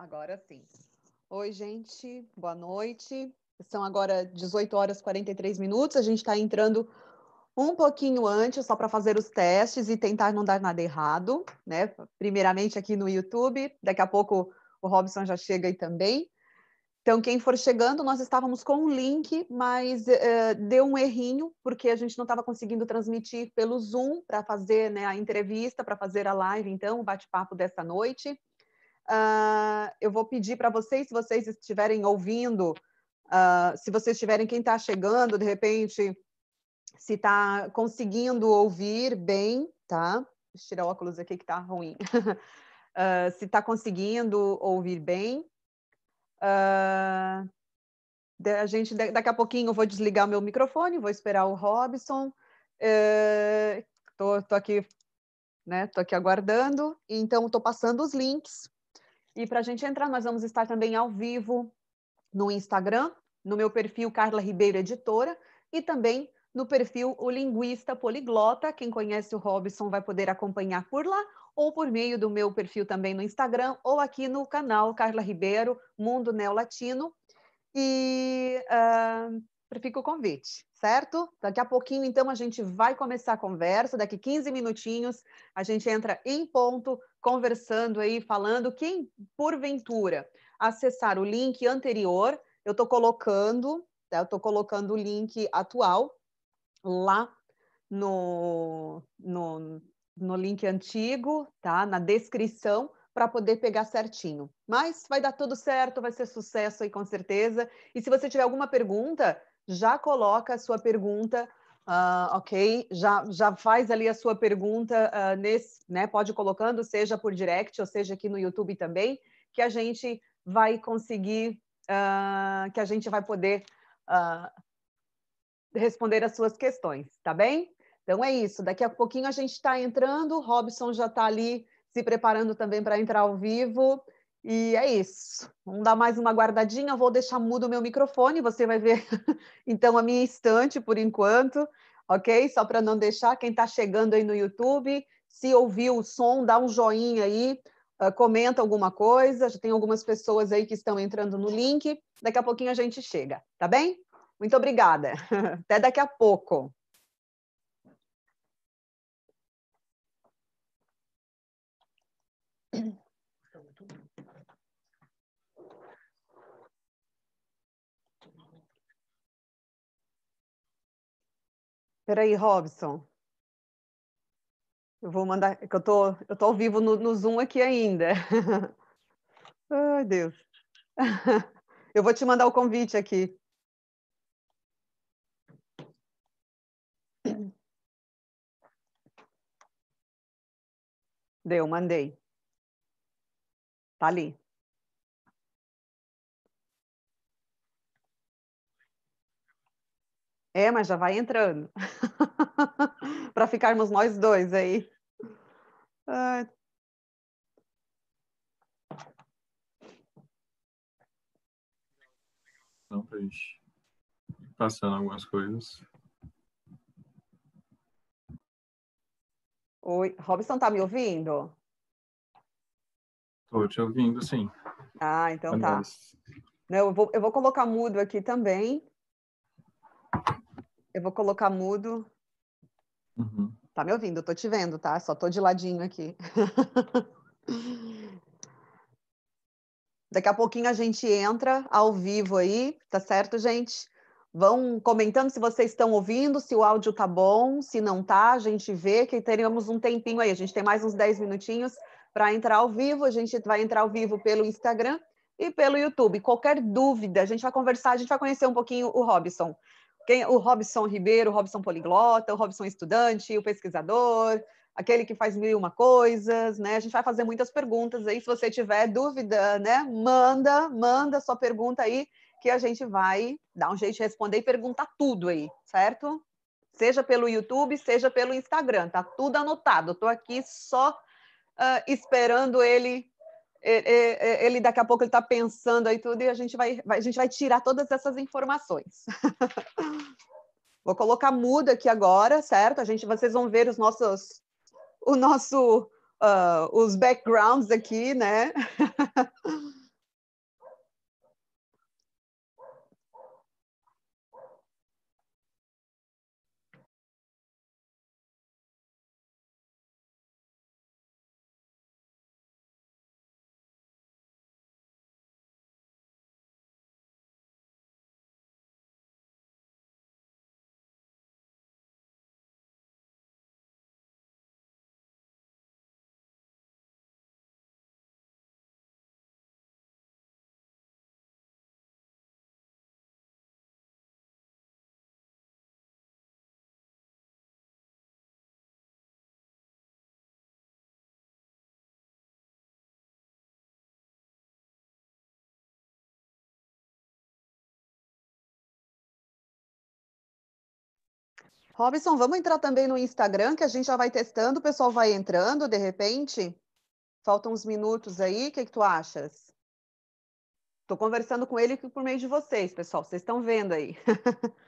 Agora sim. Oi, gente, boa noite. São agora 18 horas e 43 minutos. A gente está entrando um pouquinho antes, só para fazer os testes e tentar não dar nada errado, né? Primeiramente aqui no YouTube, daqui a pouco o Robson já chega aí também. Então, quem for chegando, nós estávamos com um link, mas uh, deu um errinho, porque a gente não estava conseguindo transmitir pelo Zoom para fazer né, a entrevista, para fazer a live, então, o bate-papo dessa noite. Uh, eu vou pedir para vocês, se vocês estiverem ouvindo, uh, se vocês estiverem, quem está chegando, de repente, se está conseguindo ouvir bem, tá? Deixa eu tirar o óculos aqui que está ruim. uh, se está conseguindo ouvir bem. A gente, daqui a pouquinho, eu vou desligar meu microfone, vou esperar o Robson. Estou aqui, né? Estou aqui aguardando. Então, estou passando os links. E para a gente entrar, nós vamos estar também ao vivo no Instagram, no meu perfil Carla Ribeiro Editora, e também no perfil O Linguista Poliglota. Quem conhece o Robson vai poder acompanhar por lá, ou por meio do meu perfil também no Instagram, ou aqui no canal Carla Ribeiro, Mundo Neolatino. E uh, fica o convite, certo? Daqui a pouquinho, então, a gente vai começar a conversa. Daqui 15 minutinhos, a gente entra em ponto, conversando aí, falando. Quem, porventura, acessar o link anterior, eu estou colocando, tá? eu estou colocando o link atual lá no, no, no link antigo, tá? Na descrição, para poder pegar certinho. Mas vai dar tudo certo, vai ser sucesso aí com certeza. E se você tiver alguma pergunta, já coloca a sua pergunta, uh, ok? Já, já faz ali a sua pergunta uh, nesse, né? Pode ir colocando, seja por direct ou seja aqui no YouTube também, que a gente vai conseguir, uh, que a gente vai poder responder as suas questões, tá bem? Então é isso. Daqui a pouquinho a gente está entrando, Robson já está ali se preparando também para entrar ao vivo. E é isso. Vamos dar mais uma guardadinha. Eu vou deixar mudo o meu microfone, você vai ver então a minha estante por enquanto, ok? Só para não deixar quem está chegando aí no YouTube, se ouviu o som, dá um joinha aí, uh, comenta alguma coisa. Já tem algumas pessoas aí que estão entrando no link. Daqui a pouquinho a gente chega, tá bem? Muito obrigada. Até daqui a pouco. Peraí, Robson. Eu vou mandar, que eu tô, eu tô ao vivo no, no Zoom aqui ainda. Ai, Deus. Eu vou te mandar o convite aqui. Deu, mandei. Tá ali. É, mas já vai entrando. Para ficarmos nós dois aí. Ai. Não, para passando algumas coisas. Oi, Robson, tá me ouvindo? Estou te ouvindo, sim. Ah, então tá. Não, eu, vou, eu vou colocar mudo aqui também. Eu vou colocar mudo. Uhum. Tá me ouvindo? Tô te vendo, tá? Só tô de ladinho aqui. Daqui a pouquinho a gente entra ao vivo aí, tá certo, gente? Vão comentando se vocês estão ouvindo, se o áudio tá bom, se não tá, a gente vê que teríamos um tempinho aí. A gente tem mais uns 10 minutinhos para entrar ao vivo. A gente vai entrar ao vivo pelo Instagram e pelo YouTube. Qualquer dúvida, a gente vai conversar, a gente vai conhecer um pouquinho o Robson. Quem, o Robson Ribeiro, o Robson Poliglota, o Robson Estudante, o pesquisador, aquele que faz mil e uma coisas, né? A gente vai fazer muitas perguntas aí. Se você tiver dúvida, né? Manda, manda sua pergunta aí que a gente vai dar um jeito de responder e perguntar tudo aí, certo? Seja pelo YouTube, seja pelo Instagram, tá tudo anotado. Estou aqui só uh, esperando ele, ele, ele, daqui a pouco ele está pensando aí tudo e a gente vai, vai, a gente vai tirar todas essas informações. Vou colocar muda aqui agora, certo? A gente, vocês vão ver os nossos, o nosso, uh, os backgrounds aqui, né? Robson, vamos entrar também no Instagram, que a gente já vai testando, o pessoal vai entrando de repente. Faltam uns minutos aí, o que, que tu achas? Estou conversando com ele por meio de vocês, pessoal, vocês estão vendo aí.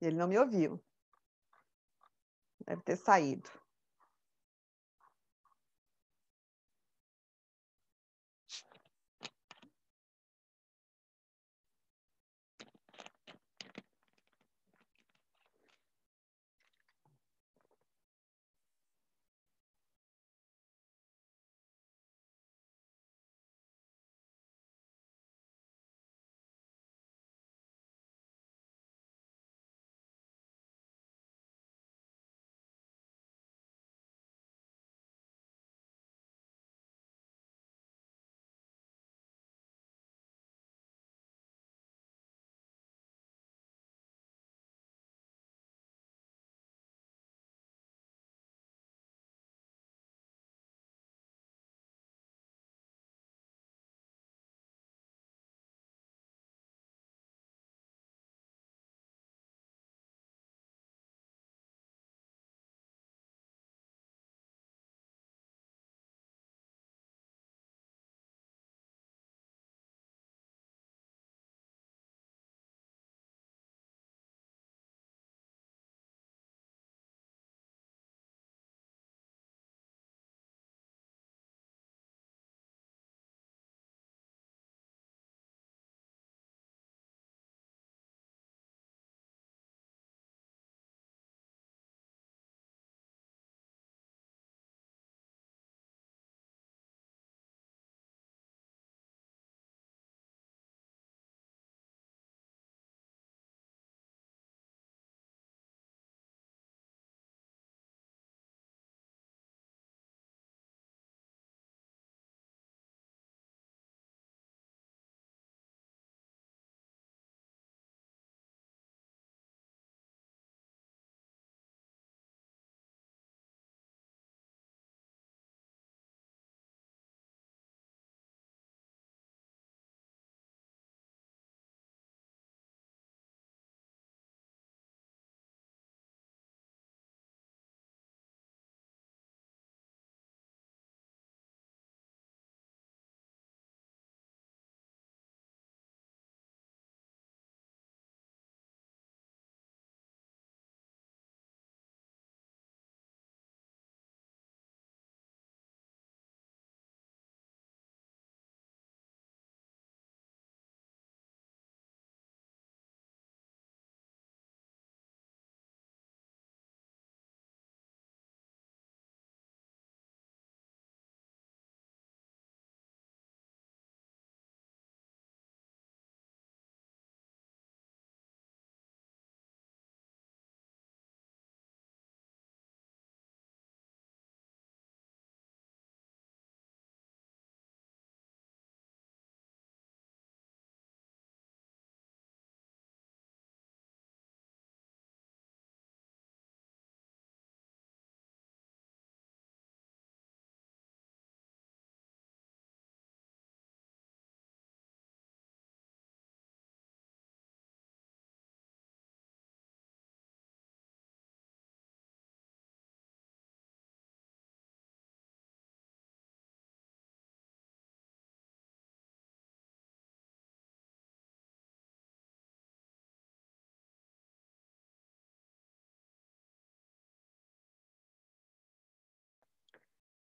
ele não me ouviu. Deve ter saído.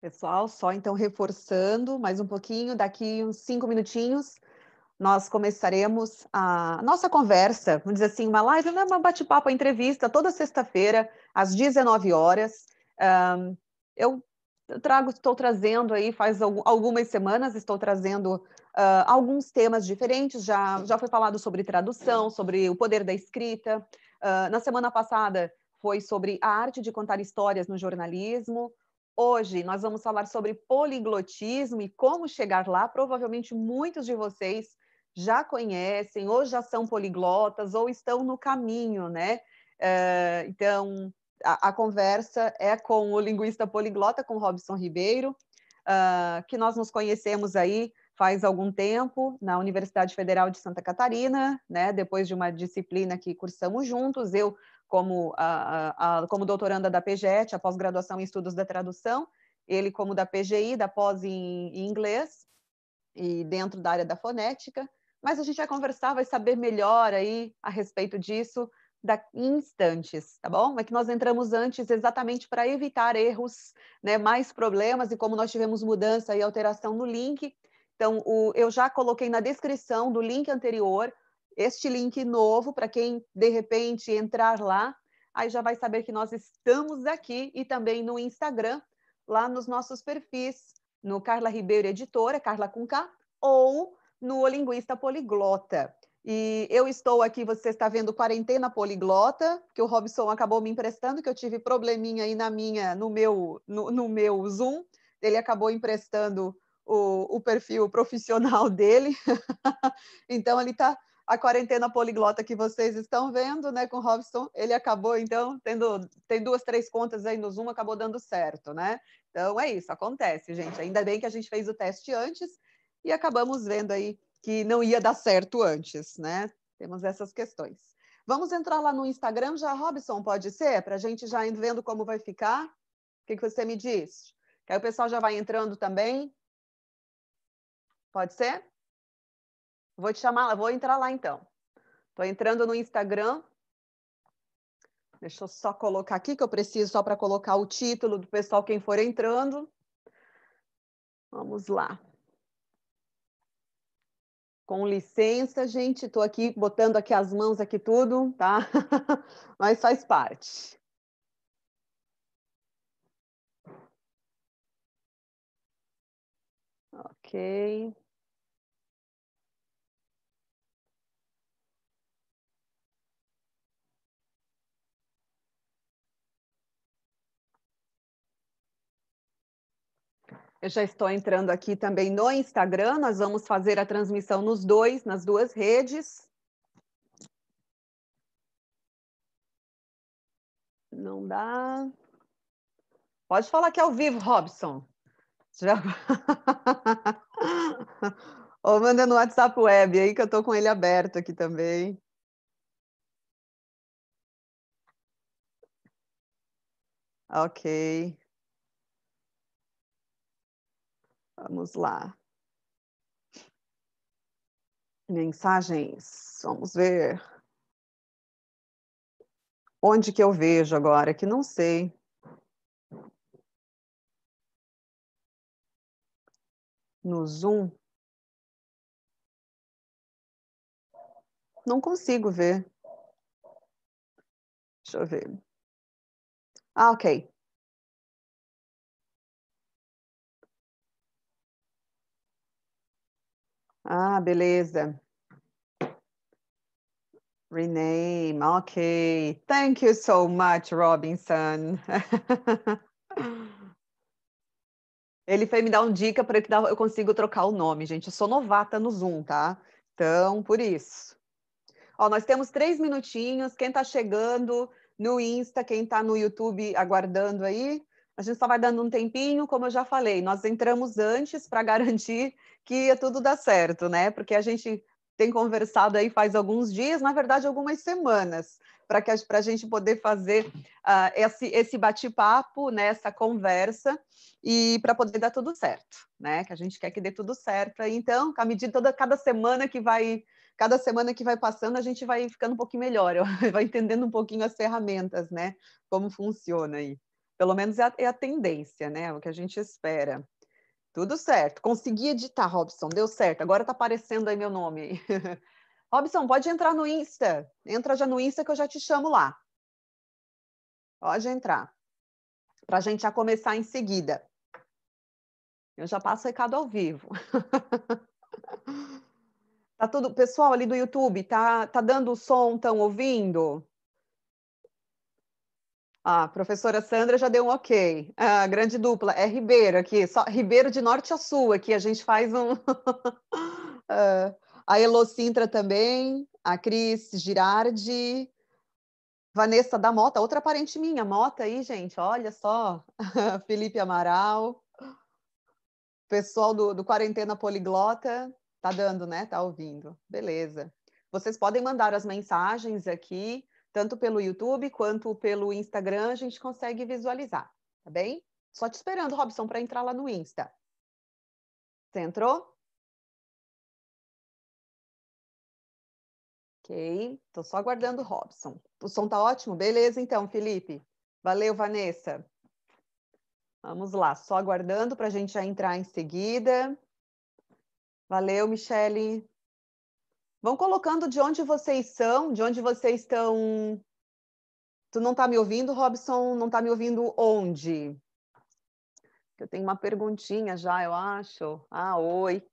Pessoal, só então reforçando mais um pouquinho, daqui uns cinco minutinhos, nós começaremos a nossa conversa, vamos dizer assim, uma live, não é uma bate-papo, entrevista, toda sexta-feira, às 19 horas. Um, eu trago, estou trazendo aí, faz algumas semanas, estou trazendo uh, alguns temas diferentes, já, já foi falado sobre tradução, sobre o poder da escrita. Uh, na semana passada foi sobre a arte de contar histórias no jornalismo. Hoje nós vamos falar sobre poliglotismo e como chegar lá. Provavelmente muitos de vocês já conhecem, ou já são poliglotas, ou estão no caminho, né? Uh, então, a, a, conversa é com o linguista poliglota, com Robson Ribeiro, uh, que nós nos conhecemos aí faz algum tempo na Universidade Federal de Santa Catarina, né? Depois de uma disciplina que cursamos juntos, eu como a, a, como doutoranda da PGET, a pós-graduação em estudos da tradução, ele como da PGI, da pós em, em inglês e dentro da área da fonética. Mas a gente vai conversar, vai saber melhor aí a respeito disso da, em instantes, tá bom? É que nós entramos antes exatamente para evitar erros, né, mais problemas, e como nós tivemos mudança e alteração no link, então o, eu já coloquei na descrição do link anterior este link novo para quem de repente entrar lá, aí já vai saber que nós estamos aqui e também no Instagram, lá nos nossos perfis, no Carla Ribeiro Editora, Carla com K, ou no Linguista Poliglota. E eu estou aqui, você está vendo quarentena poliglota, que o Robson acabou me emprestando, que eu tive probleminha aí na minha, no meu, no, no meu Zoom. Ele acabou emprestando o, o perfil profissional dele. então ele está a quarentena poliglota que vocês estão vendo, né, com o Robson, ele acabou então tendo tem duas, três contas aí no Zoom, acabou dando certo, né? Então é isso, acontece, gente. Ainda bem que a gente fez o teste antes e acabamos vendo aí que não ia dar certo antes, né? Temos essas questões. Vamos entrar lá no Instagram já, Robson, pode ser? Para a gente já ir vendo como vai ficar? O que, que você me diz? Que aí o pessoal já vai entrando também. Pode ser? Vou te chamar, vou entrar lá então. Estou entrando no Instagram. Deixa eu só colocar aqui, que eu preciso só para colocar o título do pessoal, quem for entrando. Vamos lá. Com licença, gente, estou aqui botando aqui as mãos aqui tudo, tá? Mas faz parte. Ok. Eu já estou entrando aqui também no Instagram, nós vamos fazer a transmissão nos dois, nas duas redes. Não dá. Pode falar que é ao vivo, Robson. Já... Ou manda no WhatsApp web aí que eu estou com ele aberto aqui também. Ok. Vamos lá. Mensagens, vamos ver. Onde que eu vejo agora? Que não sei. No Zoom. Não consigo ver. Deixa eu ver. Ah, ok. Ah, beleza. Rename, ok. Thank you so much, Robinson. Ele foi me dar uma dica para que eu consigo trocar o nome, gente. Eu sou novata no Zoom, tá? Então, por isso. Ó, nós temos três minutinhos. Quem está chegando no Insta, quem está no YouTube aguardando aí, a gente só vai dando um tempinho, como eu já falei, nós entramos antes para garantir que tudo dar certo, né? Porque a gente tem conversado aí faz alguns dias, na verdade, algumas semanas, para a gente poder fazer uh, esse, esse bate-papo, né, essa conversa, e para poder dar tudo certo, né? Que a gente quer que dê tudo certo. Então, à medida toda cada semana que vai cada semana que vai passando, a gente vai ficando um pouquinho melhor, vai entendendo um pouquinho as ferramentas, né? Como funciona aí. Pelo menos é a, é a tendência, né? O que a gente espera. Tudo certo. Consegui editar, Robson. Deu certo. Agora tá aparecendo aí meu nome. Robson, pode entrar no Insta. Entra já no Insta que eu já te chamo lá. Pode entrar. Para a gente já começar em seguida. Eu já passo recado ao vivo. tá tudo, pessoal ali do YouTube, tá, tá dando som, estão ouvindo? A professora Sandra já deu um ok. A grande dupla é Ribeiro aqui, só Ribeiro de norte a sul aqui. A gente faz um. uh, a Elo Sintra também, a Cris Girardi, Vanessa da Mota, outra parente minha, Mota aí, gente, olha só. Felipe Amaral. pessoal do, do Quarentena Poliglota tá dando, né? Tá ouvindo. Beleza. Vocês podem mandar as mensagens aqui, tanto pelo YouTube quanto pelo Instagram, a gente consegue visualizar, tá bem? Só te esperando, Robson, para entrar lá no Insta. Você entrou? Ok, estou só aguardando o Robson. O som tá ótimo? Beleza, então, Felipe. Valeu, Vanessa. Vamos lá, só aguardando para a gente já entrar em seguida. Valeu, Michele. Vão colocando de onde vocês são, de onde vocês estão. Tu não está me ouvindo, Robson? Não está me ouvindo onde? Eu tenho uma perguntinha já, eu acho. Ah, oi.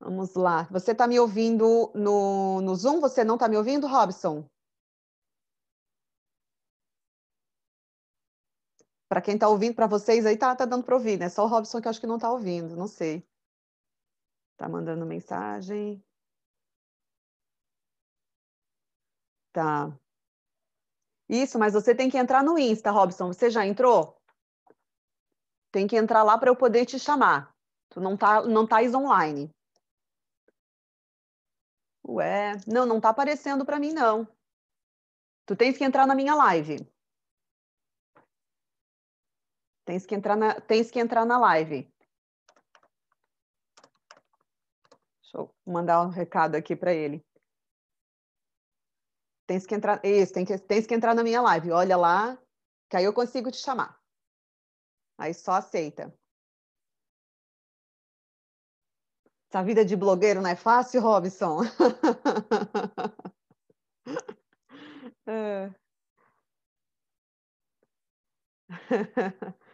Vamos lá. Você está me ouvindo no, no Zoom? Você não está me ouvindo, Robson? Para quem está ouvindo, para vocês aí tá, tá dando para ouvir, né? Só o Robson que eu acho que não está ouvindo, não sei. Tá mandando mensagem. Tá. Isso, mas você tem que entrar no Insta, Robson. Você já entrou? Tem que entrar lá para eu poder te chamar. Tu não tá, não tá online. Ué, não, não tá aparecendo para mim não. Tu tens que entrar na minha live. Tens que entrar na, tens que entrar na live. Deixa eu mandar um recado aqui para ele. Tens que entrar, isso, tem que, tens que entrar na minha live. Olha lá, que aí eu consigo te chamar. Aí só aceita. Essa vida de blogueiro não é fácil, Robson? é.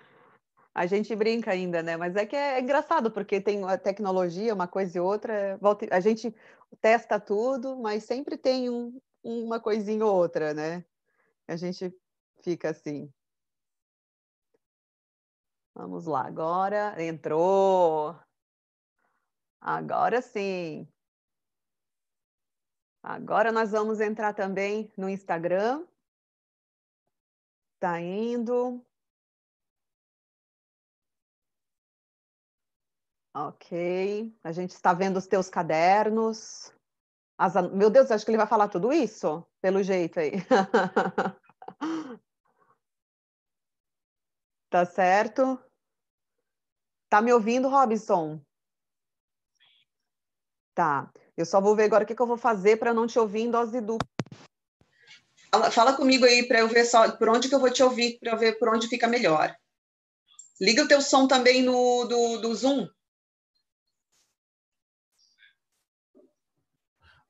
A gente brinca ainda, né? Mas é que é, engraçado, porque tem a tecnologia, uma coisa e outra, a gente testa tudo, mas sempre tem um, uma coisinha ou outra, né? A gente fica assim. Vamos lá, agora entrou. Agora sim. Agora nós vamos entrar também no Instagram. Tá indo. Ok. A gente está vendo os teus cadernos. As... Meu Deus, acho que ele vai falar tudo isso, pelo jeito aí. tá certo? Tá me ouvindo, Robson? Tá. Eu só vou ver agora o que, que eu vou fazer para não te ouvir em dose dupla. Fala, fala comigo aí para eu ver só por onde que eu vou te ouvir, para eu ver por onde fica melhor. Liga o teu som também no do, do Zoom.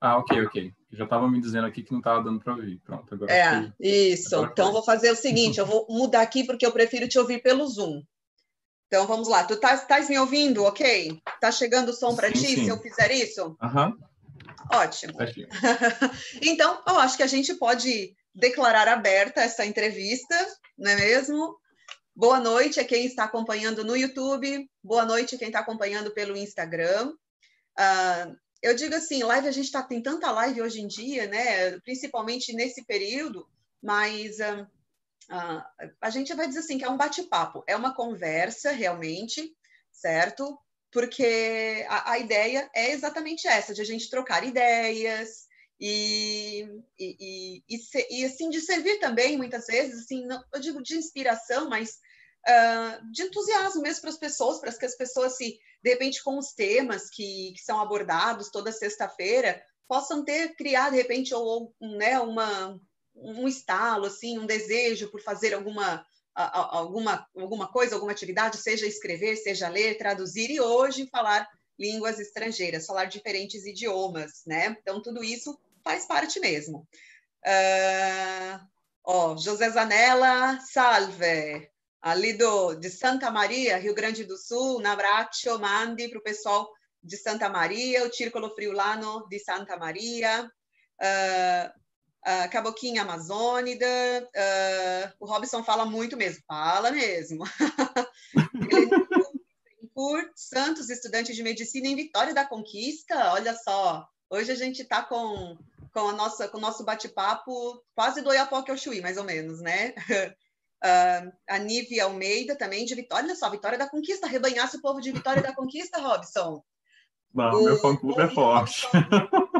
Ah, ok, ok. Já estava me dizendo aqui que não estava dando para ouvir. Pronto, agora. É, foi... isso. Agora então, foi. vou fazer o seguinte: eu vou mudar aqui porque eu prefiro te ouvir pelo Zoom. Então, vamos lá. Tu estás me ouvindo, ok? Tá chegando o som para ti sim. se eu fizer isso? Aham. Uhum. Ótimo. então, eu acho que a gente pode declarar aberta essa entrevista, não é mesmo? Boa noite a quem está acompanhando no YouTube, boa noite a quem está acompanhando pelo Instagram. Uh, eu digo assim, live, a gente está tem tanta live hoje em dia, né? Principalmente nesse período, mas uh, uh, a gente vai dizer assim que é um bate-papo, é uma conversa realmente, certo? Porque a, a, ideia é exatamente essa, de a gente trocar ideias e, e, e, e, e assim de servir também muitas vezes, assim, não, eu digo de inspiração, mas uh, de entusiasmo mesmo para as pessoas, para que as pessoas se de repente, com os temas que, que são abordados toda sexta-feira, possam ter criado, de repente, ou, né, uma, um estalo, assim, um desejo por fazer alguma, alguma, alguma coisa, alguma atividade, seja escrever, seja ler, traduzir, e hoje falar línguas estrangeiras, falar diferentes idiomas, né? Então, tudo isso faz parte mesmo. Uh, ó, José Zanella, salve! Ali do, de Santa Maria, Rio Grande do Sul, abraço, mande para o pessoal de Santa Maria, o Círculo Friulano de Santa Maria, uh, uh, Caboquinha Amazônida, uh, o Robson fala muito mesmo, fala mesmo. por Santos, estudante de medicina em Vitória da Conquista, olha só, hoje a gente está com, com, a nossa, com o nosso bate-papo quase do Iapoque ao Chuí, mais ou menos, né? Uh, a Nive Almeida também de Vitória. Olha só, Vitória da Conquista, rebanhasse o povo de Vitória da Conquista, Robson. Não, o, meu fã-clube é forte.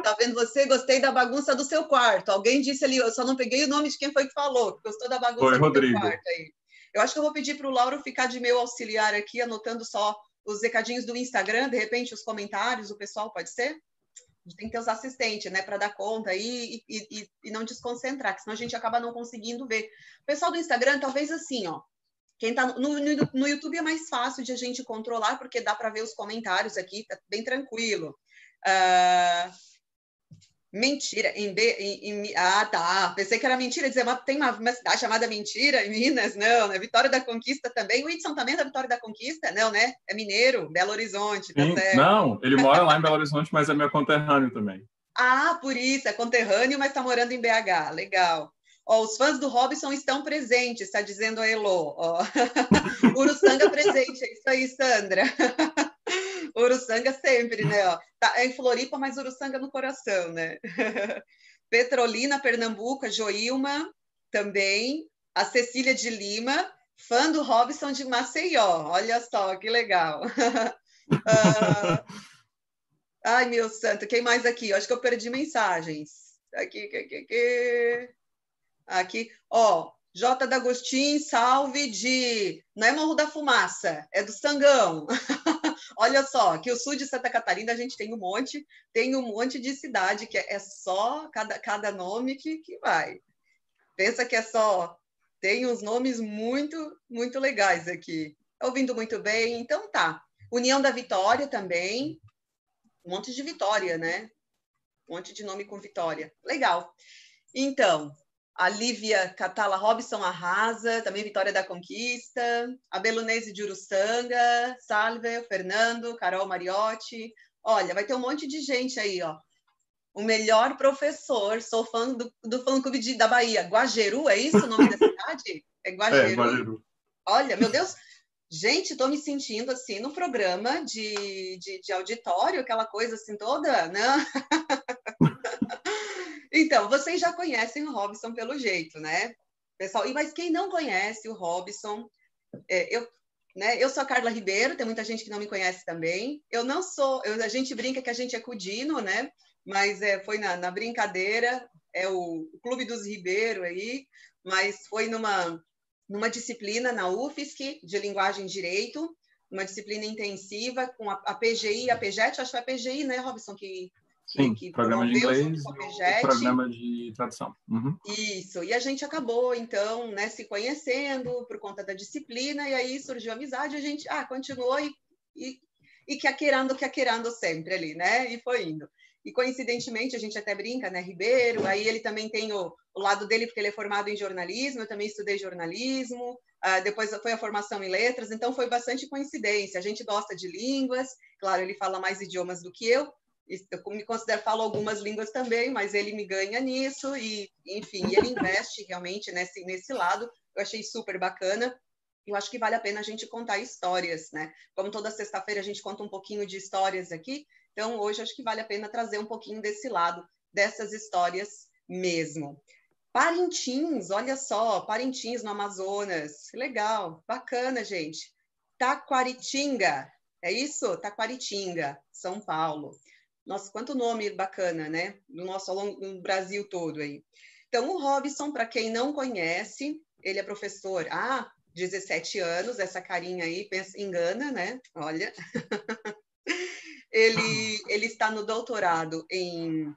Tá vendo você? Gostei da bagunça do seu quarto. Alguém disse ali, eu só não peguei o nome de quem foi que falou, que gostou da bagunça foi, do Rodrigo. seu quarto aí. Eu acho que eu vou pedir para o Lauro ficar de meu auxiliar aqui, anotando só os recadinhos do Instagram, de repente os comentários, o pessoal pode ser? Tem que ter os assistentes, né, para dar conta aí e, e, e, não desconcentrar, que senão a gente acaba não conseguindo ver. O pessoal do Instagram, talvez assim, ó. Quem tá no, no, no YouTube é mais fácil de a gente controlar, porque dá para ver os comentários aqui, tá bem tranquilo. Uh, Mentira, em, B, em, em, ah, tá. Pensei que era mentira dizer, mas tem uma, uma, cidade chamada Mentira em Minas, não, né? Vitória da Conquista também. O Whitson também é da Vitória da Conquista? Não, né? É mineiro, Belo Horizonte, tá certo. Não, ele mora lá em Belo Horizonte, mas é meu conterrâneo também. Ah, por isso, é conterrâneo, mas está morando em BH. Legal. Ó, os fãs do Robson estão presentes, está dizendo a Elo. Ó. Uruçanga presente, é isso aí, Sandra. Uruçanga sempre, né? Ó. Tá, é em Floripa, mas Uruçanga no coração, né? Petrolina, Pernambuco, Joilma também. A Cecília de Lima, fã do Robson de Maceió. Olha só, que legal. uh... Ai, meu santo, quem mais aqui? Eu acho que eu perdi mensagens. Aqui, aqui, aqui. Aqui, ó, J. D'Agostin, salve de. Não é Morro da Fumaça, é do Sangão. Olha só, que o sul de Santa Catarina a gente tem um monte, tem um monte de cidade que é só cada, cada nome que, que vai. Pensa que é só. Tem uns nomes muito, muito legais aqui. Tá ouvindo muito bem? Então tá. União da Vitória também. Um monte de Vitória, né? Um monte de nome com Vitória. Legal. Então, a Lívia Catala Robson arrasa, também Vitória da Conquista, a Belunese de Uruçanga, Salve, Fernando, Carol Mariotti. Olha, vai ter um monte de gente aí, ó. O melhor professor, sou fã do, do fã-clube de, da Bahia. Guajeru, é isso o nome da cidade? É Guajeru. É, Guajeru. Olha, meu Deus, gente, estou me sentindo assim no programa de, de, de auditório, aquela coisa assim toda, né? Então, vocês já conhecem o Robson pelo jeito, né? Pessoal, e mas quem não conhece o Robson, é, eu, né, eu sou a Carla Ribeiro, tem muita gente que não me conhece também. Eu não sou, eu, a gente brinca que a gente é Cudino, né? Mas é, foi na, na brincadeira, é o, o Clube dos Ribeiro aí, mas foi numa, numa disciplina na UFSC de linguagem e direito, uma disciplina intensiva com a, a PGI, a PGET, acho que foi a PGI, né, Robson, que Sim, que programa de inglês e programa de tradução. Uhum. Isso, e a gente acabou, então, né, se conhecendo por conta da disciplina, e aí surgiu a amizade, a gente, ah, continuou e, e, e que aquerando, que aquerando sempre ali, né, e foi indo. E coincidentemente, a gente até brinca, né, Ribeiro, aí ele também tem o, o lado dele, porque ele é formado em jornalismo, eu também estudei jornalismo, uh, depois foi a formação em letras, então foi bastante coincidência. A gente gosta de línguas, claro, ele fala mais idiomas do que eu, eu me considero falo algumas línguas também, mas ele me ganha nisso e, enfim, ele investe realmente nesse nesse lado. Eu achei super bacana. Eu acho que vale a pena a gente contar histórias, né? Como toda sexta-feira a gente conta um pouquinho de histórias aqui, então hoje acho que vale a pena trazer um pouquinho desse lado dessas histórias mesmo. Parintins, olha só, Parintins no Amazonas, legal, bacana, gente. Taquaritinga, é isso? Taquaritinga, São Paulo. Nossa, quanto nome bacana, né? No nosso no Brasil todo aí. Então, o Robson, para quem não conhece, ele é professor há 17 anos, essa carinha aí pensa, engana, né? Olha. ele, ele está no doutorado em,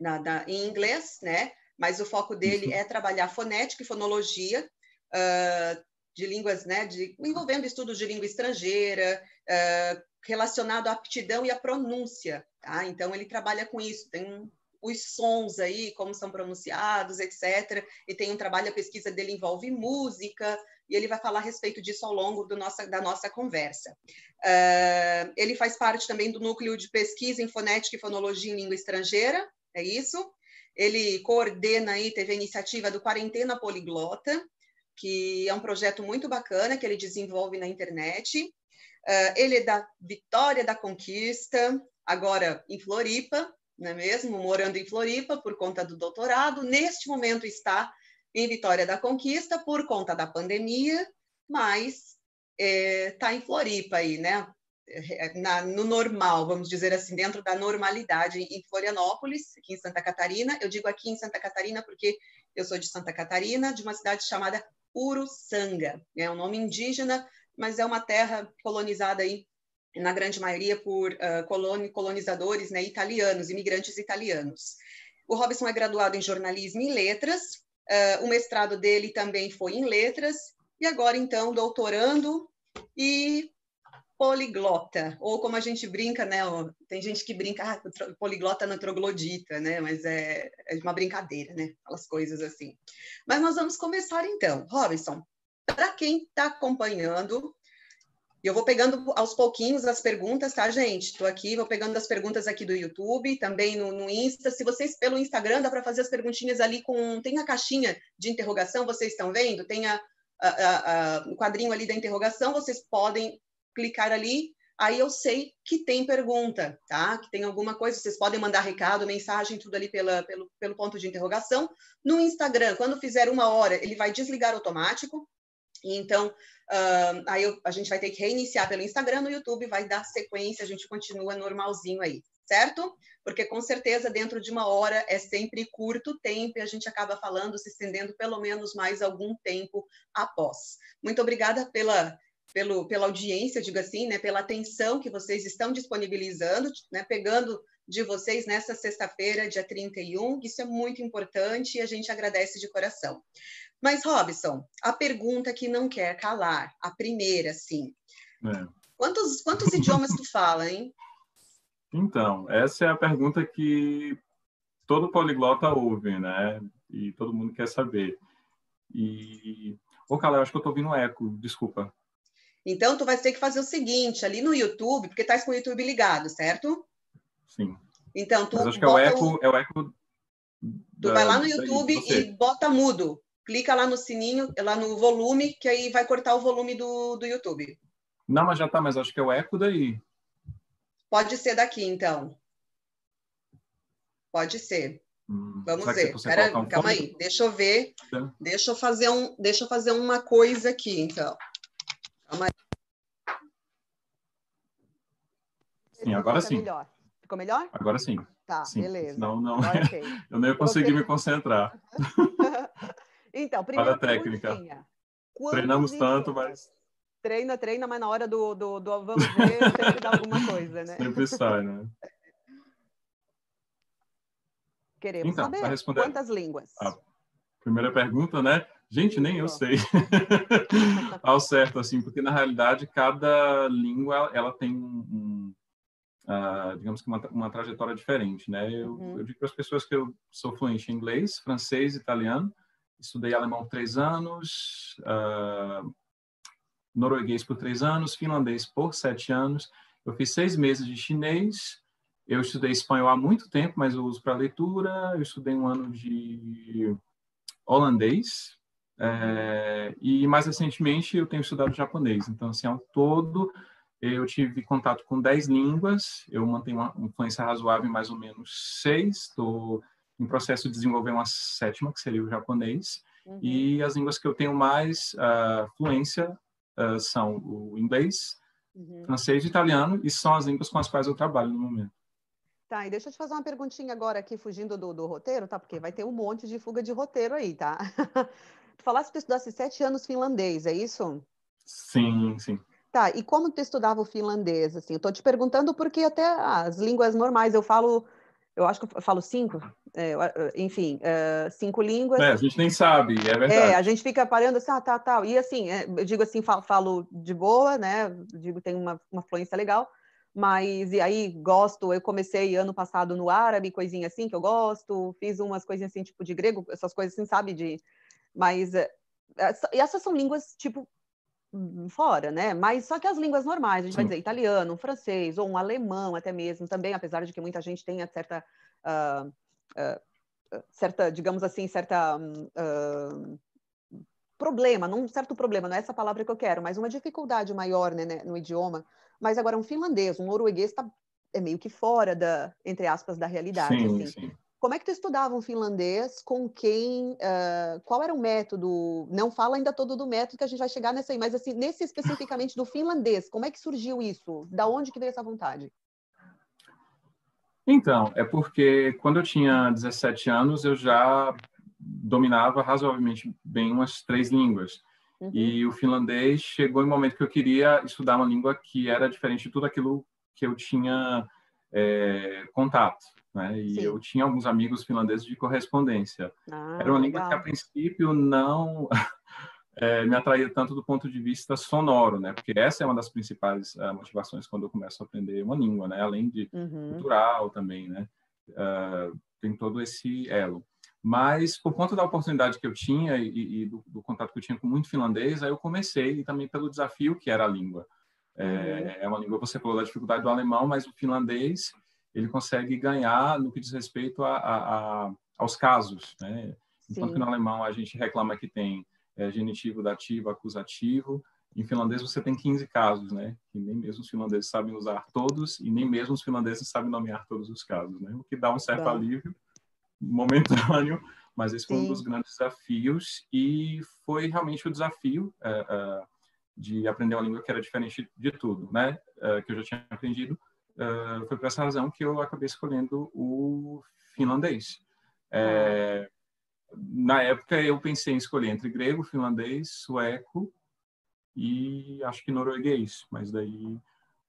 na, na, em inglês, né? Mas o foco dele é trabalhar fonética e fonologia, uh, de línguas, né? De, envolvendo estudos de língua estrangeira, uh, relacionado à aptidão e à pronúncia, tá? Então ele trabalha com isso, tem os sons aí, como são pronunciados, etc. E tem um trabalho, a pesquisa dele envolve música, e ele vai falar a respeito disso ao longo nossa, da nossa conversa. Uh, ele faz parte também do núcleo de pesquisa em fonética e fonologia em língua estrangeira, é isso? Ele coordena aí, teve a iniciativa do Quarentena Poliglota, que é um projeto muito bacana que ele desenvolve na internet. Uh, ele é da Vitória da Conquista, agora em Floripa, não é mesmo? Morando em Floripa por conta do doutorado. Neste momento está em Vitória da Conquista por conta da pandemia, mas está é, em Floripa aí, né? Na, no normal, vamos dizer assim, dentro da normalidade em Florianópolis, aqui em Santa Catarina. Eu digo aqui em Santa Catarina porque eu sou de Santa Catarina, de uma cidade chamada Uruçanga. É um nome indígena, mas é uma terra colonizada aí, na grande maioria, por uh, colonizadores né, italianos, imigrantes italianos. O Robson é graduado em jornalismo e letras, uh, o mestrado dele também foi em letras, e agora, então, doutorando e poliglota, ou como a gente brinca, né? Tem gente que brinca, ah, poliglota não troglodita, né? Mas é, é uma brincadeira, né? Aquelas coisas assim. Mas nós vamos começar então. Robinson, para quem está acompanhando, eu vou pegando aos pouquinhos as perguntas, tá, gente? Estou aqui, vou pegando as perguntas aqui do YouTube, também no, no Insta. Se vocês, pelo Instagram, dá para fazer as perguntinhas ali com. Tem a caixinha de interrogação, vocês estão vendo? Tem a, a, a, o quadrinho ali da interrogação, vocês podem clicar ali, aí eu sei que tem pergunta, tá? Que tem alguma coisa, vocês podem mandar recado, mensagem, tudo ali pela, pelo, pelo ponto de interrogação. No Instagram, quando fizer uma hora, ele vai desligar automático, então, uh, aí eu, a gente vai ter que reiniciar pelo Instagram, no YouTube vai dar sequência, a gente continua normalzinho aí, certo? Porque com certeza dentro de uma hora é sempre curto tempo e a gente acaba falando, se estendendo pelo menos mais algum tempo após. Muito obrigada pela pelo, pela audiência, digo assim, né, pela atenção que vocês estão disponibilizando, né, pegando de vocês nessa sexta-feira, dia 31, isso é muito importante e a gente agradece de coração. Mas, Robson, a pergunta que não quer calar, a primeira, sim. É. Quantos, quantos idiomas tu fala, hein? Então, essa é a pergunta que todo poliglota ouve, né? E todo mundo quer saber. E... Ô, eu acho que eu tô ouvindo eco, desculpa. Então, tu vai ter que fazer o seguinte, ali no YouTube, porque tá com o YouTube ligado, certo? Sim. Então, tu Mas acho que é o eco, é o eco Tu da, vai lá no YouTube e bota mudo. Clica lá no sininho, lá no volume, que aí vai cortar o volume do, do YouTube. Não, mas já tá, mas acho que é o eco daí. Pode ser daqui, então. Pode ser. Hum, Vamos ver. Pera, um calma aí, deixa eu ver. Deixa eu fazer um, deixa eu fazer uma coisa aqui, então. Calma aí. Sim, agora sim. Melhor. Ficou melhor? Agora sim. Tá, sim. beleza. Não, não. Okay. eu nem ia conseguir me concentrar. então, primeiro. Para a técnica. Treinamos tanto, mas. Treina, treina, mas na hora do, do, do vamos ver, sempre dá alguma coisa, né? Sempre sai, né? Queremos então, saber responder... quantas línguas. A primeira pergunta, né? Gente, nem eu sei ao certo, assim, porque na realidade cada língua ela tem um, uh, digamos que uma, uma, trajetória diferente, né? Eu, uhum. eu digo para as pessoas que eu sou fluente em inglês, francês, italiano, estudei alemão três anos, uh, norueguês por três anos, finlandês por sete anos, eu fiz seis meses de chinês, eu estudei espanhol há muito tempo, mas eu uso para leitura, eu estudei um ano de holandês, é, e mais recentemente eu tenho estudado japonês. Então, assim, ao todo, eu tive contato com 10 línguas, eu mantenho uma influência razoável em mais ou menos seis, estou em processo de desenvolver uma sétima, que seria o japonês, uhum. e as línguas que eu tenho mais uh, fluência uh, são o inglês, uhum. francês e italiano, e são as línguas com as quais eu trabalho no momento. Tá, e deixa eu te fazer uma perguntinha agora aqui, fugindo do, do roteiro, tá? Porque vai ter um monte de fuga de roteiro aí, tá? Tu falaste que tu estudasse sete anos finlandês, é isso? Sim, sim. Tá, e como tu estudava o finlandês, assim? Eu tô te perguntando porque até as línguas normais eu falo, eu acho que eu falo cinco, é, enfim, uh, cinco línguas. É, a gente nem sabe, é verdade. É, a gente fica parando assim, ah, tá, tá. E assim, é, eu digo assim, falo, falo, de boa, né? Digo, tem uma, uma fluência legal, mas e aí gosto, eu comecei ano passado no árabe, coisinha assim que eu gosto, fiz umas coisinhas assim, tipo de grego, essas coisas assim, sabe, de mas eh, essas são línguas, tipo, fora, né? Mas só que as línguas normais, a gente Sim. vai dizer italiano, um francês ou um alemão até mesmo, também, apesar de que muita gente tenha certa, uh, uh, certa, digamos assim, certa uh, problema, não um certo problema, não é essa palavra que eu quero, mas uma dificuldade maior né, né no idioma. Mas agora um finlandês, um norueguês está é meio que fora da, entre aspas, da realidade. Sim, assim. sim. Como é que tu estudava um finlandês? Com quem? Uh, qual era o método? Não fala ainda todo do método que a gente vai chegar nessa aí, mas assim, nesse especificamente do finlandês, como é que surgiu isso? Da onde que veio essa vontade? Então, é porque quando eu tinha 17 anos, eu já dominava razoavelmente bem umas três línguas. Uhum. E o finlandês chegou em um momento que eu queria estudar uma língua que era diferente de tudo aquilo que eu tinha é, contato. Né? E Sim. eu tinha alguns amigos finlandeses de correspondência. Ah, era uma legal. língua que, a princípio, não é, me atraía tanto do ponto de vista sonoro, né? Porque essa é uma das principais uh, motivações quando eu começo a aprender uma língua, né? Além de uhum. cultural também, né? Uh, tem todo esse elo. Mas, por conta da oportunidade que eu tinha e, e do, do, contato que eu tinha com muito finlandês, aí eu comecei, e também pelo desafio que era a língua. É, uhum. É uma língua, você falou da dificuldade do alemão, mas o finlandês, ele consegue ganhar no que diz respeito a, a, a aos casos, né? Enquanto Sim. que no alemão a gente reclama que tem é, genitivo, dativo, acusativo, em finlandês você tem 15 casos, né? Que nem mesmo os finlandeses sabem usar todos e nem mesmo os finlandeses sabem nomear todos os casos, né? O que dá um certo Bom. alívio momentâneo, mas esse foi Sim. um dos grandes desafios e foi realmente o desafio é, é, de aprender uma língua que era diferente de tudo, né? É, que eu já tinha aprendido. É, foi por essa razão que eu acabei escolhendo o finlandês. É, na época eu pensei em escolher entre grego, finlandês, sueco e acho que norueguês, mas daí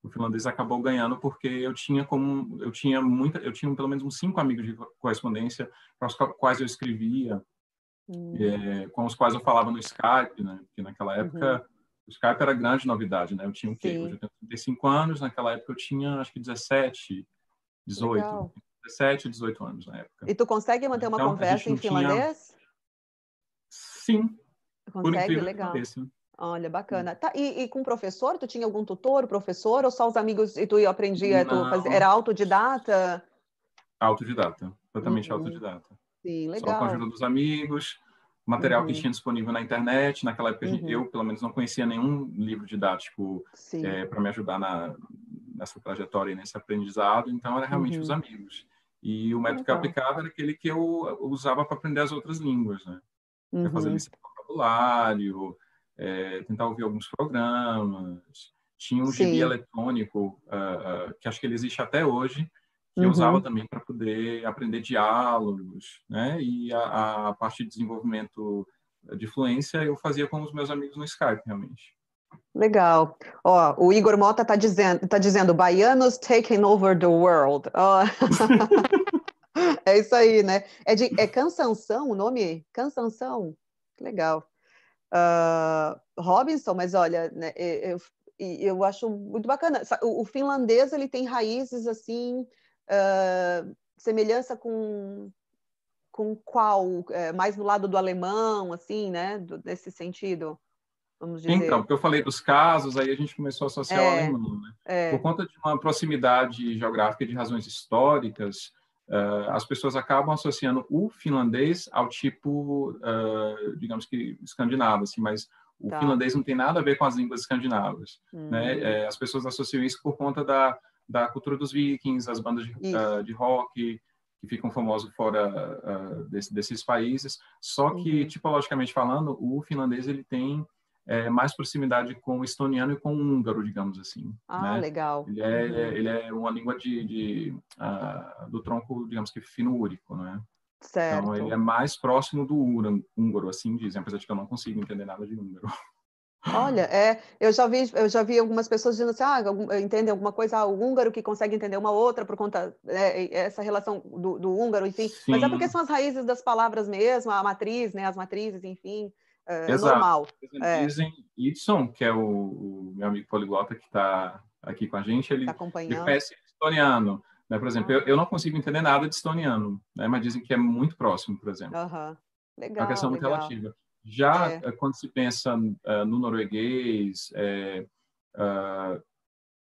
o finlandês acabou ganhando porque eu tinha como eu tinha muita eu tinha pelo menos uns cinco amigos de correspondência para os quais eu escrevia uhum. é, com os quais eu falava no Skype né porque naquela época uhum. Skype era grande novidade né eu tinha o quê Sim. hoje eu tenho 35 anos naquela época eu tinha acho que 17 18 Legal. 17 18 anos na época e tu consegue manter uma então, conversa em finlandês tinha... sim consegue legal Olha, bacana. Tá, e, e, com professor, tu tinha algum tutor, professor, ou só os amigos e tu aprendia, tu fazia, era autodidata? Autodidata, totalmente uhum. autodidata. Sim, legal. Só com a ajuda dos amigos, material uhum. que tinha disponível na internet. Naquela época, uhum. eu, pelo menos, não conhecia nenhum livro didático é, para me ajudar na, nessa trajetória e nesse aprendizado, então era realmente os uhum. amigos. E o método que eu aplicava era aquele que eu usava para aprender as outras línguas, né? Para fazer uhum. lista de vocabulário, é, tentar ouvir alguns programas. Tinha um Sim. gibi eletrônico, uh, uh, que acho que ele existe até hoje, que uhum. eu usava também para poder aprender diálogos, né? E a, a, parte de desenvolvimento de fluência eu fazia com os meus amigos no Skype, realmente. Legal. Ó, o Igor Mota está dizendo, tá dizendo, baianos taking over the world. Oh. é isso aí, né? É, de, é Cansanção o nome? Cansanção? Legal uh, Robinson, mas olha, né, eu, eu acho muito bacana. O, o, finlandês ele tem raízes assim, uh, semelhança com com qual? É, mais do lado do alemão, assim, né? Do, nesse sentido. Vamos dizer. Então, porque eu falei dos casos, aí a gente começou a associar é, o alemão, né? É. Por conta de uma proximidade geográfica de razões históricas, Uh, as pessoas acabam associando o finlandês ao tipo, uh, digamos que escandinavo, assim, mas o tá. finlandês não tem nada a ver com as línguas escandinavas. Hum. Né? É, as pessoas associam isso por conta da, da cultura dos vikings, as bandas de, uh, de rock que ficam famosas fora desse, desses países. Só que, uhum. tipologicamente falando, o finlandês ele tem é, mais proximidade com o estoniano e com o húngaro, digamos assim. Ah, né? legal. Ele é, uhum. ele é uma língua de, de uh, do tronco, digamos que fino-úrico, não é? Certo. Então, ele é mais próximo do húngaro, assim dizem, apesar de que eu não consigo entender nada de húngaro. Olha, é, eu já vi, eu já vi algumas pessoas dizendo assim, ah, entendem alguma coisa, ah, o húngaro que consegue entender uma outra por conta é, essa relação do, do húngaro, enfim. Sim. Mas é porque são as raízes das palavras mesmo, a matriz, né, as matrizes, enfim é, Exato. normal. É. Dizem Edson, que é o, o, meu amigo poliglota que está aqui com a gente, ele, tá ele conhece estoniano. Né? Por exemplo, ah. eu, eu não consigo entender nada de estoniano, né? mas dizem que é muito próximo, por exemplo. Uhum. Legal, é uma questão legal. muito relativa. Já é. Eh, quando se pensa uh, no norueguês, é, uh,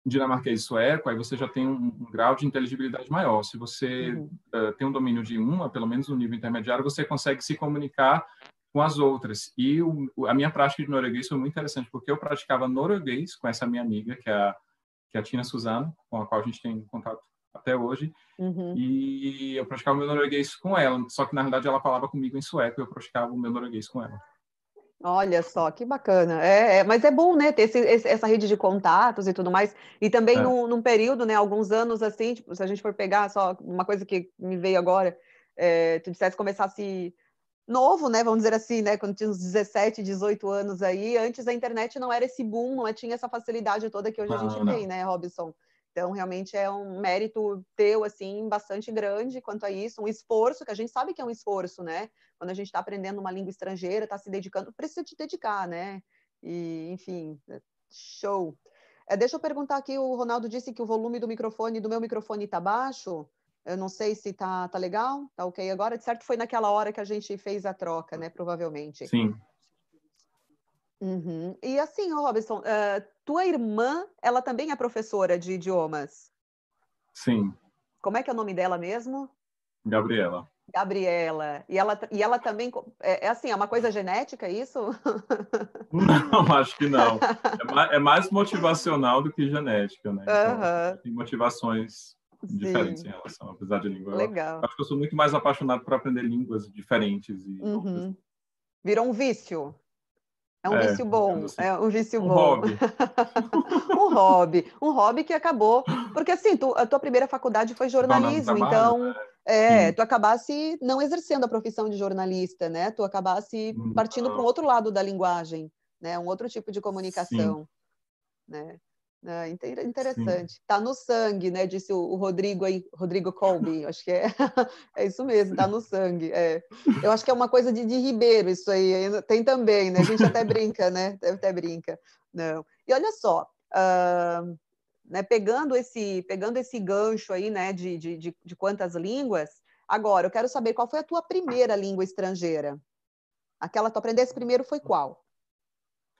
dinamarquês e sueco, aí você já tem um, um, grau de inteligibilidade maior. Se você uhum. uh, tem um domínio de uma, pelo menos no nível intermediário, você consegue se comunicar com as outras. E o, a minha prática de norueguês foi muito interessante, porque eu praticava norueguês com essa minha amiga, que é a, que é a Tina Suzano, com a qual a gente tem contato até hoje. Uhum. E eu praticava o meu norueguês com ela, só que na realidade ela falava comigo em sueco e eu praticava o meu norueguês com ela. Olha só, que bacana. É, é, mas é bom, né, ter esse, esse, essa rede de contatos e tudo mais. E também é. num, num, período, né, alguns anos assim, tipo, se a gente for pegar só uma coisa que me veio agora, é, tu dissesse começasse novo, né, vamos dizer assim, né, quando tinha uns 17, 18 anos aí, antes a internet não era esse boom, não tinha essa facilidade toda que hoje não, a gente não. tem, né, Robson? Então, realmente é um mérito teu, assim, bastante grande quanto a isso, um esforço, que a gente sabe que é um esforço, né? Quando a gente está aprendendo uma língua estrangeira, está se dedicando, precisa te dedicar, né? E, enfim, show. É, deixa eu perguntar aqui, o Ronaldo disse que o volume do microfone, do meu microfone está baixo. Eu não sei se tá, tá legal, tá ok agora. De certo foi naquela hora que a gente fez a troca, né? Provavelmente. Sim. Uhum. E assim, Robson, uh, tua irmã, ela também é professora de idiomas? Sim. Como é que é o nome dela mesmo? Gabriela. Gabriela. E ela, e ela também. É, é assim, é uma coisa genética é isso? Não, acho que não. É mais, é mais motivacional do que genética, né? Então, uhum. Tem motivações diferentes Sim. em relação, apesar de língua. Legal. Acho que eu sou muito mais apaixonado por aprender línguas diferentes. E uhum. Virou um vício. É um é, vício bom, assim, é um vício um bom. Hobby. um hobby. Um hobby que acabou. Porque assim, tu, a tua primeira faculdade foi jornalismo, trabalho, então né? é, tu acabasse não exercendo a profissão de jornalista, né? Tu acabasse partindo para um outro lado da linguagem, né? Um outro tipo de comunicação. Sim. Né? É interessante. Sim. Tá no sangue, né? Disse o, Rodrigo aí, Rodrigo Colby. Acho que é, é isso mesmo, tá no sangue. É. Eu acho que é uma coisa de, de Ribeiro, isso aí. Tem também, né? A gente até brinca, né? Até brinca. Não. E olha só, uh, né, pegando, esse, pegando esse gancho aí, né, de, de, de, de quantas línguas, agora eu quero saber qual foi a tua primeira língua estrangeira. Aquela que tu aprendesse primeiro foi qual?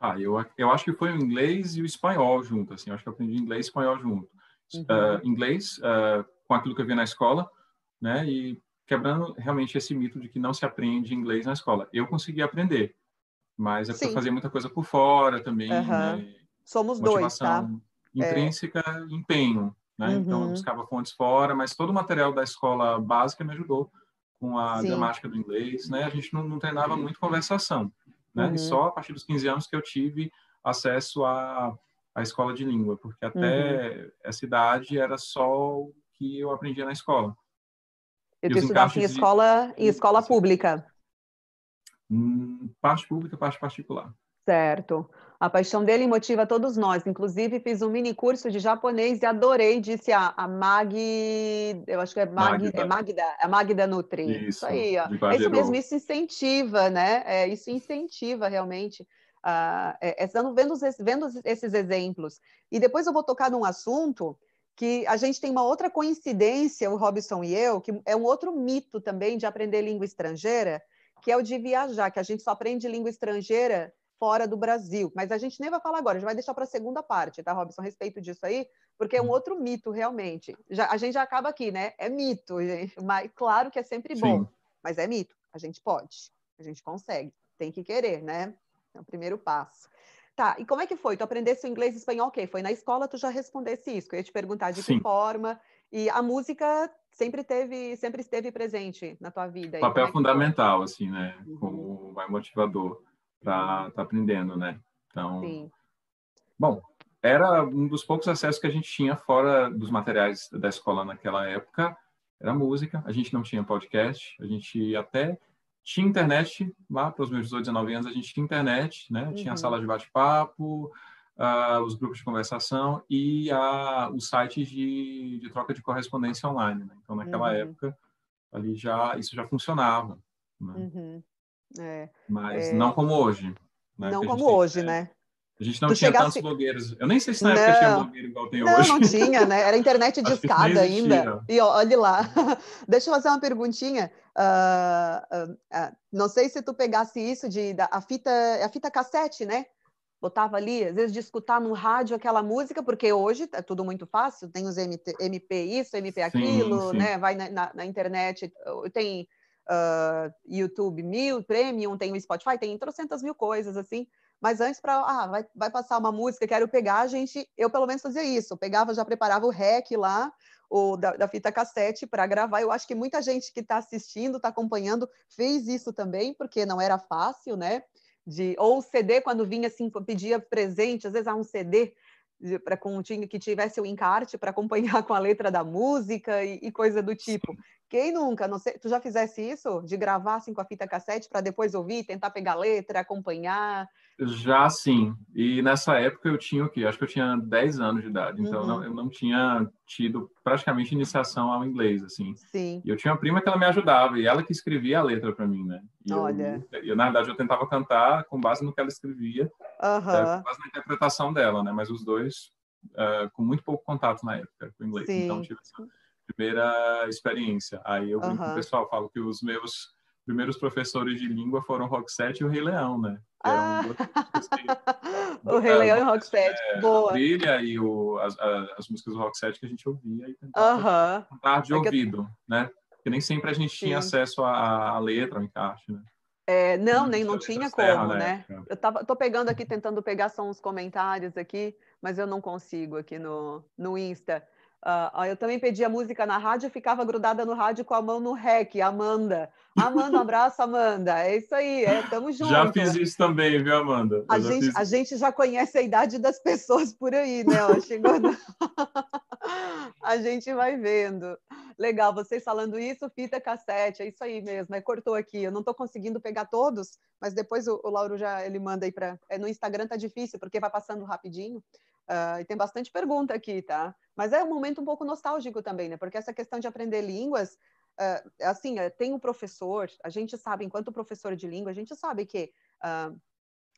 Ah, eu, eu acho que foi o inglês e o espanhol junto, assim, eu acho que eu aprendi inglês e espanhol junto. Uhum. Uh, inglês, uh, com aquilo que eu vi na escola, né, e quebrando realmente esse mito de que não se aprende inglês na escola. Eu consegui aprender, mas é porque eu fazia muita coisa por fora também, uhum. né, Somos dois, tá? intrínseca e empenho, né, uhum. então eu uhum. buscava fontes fora, mas todo o material da escola básica me ajudou com a Sim. gramática do inglês, né, a gente não, não treinava muito conversação, né? Uhum. E só a partir dos 15 anos que eu tive acesso à, à escola de língua, porque até uhum. essa idade era só o que eu aprendia na escola. E tu estudaste em escola, de... em escola pública? Hum, parte pública, parte particular. Certo. A paixão dele motiva todos nós. Inclusive, fiz um mini curso de japonês e adorei, disse a, a Mag. Eu acho que é Mag, Magda. É Magda, a Magda Nutri. Isso, isso aí, ó. É isso mesmo, isso incentiva, né? É, isso incentiva realmente. Uh, é, estando vendo, vendo esses exemplos. E depois eu vou tocar num assunto que a gente tem uma outra coincidência, o Robson e eu, que é um outro mito também de aprender língua estrangeira, que é o de viajar, que a gente só aprende língua estrangeira fora do Brasil. Mas a gente nem vai falar agora, a gente vai deixar para a segunda parte, tá, Robson? A respeito disso aí, porque é um uhum. outro mito, realmente. Já, a gente já acaba aqui, né? É mito, gente. Mas claro que é sempre bom, Sim. mas é mito. A gente pode, a gente consegue. Tem que querer, né? É o primeiro passo. Tá, e como é que foi? Tu aprendesse o inglês e espanhol, ok? Foi na escola, tu já respondesse isso, que eu ia te perguntar de Sim. que forma. E a música sempre teve, sempre esteve presente na tua vida. Papel é fundamental, assim, né? Uhum. Como mais motivador estar tá aprendendo, né? Então, Sim. bom, era um dos poucos acessos que a gente tinha fora dos materiais da escola naquela época, era música. A gente não tinha podcast, a gente até tinha internet lá para os meus 18, 19 anos, a gente tinha internet, né? Uhum. Tinha a uhum. sala de bate-papo, uh, os grupos de conversação e uh, os sites de, de, troca de correspondência online. Né? Então, naquela uhum. época, ali já isso já funcionava. Né? Uhum. É, Mas é... não como hoje. Né? Não como hoje, né? A gente não tu tinha chegasse... tantos blogueiros. Eu nem sei se na não. época tinha blogueiro igual tem não, hoje. Não, tinha, né? Era internet de escada ainda. E olhe lá. Deixa eu fazer uma perguntinha. Uh, uh, uh, não sei se tu pegasse isso de da, a fita, a fita cassete, né? Botava ali, às vezes de escutar no rádio aquela música, porque hoje é tudo muito fácil, tem os MT, MP isso, MP aquilo, sim, sim. né? Vai na, na, na internet, tem uh, YouTube mil, Premium, tem o Spotify, tem trocentas mil coisas assim. Mas antes, para ah, vai, vai passar uma música, quero pegar, a gente, eu pelo menos fazia isso. Eu pegava, já preparava o rec lá, o da, da fita cassete para gravar. Eu acho que muita gente que está assistindo, está acompanhando, fez isso também, porque não era fácil, né? De, ou CD, quando vinha assim, pedia presente, às vezes há um CD para que tivesse o encarte para acompanhar com a letra da música e, e coisa do tipo. Quem nunca? Não sei, tu já fizesse isso? De gravar assim com a fita cassete para depois ouvir, tentar pegar a letra, acompanhar? Já sim. E nessa época eu tinha o quê? Acho que eu tinha 10 anos de idade. Então uhum. não, eu não tinha tido praticamente iniciação ao inglês, assim. Sim. E eu tinha uma prima que ela me ajudava e ela que escrevia a letra para mim, né? E Olha. Eu, eu, na verdade, eu tentava cantar com base no que ela escrevia, uhum. com base na interpretação dela, né? Mas os dois uh, com muito pouco contato na época com o inglês. Sim. Então tive essa primeira experiência. Aí eu brinco uhum. com o pessoal, falo que os meus primeiros professores de língua foram Roxette e o Rei Leão, né? Ah. o Rei Leão e o Roxette, é, boa. A trilha e o, as, as, músicas do Roxette que a gente ouvia e tentava uhum. cantar de é ouvido, eu... né? Porque nem sempre a gente Sim. tinha acesso à, à letra, ao encaixe, né? É, não, nem não tinha como, né? Eu tava, tô pegando aqui, tentando pegar só uns comentários aqui, mas eu não consigo aqui no, no Insta. Uh, eu também pedia música na rádio, ficava grudada no rádio com a mão no rec, Amanda. Amanda, um abraço, Amanda. É isso aí, é, tamo junto. Já fiz isso também, viu, Amanda? A gente, fiz... a gente já conhece a idade das pessoas por aí, né? Ó, chegou no... a gente vai vendo. Legal, vocês falando isso, fita cassete, é isso aí mesmo, é, cortou aqui. Eu não estou conseguindo pegar todos, mas depois o, o Lauro já ele manda aí para. É, no Instagram tá difícil, porque vai passando rapidinho. Uh, e tem bastante pergunta aqui, tá? Mas é um momento um pouco nostálgico também, né? Porque essa questão de aprender línguas, uh, assim, uh, tem um professor, a gente sabe, enquanto professor de língua, a gente sabe que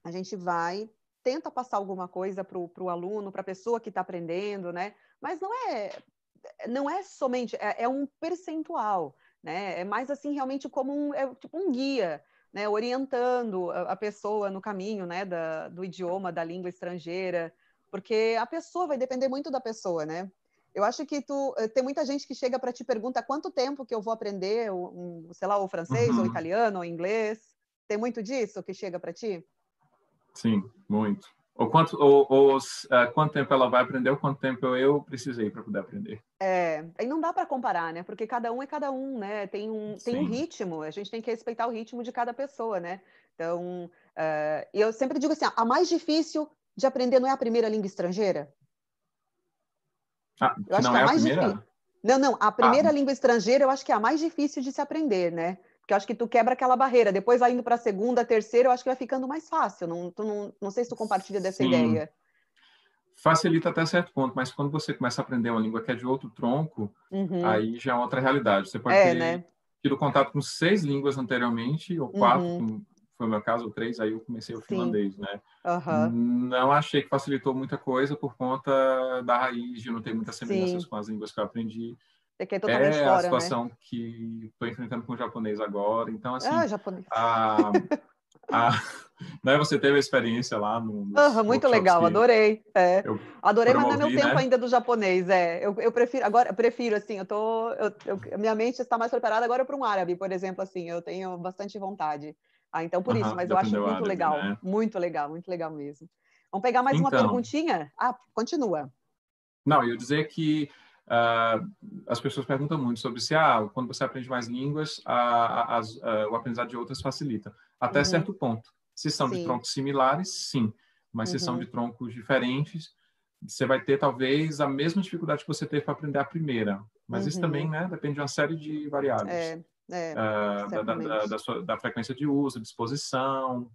a gente vai, tenta passar alguma coisa para o aluno, para a pessoa que está aprendendo, né? Mas não é, não é somente, é, é, um percentual, né? É mais assim, realmente como um, é tipo um guia, né? Orientando a, a pessoa no caminho, né? Da, do idioma, da língua estrangeira, porque a pessoa vai depender muito da pessoa, né? Eu acho que tu eh, tem muita gente que chega para te pergunta quanto tempo que eu vou aprender, um, sei lá, o francês, uhum. ou italiano, ou inglês. Tem muito disso que chega para ti? Sim, muito. Ou quanto, ou, ou uh, quanto tempo ela vai aprender, ou quanto tempo eu precisei para poder aprender. É, e não dá para comparar, né? Porque cada um é cada um, né? Tem um, tem um ritmo, a gente tem que respeitar o ritmo de cada pessoa, né? Então, uh, eu sempre digo assim, a mais difícil de aprender não é a primeira língua estrangeira? Ah, eu acho que é a mais difícil. Não, não, a primeira ah. língua estrangeira eu acho que é a mais difícil de se aprender, né? Porque eu acho que tu quebra aquela barreira. Depois, indo para a segunda, terceira, eu acho que vai ficando mais fácil. Não, tu não, não sei se tu compartilha dessa Sim. ideia. Facilita até certo ponto, mas quando você começa a aprender uma língua que é de outro tronco, uhum. aí já é outra realidade. Você pode é, ter né? tido contato com seis línguas anteriormente, ou quatro, uhum foi o meu caso, o três, aí eu comecei o Sim. finlandês, né? Uhum. Não achei que facilitou muita coisa por conta da raiz, de não ter muitas semelhanças Sim. com as línguas que eu aprendi. É, é, fora, a situação né? que estou enfrentando com o japonês agora. Então, assim, ah, japonês. A, a, né, você teve a experiência lá no. Uhum, muito legal, adorei. É. Adorei, mas não é meu tempo né? ainda do japonês. É. Eu, eu prefiro, agora, prefiro, assim, eu tô. Eu, eu, minha mente está mais preparada agora para um árabe, por exemplo, assim, eu tenho bastante vontade. Ah, então por uhum, isso, mas eu acho muito árabe, legal, né? muito legal, muito legal mesmo. Vamos pegar mais então, uma perguntinha? Ah, continua. Não, eu dizer que uh, as pessoas perguntam muito sobre se ah, quando você aprende mais línguas, a, a, a, o aprendizado de outras facilita. Até uhum. certo ponto. Se são sim. de troncos similares, sim. Mas uhum. se são uhum. de troncos diferentes, você vai ter talvez a mesma dificuldade que você teve para aprender a primeira. Mas isso também uhum. né, depende de uma série de variáveis. É. É, uh, da, da, da, sua, da, frequência de uso, disposição,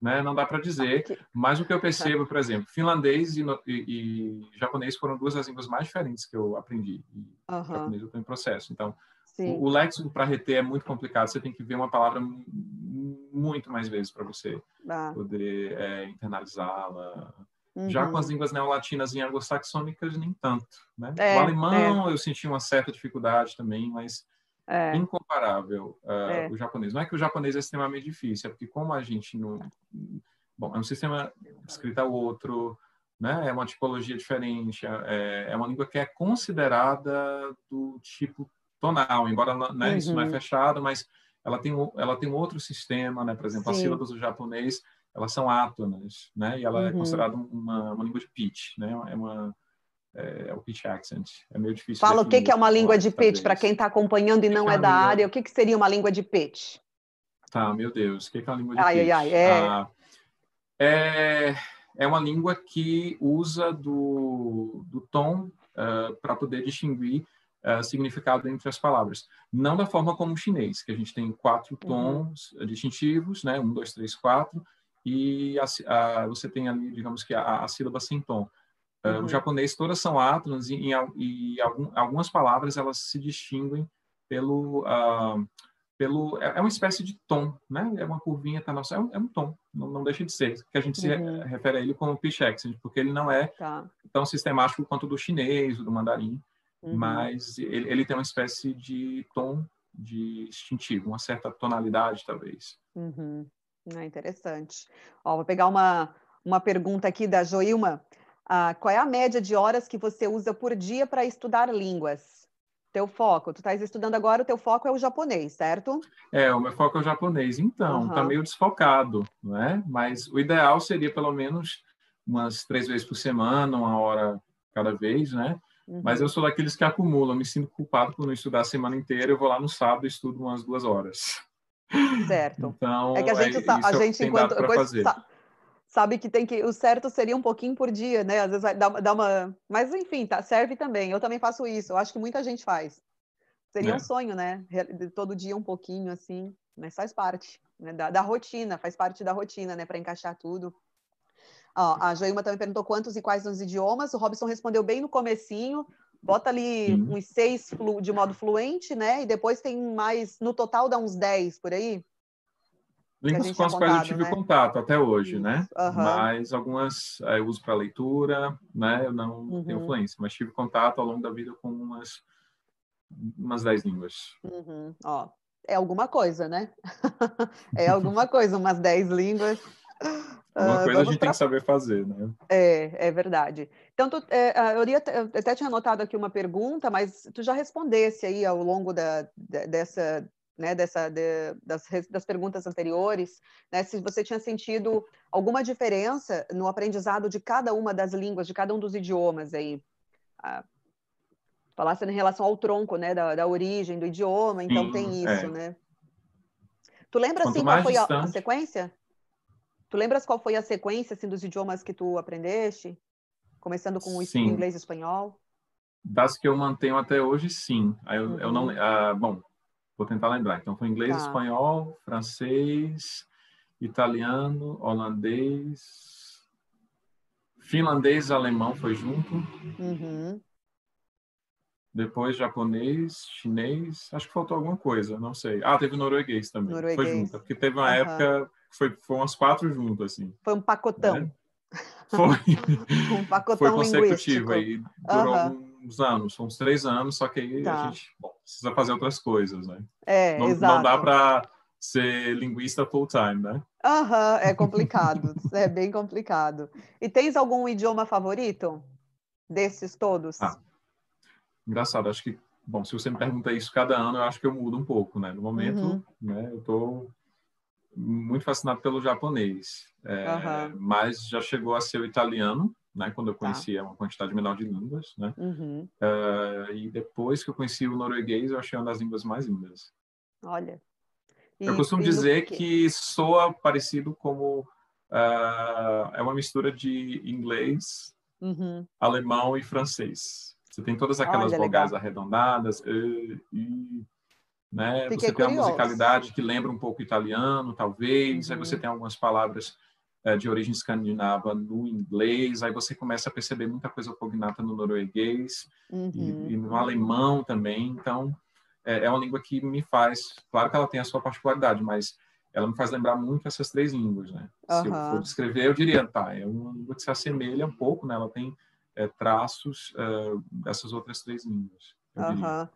né? Não dá para dizer, mas o que eu percebo, por exemplo, finlandês e, e, e, japonês foram duas das línguas mais diferentes que eu aprendi. E uhum. japonês eu estou em processo. Então, Sim. o, o léxico para reter é muito complicado. Você tem que ver uma palavra muito mais vezes para você ah. poder é, internalizá-la. Uhum. Já com as uhum. línguas neolatinas e anglo-saxônicas, nem tanto. Né? É, o alemão é. eu senti uma certa dificuldade também, mas é. incomparável uh, é. o japonês. Não é que o japonês é extremamente difícil, é porque como a gente não... Bom, é um sistema escrito a outro, né? é uma tipologia diferente, é, é uma língua que é considerada do tipo tonal, embora né, uhum. isso não é uhum. fechado, mas ela tem, ela tem um outro sistema, né? por exemplo, Sim. as sílabas do japonês, elas são átonas, né? e ela é uhum. é considerada uma, uma língua de pitch, né? é uma é, é o pitch accent. É meio difícil. Fala o que, que é uma língua de pitch, para quem está acompanhando e não é, é da língua... área, o que, que seria uma língua de pitch? Tá, meu Deus, o que, que é uma língua de ai, pitch? Ai, ai, é... Ah, é... é uma língua que usa do, do tom uh, ah, para poder distinguir uh, significado entre as palavras. Não da forma como o chinês, que a gente tem quatro uhum. tons uhum. distintivos, né? Um, dois, três, quatro, e a, a, você tem ali, digamos que a, a sílaba sem tom. Uh, uhum. O japonês todas são átonas e, e, e algum, algumas palavras elas se distinguem pelo uh, pelo é, é, uma espécie de tom, né? É uma curvinha tá nossa, é um, é um tom, não, não, deixa de ser, que a gente se uhum. refere a ele como pitch accent, porque ele não é tá. tão sistemático quanto o do chinês, o do mandarim, uhum. mas ele, ele, tem uma espécie de tom distintivo, uma certa tonalidade talvez. Uhum. É interessante. Ó, vou pegar uma, uma pergunta aqui da Joilma. Ah, qual é a média de horas que você usa por dia para estudar línguas? Teu foco, tu estás estudando agora, o teu foco é o japonês, certo? É, o meu foco é o japonês. Então, uhum. tá meio desfocado, não é? Mas o ideal seria pelo menos umas três vezes por semana, uma hora cada vez, né? Uhum. Mas eu sou daqueles que acumulam, me sinto culpado por não estudar a semana inteira, eu vou lá no sábado e estudo umas duas horas. Certo. Então, é que a gente, é, a gente enquanto coisa, sabe que tem que o certo seria um pouquinho por dia, né? Às vezes vai dar, dar uma, mas enfim, tá, serve também. Eu também faço isso. Eu acho que muita gente faz. Seria é. um sonho, né? Todo dia um pouquinho assim, mas faz parte né? da, da rotina, faz parte da rotina, né? Para encaixar tudo. Ó, a Joilma também perguntou quantos e quais os idiomas. O Robson respondeu bem no comecinho. Bota ali Sim. uns seis de modo fluente, né? E depois tem mais, no total dá uns dez por aí. Línguas com as quais eu tive né? contato até hoje, né? Uhum. Mas algumas eh, eu uso para leitura, né? Eu não uhum. tenho fluência, mas tive contato ao longo da vida com umas umas dez línguas. Uhum. Ó, é alguma coisa, né? é alguma coisa, umas dez línguas. Uma uh, coisa a gente pra... tem que saber fazer, né? É, é verdade. Então, tu, é, eu, ia, eu até tinha anotado aqui uma pergunta, mas tu já respondesse aí ao longo da, dessa, né, dessa, de, das, das perguntas anteriores, né, se você tinha sentido alguma diferença no aprendizado de cada uma das línguas, de cada um dos idiomas aí. Ah, falasse em relação ao tronco, né, da, da origem do idioma, então Sim, tem isso, é. né? Tu lembra, Quanto assim, qual foi a, a sequência? Tu lembras qual foi a sequência assim, dos idiomas que tu aprendeste? Começando com o sim. inglês e espanhol? Das que eu mantenho até hoje, sim. Eu, uhum. eu não, uh, bom, vou tentar lembrar. Então foi inglês, tá. espanhol, francês, italiano, holandês, finlandês, alemão foi junto. Uhum. Depois japonês, chinês, acho que faltou alguma coisa, não sei. Ah, teve norueguês também. Norueguês. Foi junto, porque teve uma uhum. época foi, foi umas quatro juntos, assim. Foi um pacotão. Né? Foi. um pacotão Foi consecutivo aí, durou uhum. Uns anos, uns três anos, só que aí tá. a gente bom, precisa fazer outras coisas, né? É, não, exato. Não dá para ser linguista full time, né? Aham, uhum, é complicado, é bem complicado. E tens algum idioma favorito desses todos? Ah, engraçado, acho que, bom, se você me pergunta isso cada ano, eu acho que eu mudo um pouco, né? No momento, uhum. né, eu tô muito fascinado pelo japonês, é, uhum. mas já chegou a ser o italiano, né? Quando eu tá. conhecia tá. uma quantidade menor de línguas, né? Uhum. Uh, e depois que eu conheci o norueguês, eu achei uma das línguas mais lindas. Olha. E, eu costumo dizer que soa parecido como uh, é uma mistura de inglês, uhum. alemão e francês. Você tem todas aquelas Olha, vogais legal. arredondadas e, e né? Você tem uma musicalidade que lembra um pouco italiano, talvez. Uhum. Aí você tem algumas palavras de origem escandinava no inglês. Aí você começa a perceber muita coisa cognata no norueguês uhum. e, e, no alemão também. Então, é, é, uma língua que me faz... Claro que ela tem a sua particularidade, mas ela me faz lembrar muito essas três línguas, né? Uhum. Se eu for descrever, eu diria, tá, é uma língua que se assemelha um pouco, né? Ela tem é, traços uh, dessas outras três línguas. Aham.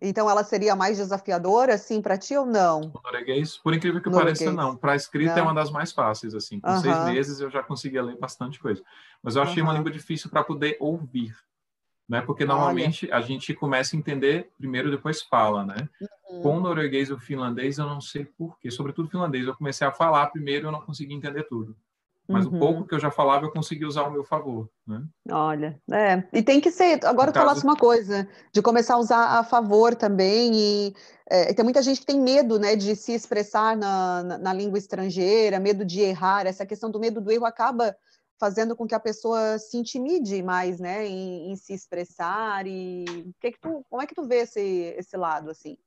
Então ela seria mais desafiadora, assim, para ti ou não? O norueguês, por incrível que norueguês. pareça, não. Para escrita é não. é uma das mais fáceis, assim. Com uh -huh. seis meses eu já conseguia ler bastante coisa. Mas eu achei uh -huh. uma língua difícil para poder ouvir, né? Porque normalmente Olha. a gente começa a entender primeiro, depois fala, né? Uhum. Com o norueguês e o finlandês eu não sei porquê. Sobretudo finlandês, eu comecei a falar primeiro e eu não consegui entender tudo. Mas uhum. o pouco que eu já falava eu consegui usar ao meu favor. Né? Olha, é, e tem que ser. Agora, tu caso... falasse uma coisa, de começar a usar a favor também, e é, tem muita gente que tem medo né, de se expressar na, na, na, língua estrangeira, medo de errar, essa questão do medo do erro acaba fazendo com que a pessoa se intimide mais né, em, em se expressar, e que que tu, como é que tu vê esse, esse lado, assim?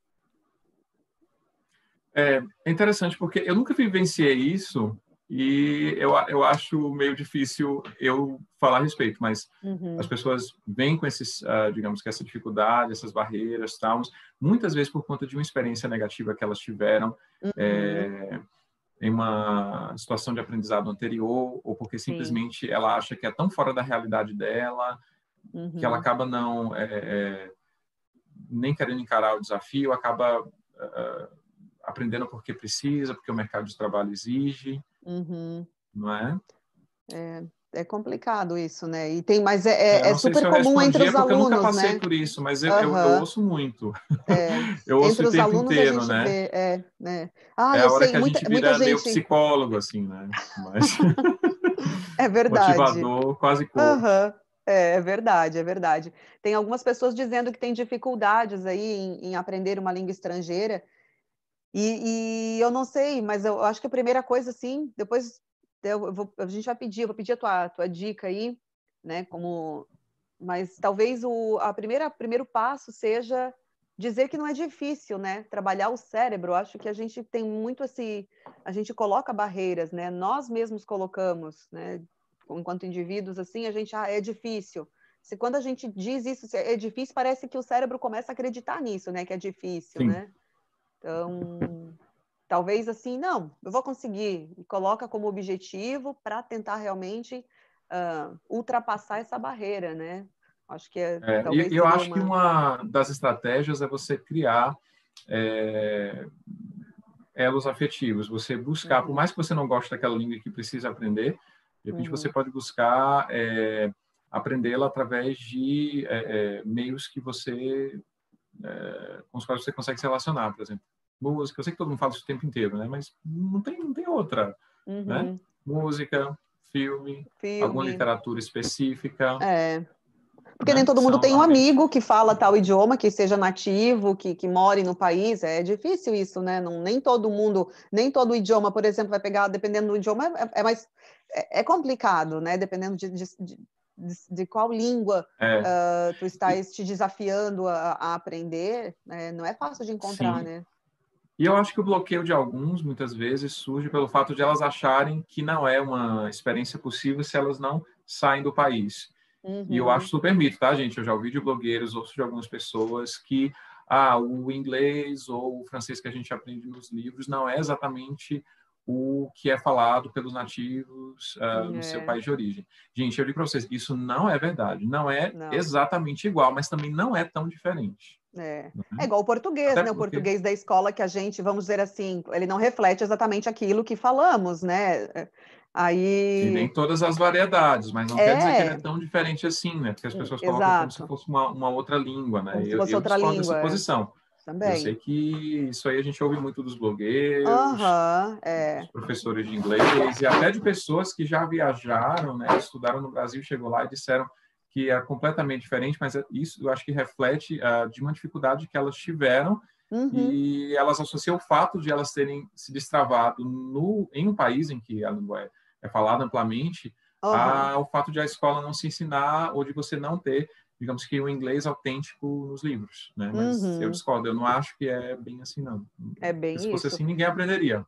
É, é interessante, porque eu nunca vivenciei isso, e eu, eu acho meio difícil eu falar a respeito, mas uhum. as pessoas vêm com esses, uh, digamos que essa dificuldade, essas barreiras, traumas, muitas vezes por conta de uma experiência negativa que elas tiveram uhum. é, em uma situação de aprendizado anterior, ou porque simplesmente Sim. ela acha que é tão fora da realidade dela uhum. que ela uhum. acaba não é, é, nem querendo encarar o desafio, acaba uh, aprendendo porque precisa, porque o mercado de trabalho exige. Uhum. Não é? é? É complicado isso, né? E tem, mas é, é, é super comum entre os alunos, eu nunca passei né? por isso, mas eu, uhum. eu, eu ouço muito. É. eu ouço entre o tempo inteiro, né? Vê, é, né? Ah, é a hora sei, que a muita, gente vira gente... meio psicólogo, assim, né? Mas... é verdade. Motivador, quase como. Uhum. É, é, verdade, é verdade. Tem algumas pessoas dizendo que tem dificuldades aí em, em aprender uma língua estrangeira, e, e, eu não sei, mas eu acho que a primeira coisa, assim, depois eu vou, a gente vai pedir, vou pedir a tua, tua dica aí, né? Como, mas talvez o a primeira primeiro passo seja dizer que não é difícil, né? Trabalhar o cérebro. Acho que a gente tem muito esse, a gente coloca barreiras, né? Nós mesmos colocamos, né? Enquanto indivíduos, assim, a gente ah, é difícil. Se quando a gente diz isso é difícil, parece que o cérebro começa a acreditar nisso, né? Que é difícil, Sim. né? Então, talvez assim, não, eu vou conseguir, e coloca como objetivo para tentar realmente uh, ultrapassar essa barreira, né? Acho que é. é e eu acho uma... que uma das estratégias é você criar é, elos afetivos, você buscar, uhum. por mais que você não goste daquela língua que precisa aprender, de repente uhum. você pode buscar é, aprendê-la através de é, é meios que você é, com os quais você consegue se relacionar, por exemplo. Música, eu sei que todo mundo fala isso o tempo inteiro, né? Mas não tem, não tem outra, uhum. né? Música, filme, filme, alguma literatura específica. É. Porque né? nem todo mundo São tem um amigo que fala tal idioma, que seja nativo, que, que more no país. É difícil isso, né? Não, nem todo mundo, nem todo idioma, por exemplo, vai pegar, dependendo do idioma, é, é mais é, é complicado, né? Dependendo de, de, de de, qual língua é. uh, tu estás te desafiando a, a aprender, né? não é fácil de encontrar, Sim. né? E eu acho que o bloqueio de alguns, muitas vezes, surge pelo fato de elas acharem que não é uma experiência possível se elas não saem do país. Uhum. E eu uhum. acho super mito, tá, gente? Eu já ouvi de blogueiros, ouço de algumas pessoas que ah, o inglês ou o francês que a gente aprende nos livros não é exatamente o que é falado pelos nativos uh, é. no seu país de origem. Gente, eu digo para vocês, isso não é verdade. Não é não. exatamente igual, mas também não é tão diferente. É, uhum. é igual o português, Até né? Porque... O português da escola que a gente, vamos dizer assim, ele não reflete exatamente aquilo que falamos, né? Aí... E nem todas as variedades, mas não é... quer dizer que ele é tão diferente assim, né? Porque as pessoas colocam Exato. como se fosse uma, uma outra língua, né? Como se fosse eu, outra eu língua. Dessa é. posição. Também. Eu sei que isso aí a gente ouve muito dos blogueiros, é. dos professores de inglês e até de pessoas que já viajaram, né, estudaram no Brasil, chegou lá e disseram que é completamente diferente, mas isso eu acho que reflete uh, de uma dificuldade que elas tiveram uhum. e elas associam o fato de elas terem se destravado no, em um país em que a língua é, é falada amplamente uhum. ao fato de a escola não se ensinar ou de você não ter digamos que o inglês autêntico nos livros, né? Mas uhum. eu discordo, eu não acho que é bem assim, não. É bem Se fosse isso. assim, ninguém aprenderia.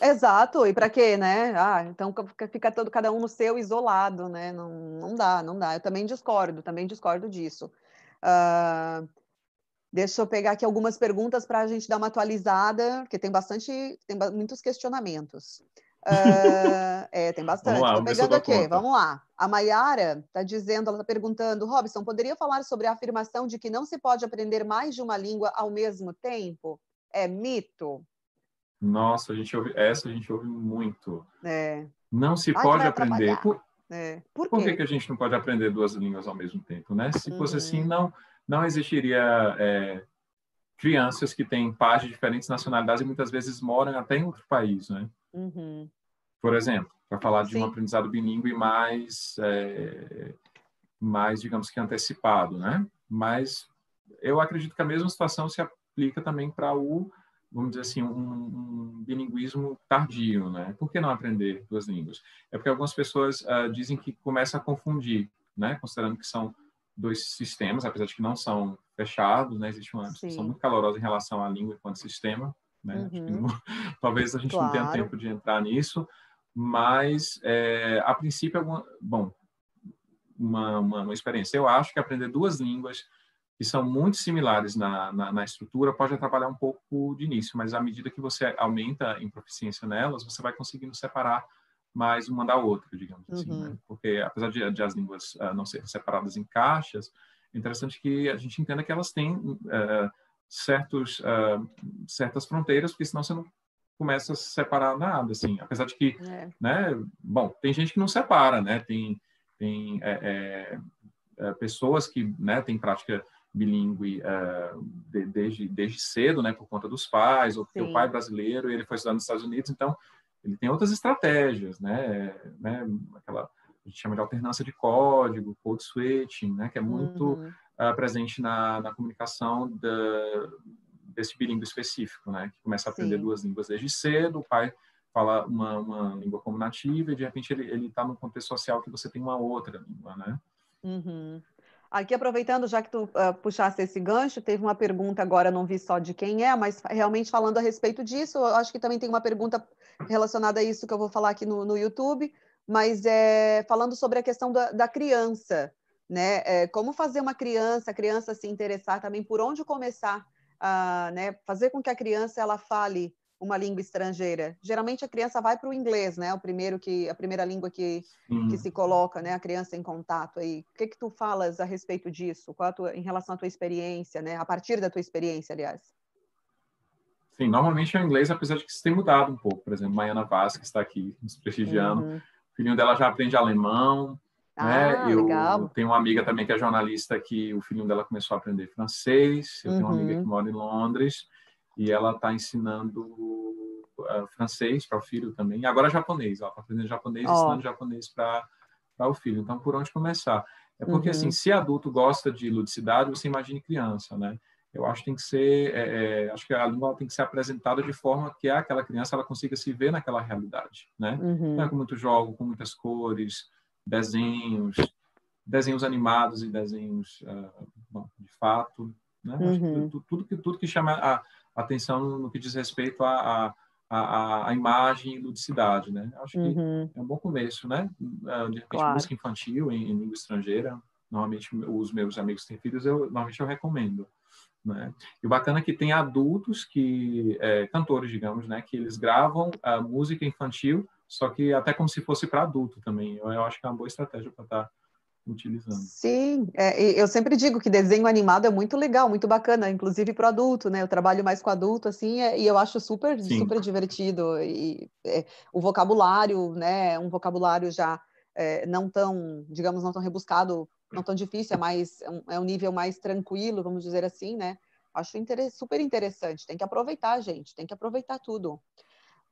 É, exato. E para quê, né? Ah, então fica todo cada um no seu isolado, né? Não, não dá, não dá. Eu também discordo, também discordo disso. Uh, deixa eu pegar aqui algumas perguntas para a gente dar uma atualizada, porque tem bastante, tem muitos questionamentos. Uh, é, tem bastante. Estou pegando aqui, conta. vamos lá. A Mayara está dizendo, ela está perguntando, Robson, poderia falar sobre a afirmação de que não se pode aprender mais de uma língua ao mesmo tempo? É mito? Nossa, a gente ouve, essa a gente ouve muito. É. Não se pode aprender. Por, é. Por, por que, que a gente não pode aprender duas línguas ao mesmo tempo, né? Se uhum. fosse assim, não, não existiria é, crianças que têm pais de diferentes nacionalidades e muitas vezes moram até em outro país, né? Uhum. por exemplo, para falar de Sim. um aprendizado bilíngue mais, é, mais, digamos que antecipado, né? Mas eu acredito que a mesma situação se aplica também para o, vamos dizer assim, um, um bilinguismo tardio, né? Por que não aprender duas línguas? É porque algumas pessoas uh, dizem que começa a confundir, né? Considerando que são dois sistemas, apesar de que não são fechados, né? Existe uma discussão muito calorosa em relação à língua enquanto sistema, né? Uhum. Não, talvez a gente claro. não tenha tempo de entrar nisso, mas é, a princípio, alguma, bom, uma, uma, uma, experiência. Eu acho que aprender duas línguas que são muito similares na, na, na, estrutura pode atrapalhar um pouco de início, mas à medida que você aumenta em proficiência nelas, você vai conseguindo separar mais uma da outra, digamos assim, né? Uhum. Porque apesar de, de, as línguas uh, não serem separadas em caixas, é interessante que a gente entenda que elas têm uh, certos, uh, certas fronteiras, porque senão você não começa a separar nada, assim. Apesar de que, é. né? Bom, tem gente que não separa, né? Tem, tem é, é, pessoas que, né? Tem prática bilíngue de, desde, desde cedo, né? Por conta dos pais, ou porque Sim. o pai é brasileiro e ele foi estudar nos Estados Unidos, então ele tem outras estratégias, né? né? Aquela a gente chama de alternância de código, code switching, né? Que é muito uhum. Uh, presente na, na comunicação da, desse bilíngue específico, né? Que começa a aprender Sim. duas línguas desde cedo, o pai fala uma, uma língua como nativa e de repente ele está num contexto social que você tem uma outra língua, né? Uhum. Aqui, aproveitando, já que tu uh, puxasse esse gancho, teve uma pergunta agora, não vi só de quem é, mas realmente falando a respeito disso, eu acho que também tem uma pergunta relacionada a isso que eu vou falar aqui no, no YouTube, mas é falando sobre a questão da, da criança, né? É, como fazer uma criança, a criança se interessar também, por onde começar, a né? Fazer com que a criança ela fale uma língua estrangeira. Geralmente a criança vai para o inglês, né? O primeiro que a primeira língua que, que se coloca, né? A criança em contato aí. O que que tu falas a respeito disso? Qual tua, em relação à tua experiência, né? A partir da tua experiência, aliás. Sim, normalmente é o inglês, apesar de que isso tem mudado um pouco. Por exemplo, Maiana Vaz, que está aqui nos prestigiando, uhum. o filhinho dela já aprende alemão? Ah, né? Eu legal. tenho uma amiga também que é jornalista que o filhinho dela começou a aprender francês. Eu uhum. tenho uma amiga que uhum. mora em Londres e ela está ensinando uh, francês para o filho também. E agora japonês, ela está aprendendo japonês, oh. ensinando japonês para o filho. Então, por onde começar? É porque, assim, uhum. assim, se adulto gosta de ludicidade, você imagine criança, né? Eu acho que tem que ser, é, é, acho que a língua tem que ser apresentada de forma que aquela criança ela consiga se ver naquela realidade, né? Uhum. É com muito jogo, com muitas cores, desenhos, desenhos animados e desenhos uh, bom, de fato, né? Uhum. Tudo, tudo, que tudo que chama a, atenção no que diz respeito à, à, à imagem e ludicidade, né? Acho que uhum. é um bom começo, né? Ah, de repente, claro. música infantil em, em, língua estrangeira, normalmente os meus amigos têm filhos, eu normalmente eu recomendo. Né? E o bacana é que tem adultos que, é, cantores, digamos, né, que eles gravam a música infantil, só que até como se fosse para adulto também. Eu, eu, acho que é uma boa estratégia para estar tá utilizando. Sim, é, eu sempre digo que desenho animado é muito legal, muito bacana, inclusive para adulto, né? Eu trabalho mais com adulto, assim, é, e eu acho super, Sim. super divertido. E é, o vocabulário, né? Um vocabulário já é, não tão, digamos, não tão rebuscado, não tão difícil, é mais é um, é um nível mais tranquilo, vamos dizer assim, né? Acho inter super interessante. Tem que aproveitar, gente. Tem que aproveitar tudo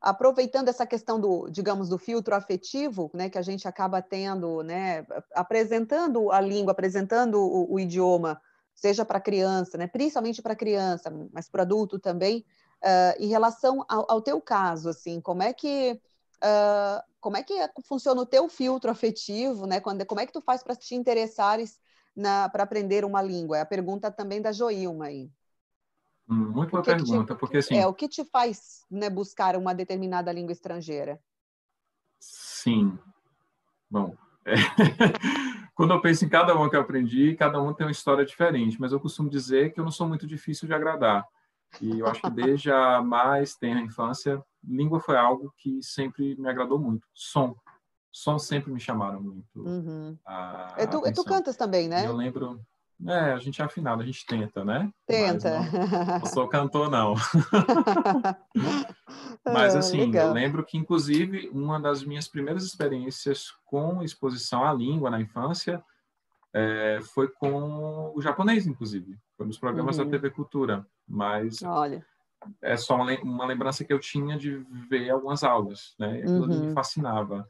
aproveitando essa questão do, digamos, do filtro afetivo, né, que a gente acaba tendo, né, apresentando a língua, apresentando o, o idioma, seja para criança, né, principalmente para criança, mas para adulto também, uh, em relação ao, ao, teu caso, assim, como é que uh, como é que funciona o teu filtro afetivo, né, quando, como é que tu faz para te interessares para aprender uma língua? É a pergunta também da Joilma aí. Muito boa pergunta, te, porque assim... É, o que te faz né, buscar uma determinada língua estrangeira? Sim. Bom, é... quando eu penso em cada uma que eu aprendi, cada um tem uma história diferente, mas eu costumo dizer que eu não sou muito difícil de agradar. E eu acho que desde a mais tenra infância, língua foi algo que sempre me agradou muito. Som. Som sempre me chamaram muito. Uhum. A, e, tu, e tu cantas também, né? Eu lembro... É, a gente é afinado, a gente tenta, né? Tenta. Não, não, sou cantor, não. Mas, assim, eu lembro que, inclusive, uma das minhas primeiras experiências com exposição à língua na infância é, foi com o japonês, inclusive. Foi nos programas uhum. da TV Cultura. Mas, Olha. é só uma, uma lembrança que eu tinha de ver algumas aulas, né? Aquilo uhum. me fascinava.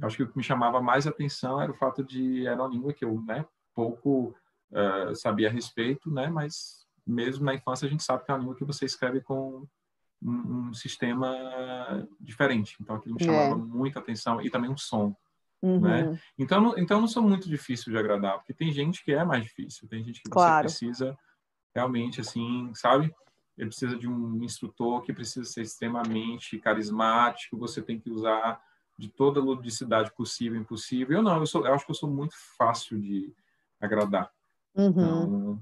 Eu acho que o que me chamava mais atenção era o fato de era uma língua que eu, né, pouco uh, sabia a respeito, né? Mas mesmo na infância a gente sabe que é uma língua que você escreve com um, um sistema diferente. Então aquilo me chamava é. muita atenção e também um som. Uhum. Né? Então, então não sou muito difícil de agradar, porque tem gente que é mais difícil, tem gente que claro. você precisa realmente assim, sabe? Ele precisa de um instrutor que precisa ser extremamente carismático, você tem que usar de toda a ludicidade possível e impossível. Eu não, eu, sou, eu acho que eu sou muito fácil de agradar. Uhum. Então,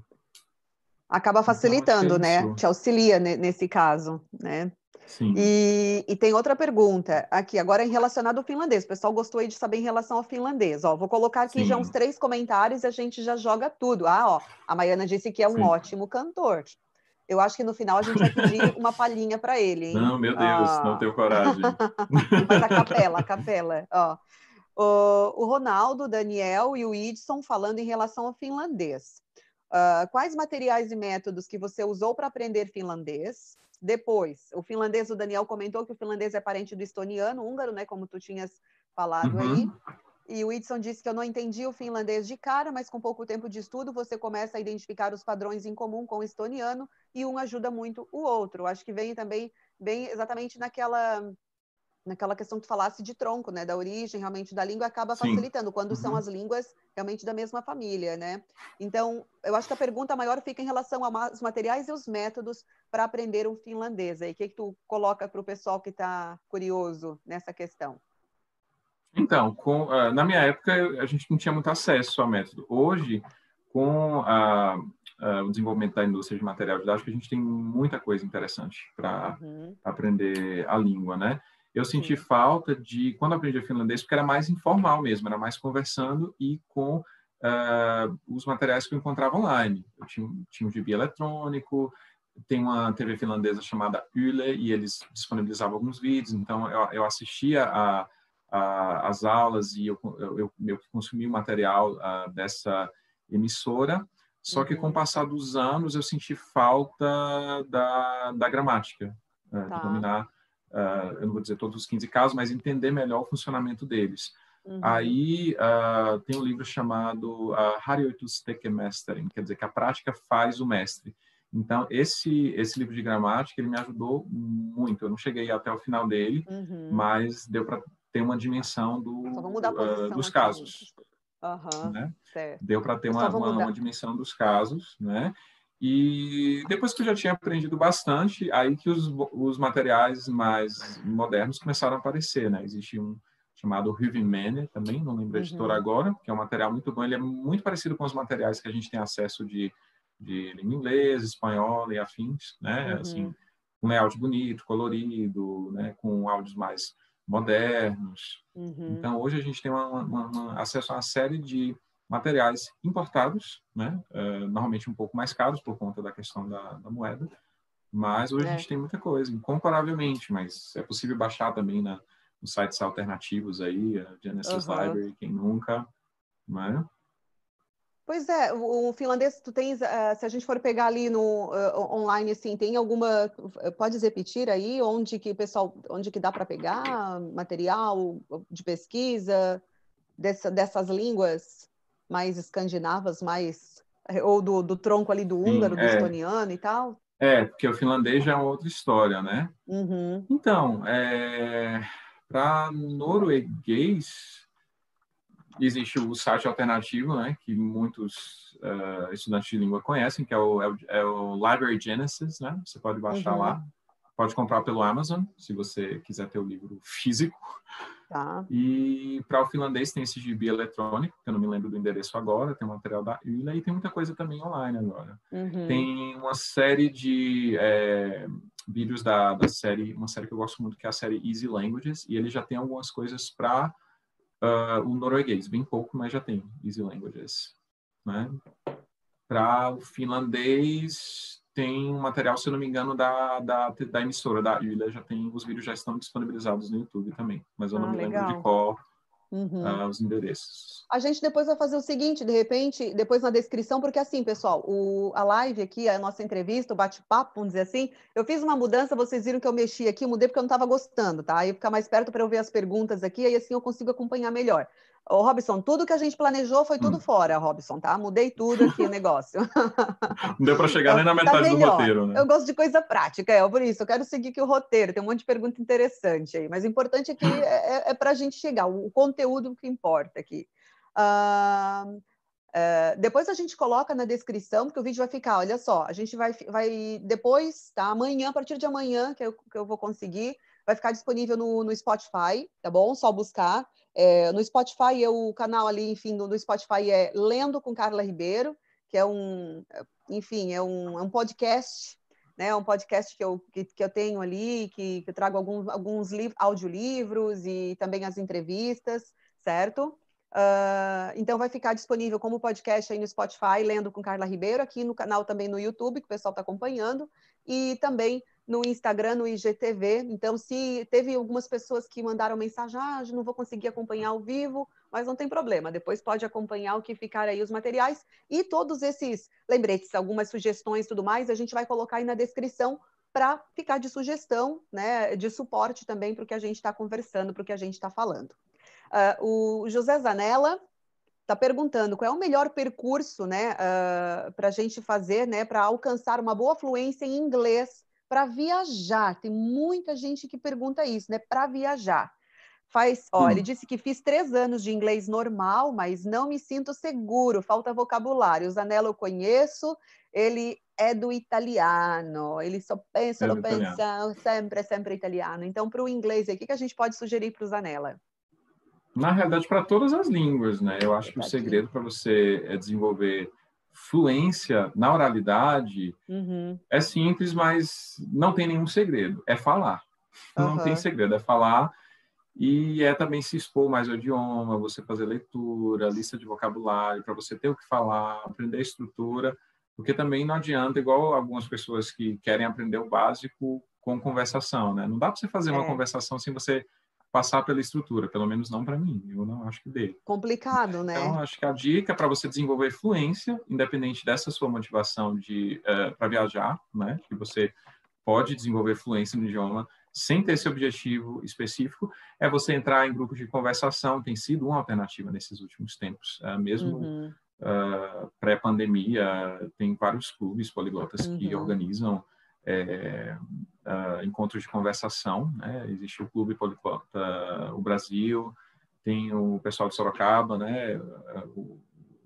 Acaba então, facilitando, então, né? Te auxilia nesse caso, né? Sim. E, e, tem outra pergunta aqui, agora em relacionado ao finlandês. O pessoal gostou aí de saber em relação ao finlandês. Ó, vou colocar aqui Sim. já uns três comentários e a gente já joga tudo. Ah, ó, a Maiana disse que é um Sim. ótimo cantor. Eu acho que no final a gente vai pedir uma palhinha para ele, hein? Não, meu Deus, ah. não tenho coragem. Mas a capela, a capela, ó. O, o Ronaldo, o Daniel e o Idson falando em relação ao finlandês. Uh, quais materiais e métodos que você usou para aprender finlandês? Depois, o finlandês, o Daniel comentou que o finlandês é parente do estoniano, húngaro, né? Como tu tinhas falado uhum. aí. E o Whitson disse que eu não entendi o finlandês de cara, mas com pouco tempo de estudo você começa a identificar os padrões em comum com o estoniano e um ajuda muito o outro. Acho que vem também bem exatamente naquela naquela questão que tu falasse de tronco, né, da origem realmente da língua acaba facilitando Sim. quando uhum. são as línguas realmente da mesma família, né? Então, eu acho que a pergunta maior fica em relação aos materiais e os métodos para aprender o finlandês. E o que, que tu coloca para o pessoal que está curioso nessa questão? Então, com, uh, na minha época, a gente não tinha muito acesso ao método. Hoje, com a, o desenvolvimento da indústria de material didático, a gente tem muita coisa interessante para uhum. aprender a língua, né? Eu senti Sim. falta de, quando aprendi finlandês, porque era mais informal mesmo, era mais conversando e com uh, os materiais que eu encontrava online. Eu tinha, tinha um gibi eletrônico, tem uma TV finlandesa chamada Yle, e eles disponibilizavam alguns vídeos, então eu, eu assistia a a, as aulas e eu, eu, eu consumi o material uh, dessa emissora, só uhum. que com o uhum. passar dos anos eu senti falta da, da gramática, uh, tá. de dominar, uh, eu não vou dizer todos os 15 casos, mas entender melhor o funcionamento deles. Uhum. Aí tem um livro chamado uh, Harjoitus Mestering, quer dizer que a prática faz o mestre. Então, esse, esse livro de gramática, ele me ajudou muito. Eu não cheguei até o final dele, uhum. mas deu para ter uma dimensão do, uh, dos casos. Uhum, né? Deu para ter uma, uma, uma, dimensão dos casos, né? E depois que eu já tinha aprendido bastante, aí que os, os materiais mais modernos começaram a aparecer, né? Existe um chamado Rivimene também, não lembro a editora uhum. agora, que é um material muito bom. Ele é muito parecido com os materiais que a gente tem acesso de, de língua inglesa, espanhola e afins, né? Uhum. Assim, um layout bonito, colorido, né? Com áudios mais modernos. Uhum. Então, hoje a gente tem uma, uma, uma, acesso a uma série de materiais importados, né? Uh, normalmente um pouco mais caros por conta da questão da, da moeda, mas hoje é. a gente tem muita coisa, incomparavelmente, mas é possível baixar também na, nos sites alternativos aí, a Genesis uhum. Library, quem nunca, né? Pois é, o, o finlandês, tu tens, uh, se a gente for pegar ali no uh, online, assim, tem alguma, pode repetir aí, onde que pessoal, onde que dá para pegar material de pesquisa dessa, dessas línguas mais escandinavas, mais, ou do, do tronco ali do húngaro, Sim, do é. estoniano e tal? É, porque o finlandês já é outra história, né? Uhum. Então, é, para norueguês, existe o site alternativo, né, que muitos uh, estudantes de língua conhecem, que é o, é o, é o Library Genesis, né? Você pode baixar uhum. lá, pode comprar pelo Amazon, se você quiser ter o livro físico. Tá. E para o finlandês tem esse gibi eletrônico, que eu não me lembro do endereço agora, tem o material da Yle e tem muita coisa também online agora. Uhum. Tem uma série de é, vídeos da, da série, uma série que eu gosto muito, que é a série Easy Languages, e ele já tem algumas coisas para uh, o norueguês, bem pouco, mas já tem Easy Languages. Né? Para o finlandês, tem um material, se eu não me engano, da, da, da emissora, da Yle, já tem, os vídeos já estão disponibilizados no YouTube também, mas eu não ah, me legal. lembro de qual, uhum. uh, os endereços. A gente depois vai fazer o seguinte, de repente, depois na descrição, porque assim, pessoal, o, a live aqui, a nossa entrevista, o bate-papo, vamos dizer assim, eu fiz uma mudança, vocês viram que eu mexi aqui, mudei porque eu não estava gostando, tá? Aí ficar mais perto para eu ver as perguntas aqui, aí assim eu consigo acompanhar melhor. Ô, Robson, tudo que a gente planejou foi tudo hum. fora, Robson, tá? Mudei tudo aqui o negócio. Não deu para chegar então, nem na tá metade tá do roteiro, né? Eu gosto de coisa prática, é por isso. Eu quero seguir aqui o roteiro. Tem um monte de pergunta interessante aí, mas o importante é que é, é, é para a gente chegar, o, conteúdo que importa aqui. Uh, uh, depois a gente coloca na descrição, porque o vídeo vai ficar, olha só, a gente vai, vai depois, tá? Amanhã, a partir de amanhã, que eu, que eu vou conseguir, vai ficar disponível no, no Spotify, tá bom? Só buscar. É, no Spotify, o canal ali, enfim, do, do, Spotify é Lendo com Carla Ribeiro, que é um, enfim, é um, é um podcast, né? É um podcast que eu, que, que eu tenho ali, que, que eu trago alguns, alguns audiolivros e também as entrevistas, certo? Uh, então vai ficar disponível como podcast aí no Spotify, Lendo com Carla Ribeiro, aqui no canal também no YouTube, que o pessoal está acompanhando, e também no Instagram, no IGTV. Então, se teve algumas pessoas que mandaram mensagem, ah, não vou conseguir acompanhar ao vivo, mas não tem problema, depois pode acompanhar o que ficar aí os materiais e todos esses lembretes, algumas sugestões tudo mais, a gente vai colocar aí na descrição para ficar de sugestão, né, de suporte também para o que a gente está conversando, para o que a gente está falando. Uh, o José Zanella está perguntando qual é o melhor percurso né, uh, ah, para a gente fazer né, para alcançar uma boa fluência em inglês para viajar. Tem muita gente que pergunta isso, né? Para viajar. Faz, ó, hum. ele disse que fiz três anos de inglês normal, mas não me sinto seguro, falta vocabulário. O Zanello eu conheço, ele é do italiano, ele só pensa, é pensa, sempre, sempre italiano. Então, para o inglês, o que, que a gente pode sugerir para o Zanella? Na realidade, para todas as línguas, né? Eu acho que o segredo para você é desenvolver fluência na oralidade uhum. é simples, mas não tem nenhum segredo. É falar. Uhum. Não tem segredo, é falar e é também se expor mais ao idioma, você fazer leitura, lista de vocabulário, para você ter o que falar, aprender a estrutura, porque também não adianta, igual algumas pessoas que querem aprender o básico com conversação, né? Não dá para você fazer é. uma conversação sem você passar pela estrutura, pelo menos não para mim, eu não acho que dê. Complicado, né? Então, acho que a dica para você desenvolver fluência, independente dessa sua motivação de uh, eh, para viajar, né, que você pode desenvolver fluência no idioma sem ter esse objetivo específico, é você entrar em grupos de conversação, tem sido uma alternativa nesses últimos tempos, uh, mesmo uhum. uh, pré-pandemia, tem vários clubes poliglotas uhum. que organizam é, uh, encontros de conversação. Né? Existe o Clube Poliglota o Brasil, tem o pessoal de Sorocaba, né?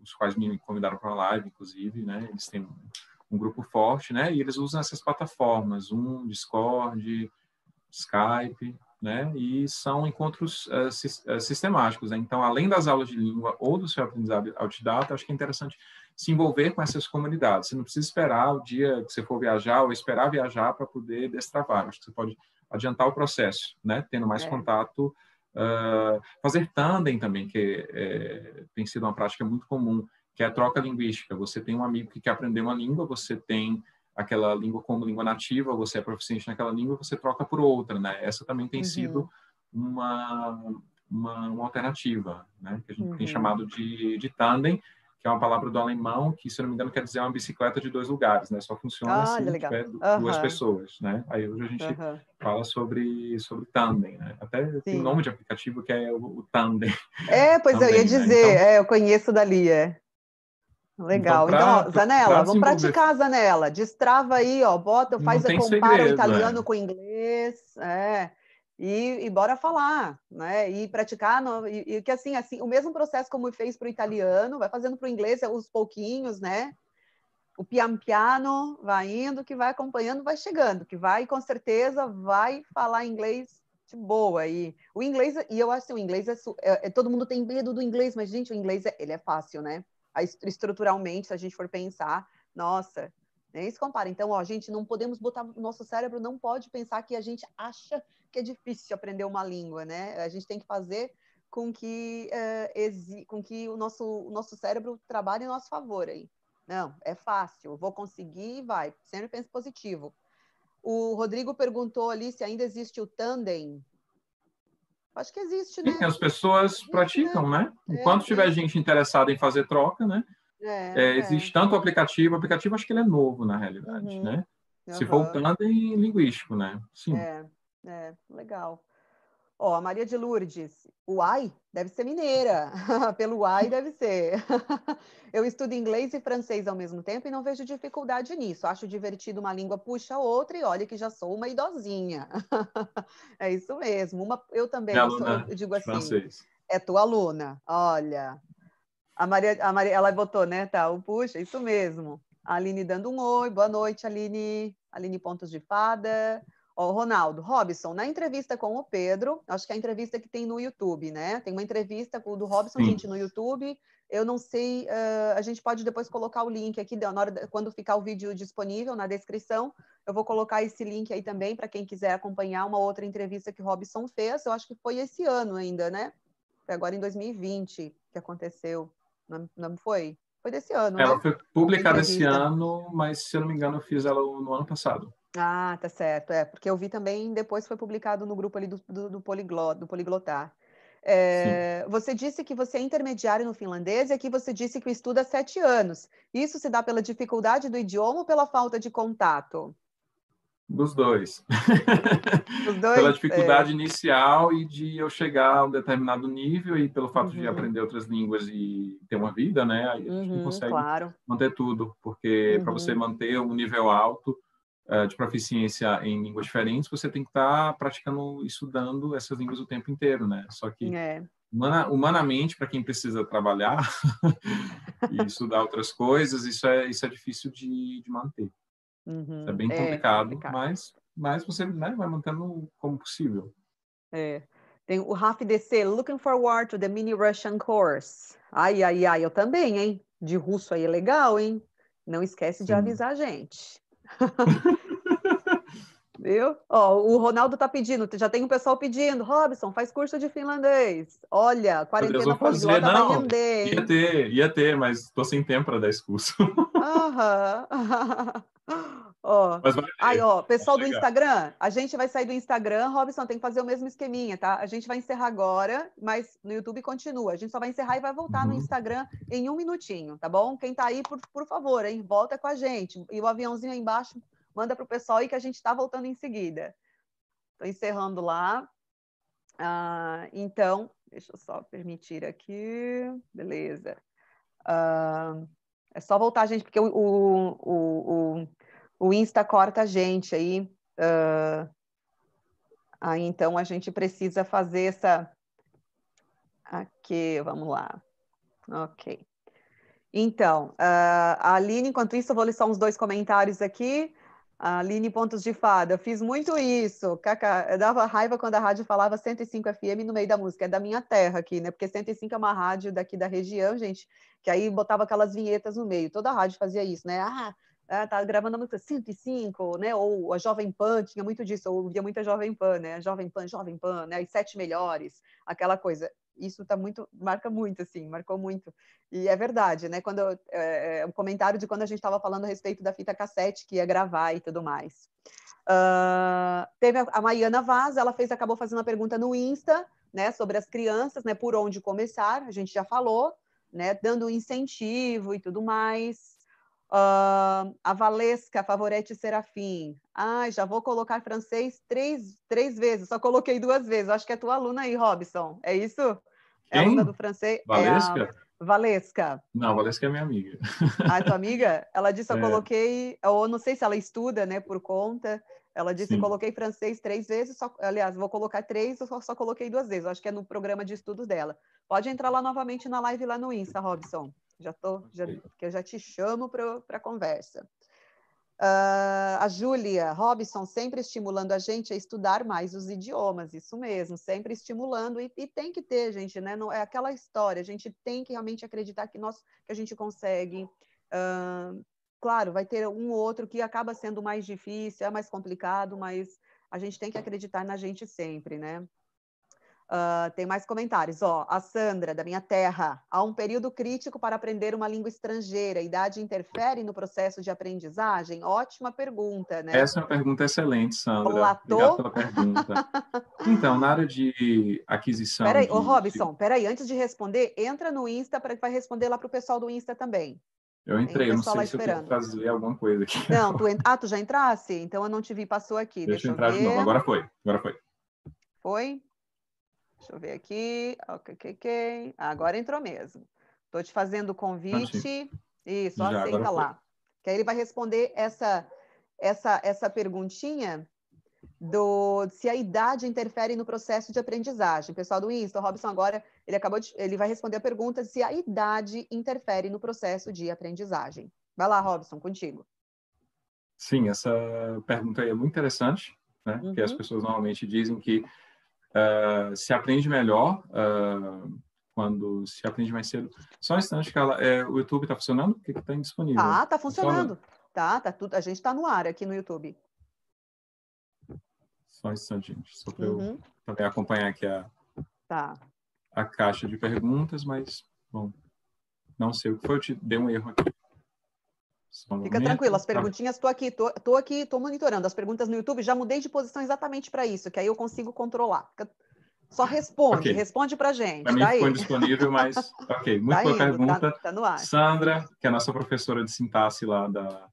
os quais me convidaram para a live, inclusive. Né? Eles têm um grupo forte, né? E eles usam essas plataformas, Zoom, Discord, Skype, né? E são encontros uh, sistemáticos. Né? Então, além das aulas de língua ou do seu aprendizado autodidata, acho que é interessante se envolver com essas comunidades. Você não precisa esperar o dia que você for viajar ou esperar viajar para poder destravar. Acho que você pode adiantar o processo, né? Tendo mais é. contato, uh, fazer tandem também, que é, tem sido uma prática muito comum, que é a troca linguística. Você tem um amigo que quer aprender uma língua, você tem aquela língua como língua nativa, você é proficiente naquela língua, você troca por outra, né? Essa também tem uhum. sido uma, uma, uma, alternativa, né? Que a gente uhum. tem chamado de, de tandem, que é uma palavra do alemão que, se não me engano, quer dizer uma bicicleta de dois lugares, né? Só funciona ah, se tiver uhum. duas pessoas, né? Aí hoje a gente uhum. fala sobre sobre tandem, né? Até Sim. tem um nome de aplicativo que é o, o tandem. É, pois tandem, eu ia né? dizer, né? então, é, eu conheço dali, é. Legal. Então, pra, então Zanella, vamos praticar, Zanella. Destrava aí, ó, bota, faz, compara segredo, o italiano é. com o inglês, é e, e bora falar, né? E praticar, no, e, e, que assim, assim, o mesmo processo como fez para o italiano, vai fazendo para o inglês os pouquinhos, né? O pian piano vai indo, que vai acompanhando, vai chegando, que vai com certeza vai falar inglês de boa. E o inglês, e eu acho que o inglês é, é, é, todo mundo tem medo do inglês, mas gente, o inglês é, ele é fácil, né? Estruturalmente, se a gente for pensar, nossa, nem se compara. Então, ó, gente, não podemos botar nosso cérebro não pode pensar que a gente acha que é difícil aprender uma língua, né? A gente tem que fazer com que, uh, com que o, nosso, o nosso cérebro trabalhe em nosso favor aí. Não, é fácil, vou conseguir, vai. Sempre pense positivo. O Rodrigo perguntou ali se ainda existe o tandem. Acho que existe, né? Sim, as pessoas existe, praticam, né? né? Enquanto é, tiver é. gente interessada em fazer troca, né? É, é, existe tanto o aplicativo, o aplicativo acho que ele é novo, na realidade, uhum. né? Uhum. Se voltando em linguístico, né? Sim. É, é legal. Ó, a Maria de Lourdes, o ai deve ser mineira. Pelo ai deve ser. eu estudo inglês e francês ao mesmo tempo e não vejo dificuldade nisso. Acho divertido uma língua puxa a outra e olha que já sou uma idosinha. é isso mesmo. Uma, eu também eu, sou, eu digo assim. Francês. É tua aluna. Olha. A Maria, a Maria, ela botou, né? Tá, o puxa, isso mesmo. A Aline dando um oi. Boa noite, Aline. Aline Pontos de Fada. Ó, Ronaldo, Robson, na entrevista com o Pedro, acho que é a entrevista que tem no YouTube, né? Tem uma entrevista do Robson, Sim. gente, no YouTube. Eu não sei, uh, a gente pode depois colocar o link aqui, na hora, quando ficar o vídeo disponível na descrição, eu vou colocar esse link aí também para quem quiser acompanhar uma outra entrevista que o Robson fez. Eu acho que foi esse ano ainda, né? Foi agora em 2020 que aconteceu. Não, não foi? Foi desse ano, Ela né? foi publicada esse ano, mas se eu não me engano, eu fiz ela no ano passado. Ah, tá certo. É, porque eu vi também, depois foi publicado no grupo ali do, do, do, Poliglot, do Poliglotar. É, você disse que você é intermediário no finlandês e aqui você disse que estuda há sete anos. Isso se dá pela dificuldade do idioma ou pela falta de contato? Dos dois. Dos dois pela dificuldade é. inicial e de eu chegar a um determinado nível e pelo fato uhum. de aprender outras línguas e ter uma vida, né? Aí a gente uhum, não consegue claro. manter tudo, porque uhum. para você manter um nível alto, de proficiência em línguas diferentes, você tem que estar tá praticando, estudando essas línguas o tempo inteiro, né? Só que é. humana, humanamente, para quem precisa trabalhar e estudar outras coisas, isso é isso é difícil de, de manter. Uhum. é bem complicado, é complicado, mas mas você né, vai mantendo como possível. É. Tem o Raf DC, looking forward to the mini Russian course. Ai, ai, ai, eu também, hein? De russo aí é legal, hein? Não esquece Sim. de avisar a gente. Viu? Ó, o Ronaldo tá pedindo, já tem um pessoal pedindo, Robson, faz curso de finlandês. Olha, quarentena poliglota vai render. Ia ter, ia ter, mas tô sem tempo para dar esse curso. Aham. ó. Aí, ó, pessoal do Instagram, a gente vai sair do Instagram, Robson, tem que fazer o mesmo esqueminha, tá? A gente vai encerrar agora, mas no YouTube continua. A gente só vai encerrar e vai voltar uhum. no Instagram em um minutinho, tá bom? Quem tá aí, por, por favor, hein? Volta com a gente. E o aviãozinho aí embaixo manda para o pessoal aí que a gente está voltando em seguida. Estou encerrando lá. Ah, então, deixa eu só permitir aqui. Beleza. Ah, é só voltar, gente, porque o, o, o, o, Insta corta a gente aí. Ah, aí, então, a gente precisa fazer essa. Aqui, vamos lá. Ok. Então, uh, a Aline, enquanto isso, eu vou listar uns dois comentários aqui. A Aline Pontos de Fada, fiz muito isso. Caca, eu dava raiva quando a rádio falava 105 FM no meio da música. É da minha terra aqui, né? Porque 105 é uma rádio daqui da região, gente, que aí botava aquelas vinhetas no meio. Toda a rádio fazia isso, né? Ah, ah tá gravando a música 105, né? Ou a Jovem Pan, tinha muito disso. Eu ouvia muita Jovem Pan, né? Jovem Pan, Jovem Pan, né? As sete melhores, aquela coisa isso tá muito, marca muito, assim, marcou muito. E é verdade, né? Quando é, é, o comentário de quando a gente estava falando a respeito da fita cassete que ia gravar e tudo mais. Uh, teve a, a Maiana Vaz, ela fez, acabou fazendo uma pergunta no Insta, né, sobre as crianças, né, por onde começar, a gente já falou, né, dando incentivo e tudo mais. Uh, a Valesca Favorete Serafim. Ai, já vou colocar francês três, três vezes, só coloquei duas vezes. Acho que é tua aluna aí, Robson. É isso? Quem? É aluna do francês. Valesca? É Valesca. Não, Valesca é minha amiga. Ah, é tua amiga? Ela disse, eu é. coloquei, ou não sei se ela estuda, né, por conta. Ela disse, Sim. coloquei francês três vezes, só, aliás, vou colocar três, eu só, só coloquei duas vezes. Acho que é no programa de estudos dela. Pode entrar lá novamente na live lá no Insta, Robson. Já tô, já, que eu já te chamo para a conversa. Uh, a Júlia Robson sempre estimulando a gente a estudar mais os idiomas, isso mesmo, sempre estimulando, e, e, tem que ter, gente, né? Não, é aquela história, a gente tem que realmente acreditar que, nós, que a gente consegue. Uh, claro, vai ter um ou outro que acaba sendo mais difícil, é mais complicado, mas a gente tem que acreditar na gente sempre, né? Uh, tem mais comentários. Ó, a Sandra, da minha terra. Há um período crítico para aprender uma língua estrangeira. A idade interfere no processo de aprendizagem? Ótima pergunta, né? Essa é uma pergunta excelente, Sandra. Olá, Obrigado pela pergunta. então, na área de aquisição... Peraí, de... ô Robson, peraí. Antes de responder, entra no Insta para que vai responder lá para o pessoal do Insta também. Eu entrei, eu não sei se eu tenho que fazer alguma coisa aqui. Não, tu ent... ah, tu já entrasse? Então eu não te vi, passou aqui. Deixa, Deixa eu entrar ver. de novo. Agora foi, agora foi. Foi? Deixa eu ver aqui. Ok, ok, ok. Agora entrou mesmo. Estou te fazendo o convite. Isso, Já, aceita lá. Que aí ele vai responder essa, essa, essa perguntinha do se a idade interfere no processo de aprendizagem. Pessoal do Insta, o Robson agora, ele acabou de, ele vai responder a pergunta se a idade interfere no processo de aprendizagem. Vai lá, Robson, contigo. Sim, essa pergunta aí é muito interessante, né? Uhum. Porque as pessoas normalmente dizem que uh, se aprende melhor uh, quando se aprende mais cedo. Só um instante, Carla, é, o YouTube está funcionando? O que está indisponível? Ah, está funcionando. Funciona? Tá, tá tudo. A gente está no ar aqui no YouTube. Só um instante, gente, só para uhum. eu também acompanhar aqui a, tá. a caixa de perguntas, mas, bom, não sei o que foi, eu te dei um erro aqui. Fica tranquilo, as perguntinhas, estou aqui, tô, tô aqui, estou monitorando. As perguntas no YouTube, já mudei de posição exatamente para isso, que aí eu consigo controlar. Só responde, okay. responde para gente. Para mim tá ficou indisponível, mas ok. Muito tá boa indo, pergunta. Tá, tá Sandra, que é a nossa professora de sintaxe lá da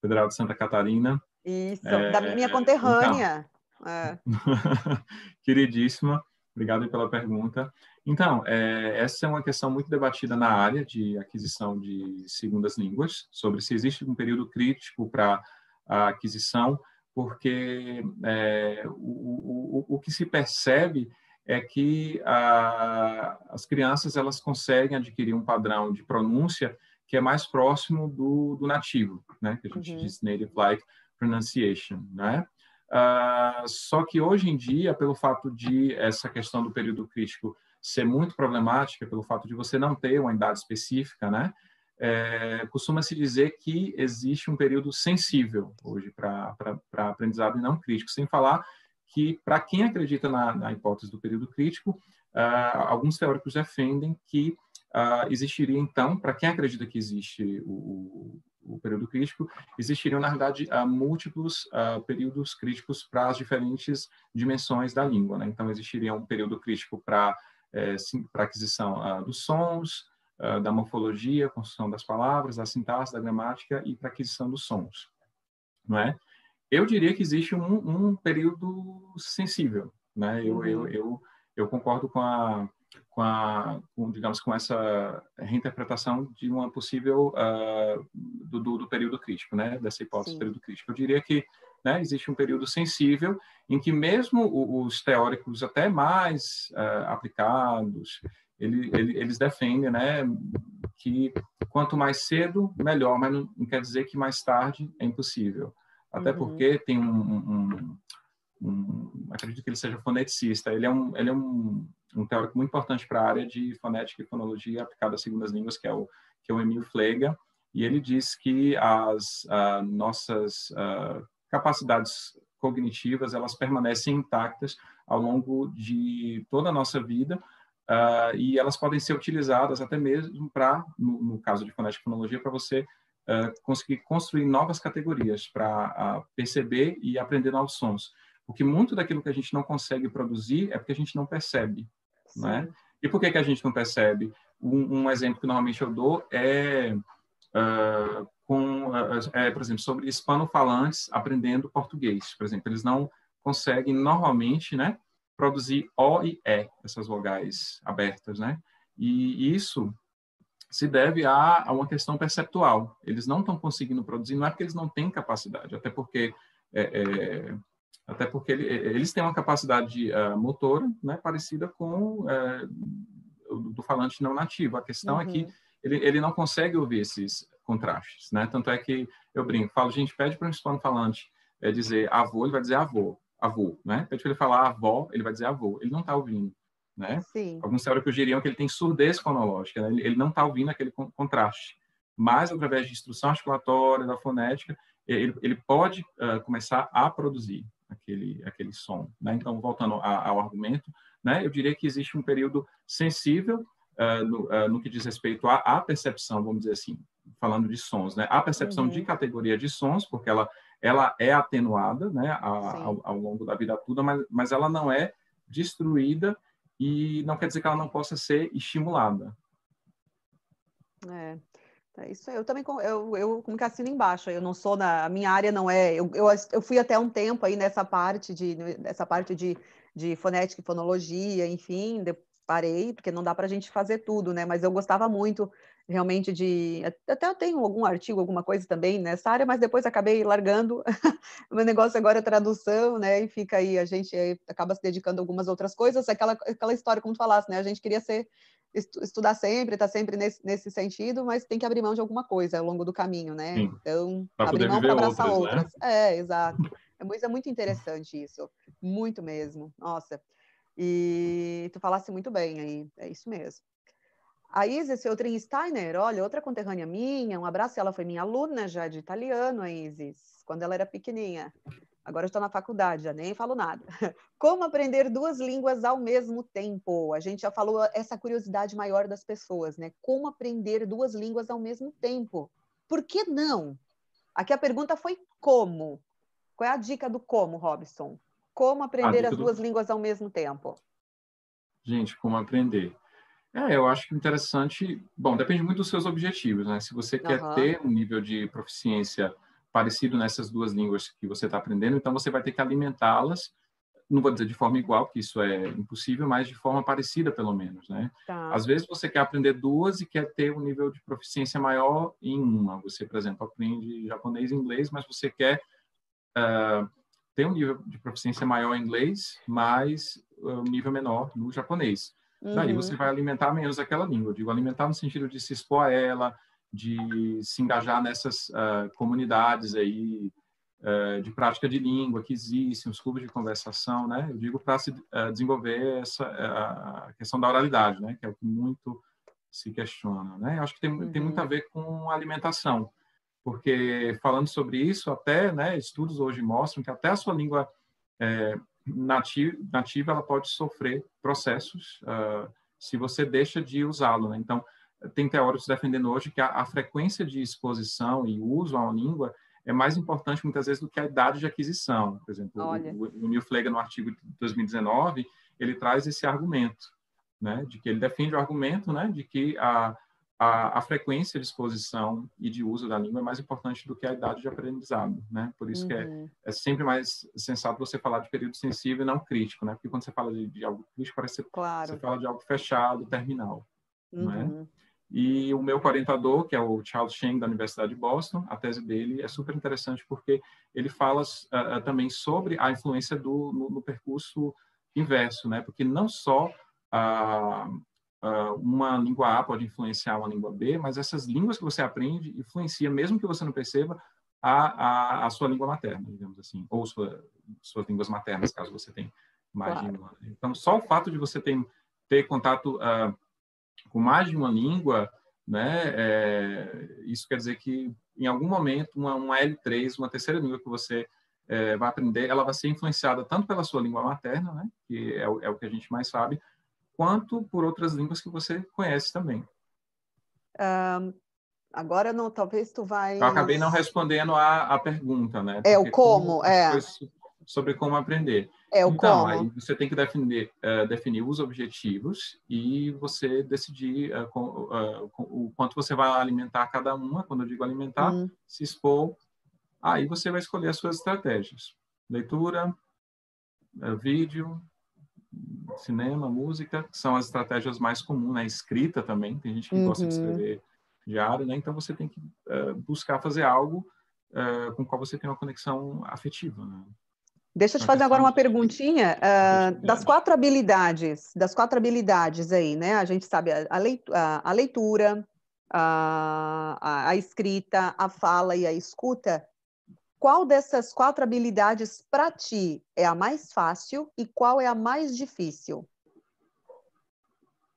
Federal de Santa Catarina. Isso, é, da minha conterrânea. Então, é. Queridíssima, obrigado pela pergunta. Então, é, essa é uma questão muito debatida na área de aquisição de segundas línguas, sobre se existe um período crítico para a aquisição, porque é, o, o, o, que se percebe é que a, as crianças elas conseguem adquirir um padrão de pronúncia que é mais próximo do, do nativo, né? Que a gente uhum. diz native-like pronunciation, né? Uh, só que hoje em dia, pelo fato de essa questão do período crítico ser muito problemática pelo fato de você não ter uma idade específica, né? É, Costuma-se dizer que existe um período sensível hoje para aprendizado não crítico, sem falar que, para quem acredita na, na, hipótese do período crítico, uh, alguns teóricos defendem que uh, existiria, então, para quem acredita que existe o, o, o, período crítico, existiriam, na verdade, uh, múltiplos períodos críticos para as diferentes dimensões da língua. Né? Então, existiria um período crítico para é, para aquisição ah, dos sons, ah, da morfologia, construção das palavras, da sintaxe, da gramática e para aquisição dos sons, não é? Eu diria que existe um, um período sensível, né? Eu, uhum. eu, eu, eu, concordo com a, com a com, digamos, com essa reinterpretação de uma possível uh, do, do, do, período crítico, né? Dessa hipótese do período crítico. Eu diria que né, existe um período sensível em que mesmo os teóricos até mais uh, aplicados, ele, ele, eles defendem né, que quanto mais cedo, melhor, mas não, não quer dizer que mais tarde é impossível. Até uhum. porque tem um, um, um, acredito que ele seja foneticista, ele é um, ele é um, um teórico muito importante para a área de fonética e fonologia aplicada às segundas línguas, que é o, que é o Emil Flega, e ele diz que as uh, nossas uh, capacidades cognitivas elas permanecem intactas ao longo de toda a nossa vida uh, e elas podem ser utilizadas até mesmo para, no, no, caso de fonética e fonologia, para você uh, conseguir construir novas categorias para uh, perceber e aprender novos sons. Porque muito daquilo que a gente não consegue produzir é porque a gente não percebe, né? E por que, que a gente não percebe? Um, um exemplo que normalmente eu dou é uh, com, é, por exemplo, sobre hispanofalantes aprendendo português. Por exemplo, eles não conseguem normalmente, né, produzir O e E, essas vogais abertas, né? E isso se deve a, a uma questão perceptual. Eles não estão conseguindo produzir, não é porque eles não têm capacidade, até porque é, é, até porque ele, eles têm uma capacidade uh, motora, né, parecida com uh, do falante não nativo. A questão uhum. é que uhum. Ele, ele não consegue ouvir esses contrastes, né? Tanto é que eu brinco, falo, gente, pede para um hispano-falante é, dizer avô, ele vai dizer avô, avô, né? Pede para ele falar avó, ele vai dizer avô. Ele não está ouvindo, né? Sim. Alguns teóricos diriam que ele tem surdez fonológica, né? ele, ele não está ouvindo aquele contraste. Mas, através de instrução articulatória, da fonética, ele, ele pode uh, começar a produzir aquele, aquele som. Né? Então, voltando a, ao argumento, né? Eu diria que existe um período sensível uh, no, uh, no, que diz respeito à, à, percepção, vamos dizer assim, falando de sons, né? A percepção uhum. de categoria de sons, porque ela, ela é atenuada, né, a, ao, ao, longo da vida toda, mas, mas ela não é destruída e não quer dizer que ela não possa ser estimulada. É. É isso. Eu também eu, eu como que assino embaixo. Eu não sou na a minha área não é. Eu, eu, eu fui até um tempo aí nessa parte de nessa parte de, de fonética e fonologia, enfim, parei porque não dá para a gente fazer tudo, né? Mas eu gostava muito realmente de até eu tenho algum artigo, alguma coisa também nessa área, mas depois acabei largando. o meu negócio agora é tradução, né? E fica aí a gente acaba se dedicando a algumas outras coisas. Aquela aquela história como tu falasse, né? A gente queria ser estudar sempre, estar tá sempre nesse, nesse sentido, mas tem que abrir mão de alguma coisa ao longo do caminho, né? Sim. Então, pra abrir mão para abraçar outras. outras. Né? É, exato. É muito, é muito interessante isso. Muito mesmo. Nossa. E tu falasse muito bem aí. É isso mesmo. A Isis Feltrin Steiner, olha, outra conterrânea minha, um abraço, ela foi minha aluna já de italiano, a Isis, quando ela era pequenininha. Agora estou na faculdade, já nem falo nada. Como aprender duas línguas ao mesmo tempo? A gente já falou essa curiosidade maior das pessoas, né? Como aprender duas línguas ao mesmo tempo? Por que não? Aqui a pergunta foi como. Qual é a dica do como, Robson? Como aprender as duas línguas ao mesmo tempo? Gente, como aprender? É, eu acho que interessante. Bom, depende muito dos seus objetivos, né? Se você quer uhum. ter um nível de proficiência parecido nessas duas línguas que você está aprendendo, então você vai ter que alimentá-las, não vou dizer de forma igual, porque isso é impossível, mas de forma parecida, pelo menos, né? Tá. Às vezes você quer aprender duas e quer ter um nível de proficiência maior em uma. Você, por exemplo, aprende japonês e inglês, mas você quer uh, ter um nível de proficiência maior em inglês, mas um nível menor no japonês. Uhum. Daí você vai alimentar menos aquela língua. Eu digo alimentar no sentido de se expor a ela, de se engajar nessas uh, comunidades aí uh, de prática de língua que existem, os clubes de conversação, né? Eu digo para se uh, desenvolver essa a questão da oralidade, né? Que é o que muito se questiona, né? Eu acho que tem, uhum. tem muito a uhum. ver com alimentação, porque falando sobre isso, até, né? Estudos hoje mostram que até a sua língua é, nativa, nativa ela pode sofrer processos se você deixa de usá-lo, né? Então tem teóricos defendendo hoje que a, a, frequência de exposição e uso uma língua é mais importante muitas vezes do que a idade de aquisição. Por exemplo, Olha. o, o Neil Flegel, no artigo de 2019, ele traz esse argumento, né, de que ele defende o argumento, né, de que a, a, a, frequência de exposição e de uso da língua é mais importante do que a idade de aprendizado, né? Por isso uhum. que é, uhum. é, sempre mais sensato você falar de período sensível e não crítico, né? Porque quando você fala de, de algo crítico, parece que claro. você fala de algo fechado, terminal, uhum. é? Uhum. E o meu orientador, que é o Charles Cheng, da Universidade de Boston, a tese dele é super interessante porque ele fala uh, também sobre a influência do, no, no, percurso inverso, né? Porque não só uh, uh, uma língua A pode influenciar uma língua B, mas essas línguas que você aprende influenciam, mesmo que você não perceba, a, a, a sua língua materna, digamos assim, ou sua, suas línguas maternas, caso você tenha mais claro. de uma. Então, só o fato de você ter, ter contato uh, com mais de uma língua, né, é, isso quer dizer que em algum momento uma, uma L3, uma terceira língua que você é, vai aprender, ela vai ser influenciada tanto pela sua língua materna, né, que é o, é o que a gente mais sabe, quanto por outras línguas que você conhece também. Um, agora não, talvez tu vai. Eu acabei não respondendo a, a pergunta, né? É o como, é. Sobre como aprender. É o então, como. aí você tem que definir, uh, definir os objetivos e você decidir uh, com, uh, com, o quanto você vai alimentar cada uma. Quando eu digo alimentar, uhum. se expor. Aí você vai escolher as suas estratégias: leitura, vídeo, cinema, música, que são as estratégias mais comuns, né? Escrita também. Tem gente que uhum. gosta de uhum. escrever diário, né? Então você tem que buscar fazer algo com o qual você tem uma conexão afetiva, né? Deixa eu te fazer agora uma perguntinha uh, das quatro habilidades, das quatro habilidades aí, né? A gente sabe a, a leitura, a, a, escrita, a fala e a escuta. Qual dessas quatro habilidades para ti é a mais fácil e qual é a mais difícil?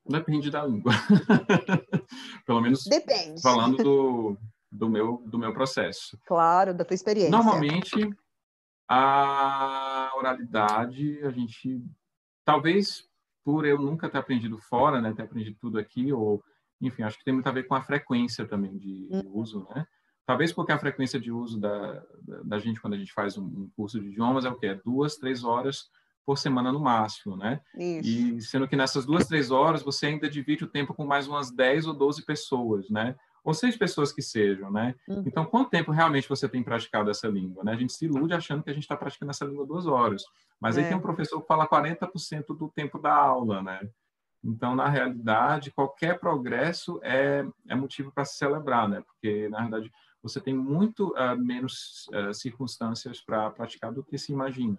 Depende da língua. Pelo menos Depende. falando do, do, meu, do meu processo. Claro, da tua experiência. Normalmente, a oralidade, a gente talvez por eu nunca ter aprendido fora, né, ter aprendido tudo aqui, ou, enfim, acho que tem muito a ver com a frequência também de, de uso, né? Talvez porque a frequência de uso da, da, da gente quando a gente faz um, um, curso de idiomas é o quê? É duas, três horas por semana no máximo, né? Isso. E sendo que nessas duas, três horas você ainda divide o tempo com mais umas 10 ou 12 pessoas, né? Ou seis pessoas que sejam, né? Uhum. Então, quanto tempo realmente você tem praticado essa língua, né? A gente se ilude achando que a gente está praticando essa língua duas horas, mas é. aí tem um professor que fala 40% do tempo da aula, né? Então, na realidade, qualquer progresso é, é motivo para se celebrar, né? Porque, na verdade, você tem muito uh, menos uh, circunstâncias para praticar do que se imagina.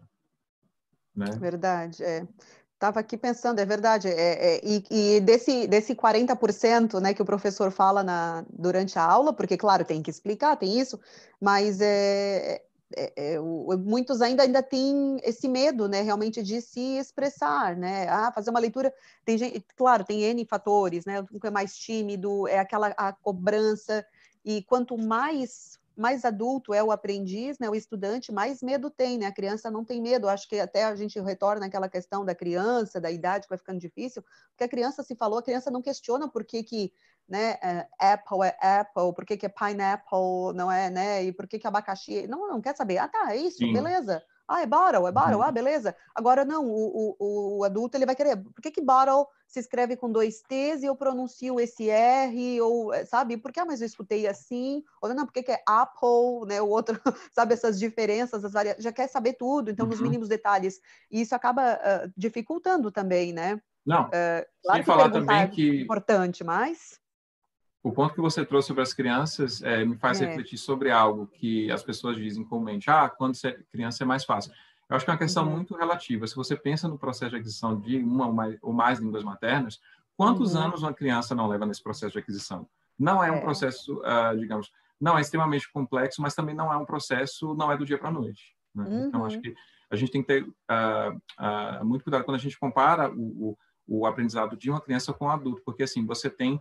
Né? Verdade, é. Estava aqui pensando, é verdade, é, é, e, e, desse, desse 40% né, que o professor fala na, durante a aula, porque, claro, tem que explicar, tem isso, mas é, é, é o, muitos ainda, ainda têm esse medo, né, realmente, de se expressar, né, ah, fazer uma leitura, tem gente, claro, tem N fatores, né, que é mais tímido, é aquela a cobrança, e quanto mais mais adulto é o aprendiz, né, o estudante, mais medo tem, né? A criança não tem medo. Acho que até a gente retorna àquela questão da criança, da idade que vai ficando difícil, porque a criança se falou, a criança não questiona por que que, né, é, Apple é Apple, por que que é pineapple, não é, né? E por que que abacaxi? Não, não quer saber. Ah, tá, é isso, Sim. beleza. Ah, é bottle, é bottle, uhum. ah, beleza. Agora não, o, o, o, adulto ele vai querer. Por que, que bottle se escreve com dois T's e eu pronuncio esse R, ou, eh, sabe? Por que, ah, mas eu escutei assim? Ou não, por que, que é Apple, né? O outro, sabe, essas diferenças, as variações, já quer saber tudo, então, uhum. nos mínimos detalhes. E isso acaba uh, dificultando também, né? Não, uh, claro sem falar também é que... importante, mas o ponto que você trouxe sobre as crianças é, me faz é. refletir sobre algo que as pessoas dizem comumente. Ah, quando você é criança é mais fácil. Eu acho que é uma questão uhum. muito relativa. Se você pensa no processo de aquisição de uma ou mais, ou mais línguas maternas, quantos uhum. anos uma criança não leva nesse processo de aquisição? Não é, é. um processo, uh, digamos, não é extremamente complexo, mas também não é um processo, não é do dia para a noite. Né? Uhum. Então, acho uhum. que a gente tem que ter uh, uh, muito cuidado quando a gente compara o, o, o aprendizado de uma criança com um adulto, porque assim, você tem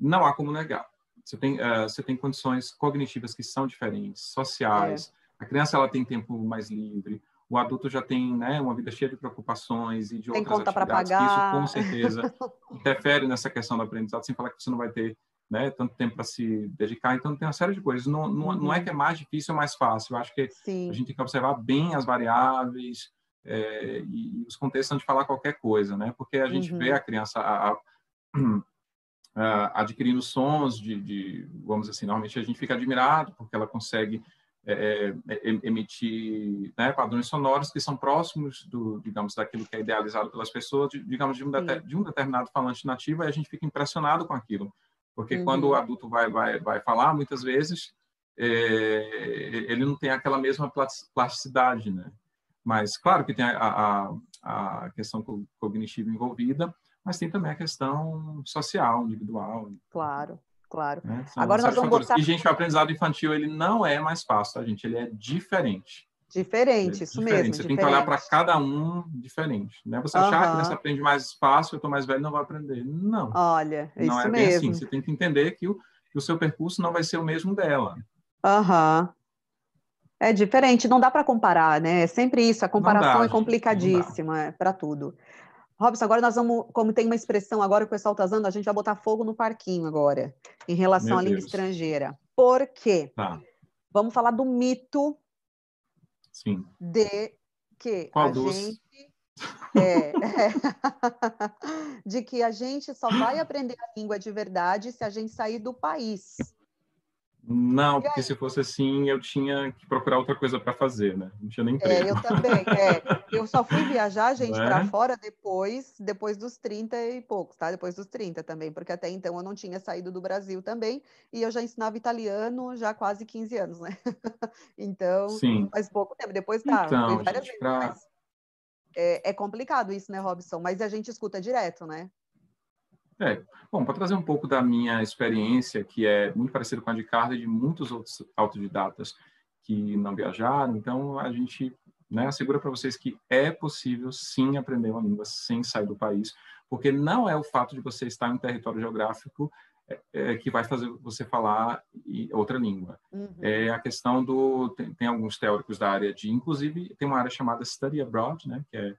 não há como negar. Você tem, uh, você tem condições cognitivas que são diferentes, sociais. É. A criança ela tem tempo mais livre. O adulto já tem né, uma vida cheia de preocupações e de tem outras atividades. Que isso, com certeza, interfere nessa questão do aprendizado, sem falar que você não vai ter né, tanto tempo para se dedicar. Então, tem uma série de coisas. Não, não, não é uhum. que é mais difícil ou mais fácil. Eu acho que Sim. a gente tem que observar bem as variáveis é, e, e, os contextos antes de falar qualquer coisa, né? Porque a gente uhum. vê a criança... A, a, uh, adquirindo sons de, de, vamos assim, normalmente a gente fica admirado porque ela consegue é, é, emitir né, padrões sonoros que são próximos do, digamos, daquilo que é idealizado pelas pessoas, digamos, de um, de um, determinado falante nativo, e a gente fica impressionado com aquilo, porque uhum. quando o adulto vai, vai, vai falar, muitas vezes, é, ele não tem aquela mesma plasticidade, né? Mas, claro que tem a, a, a questão cognitiva envolvida, mas tem também a questão social, individual. Claro, claro. Né? Agora nós vamos botar... E, gente, o aprendizado infantil, ele não é mais fácil, tá, gente? Ele é diferente. Diferente, é isso diferente. mesmo. Você diferente. tem que olhar para cada um diferente. Né? Você achar que criança aprende mais fácil, eu estou mais velho, não vai aprender. Não. Olha, não isso é mesmo. Assim. Você tem que entender que o, que o seu percurso não vai ser o mesmo dela. Aham. É diferente, não dá para comparar, né? É sempre isso, a comparação dá, é complicadíssima é, para tudo. Robson, agora nós vamos, como tem uma expressão agora que o pessoal está usando, a gente vai botar fogo no parquinho agora, em relação Meu à língua Deus. estrangeira. Por quê? Tá. Vamos falar do mito Sim. de que Qual a gente é, é, de que a gente só vai aprender a língua de verdade se a gente sair do país. Não, porque se fosse assim, eu tinha que procurar outra coisa para fazer, né? Não tinha nem é, emprego. É, eu também. É. Eu só fui viajar, gente, é? para fora depois, depois dos 30 e poucos, tá? Depois dos 30 também, porque até então eu não tinha saído do Brasil também, e eu já ensinava italiano já há quase 15 anos, né? então, Sim. faz pouco tempo. Depois tá, então, várias gente, vezes, pra... é, é complicado isso, né, Robson? Mas a gente escuta direto, né? É, bom, para trazer um pouco da minha experiência, que é muito parecida com a de Carla e de muitos outros autodidatas que não viajaram, então a gente né, assegura para vocês que é possível sim aprender uma língua sem sair do país, porque não é o fato de você estar em um território geográfico é, é, que vai fazer você falar outra língua. Uhum. É a questão do tem, tem, alguns teóricos da área de, inclusive tem uma área chamada study abroad, né, que é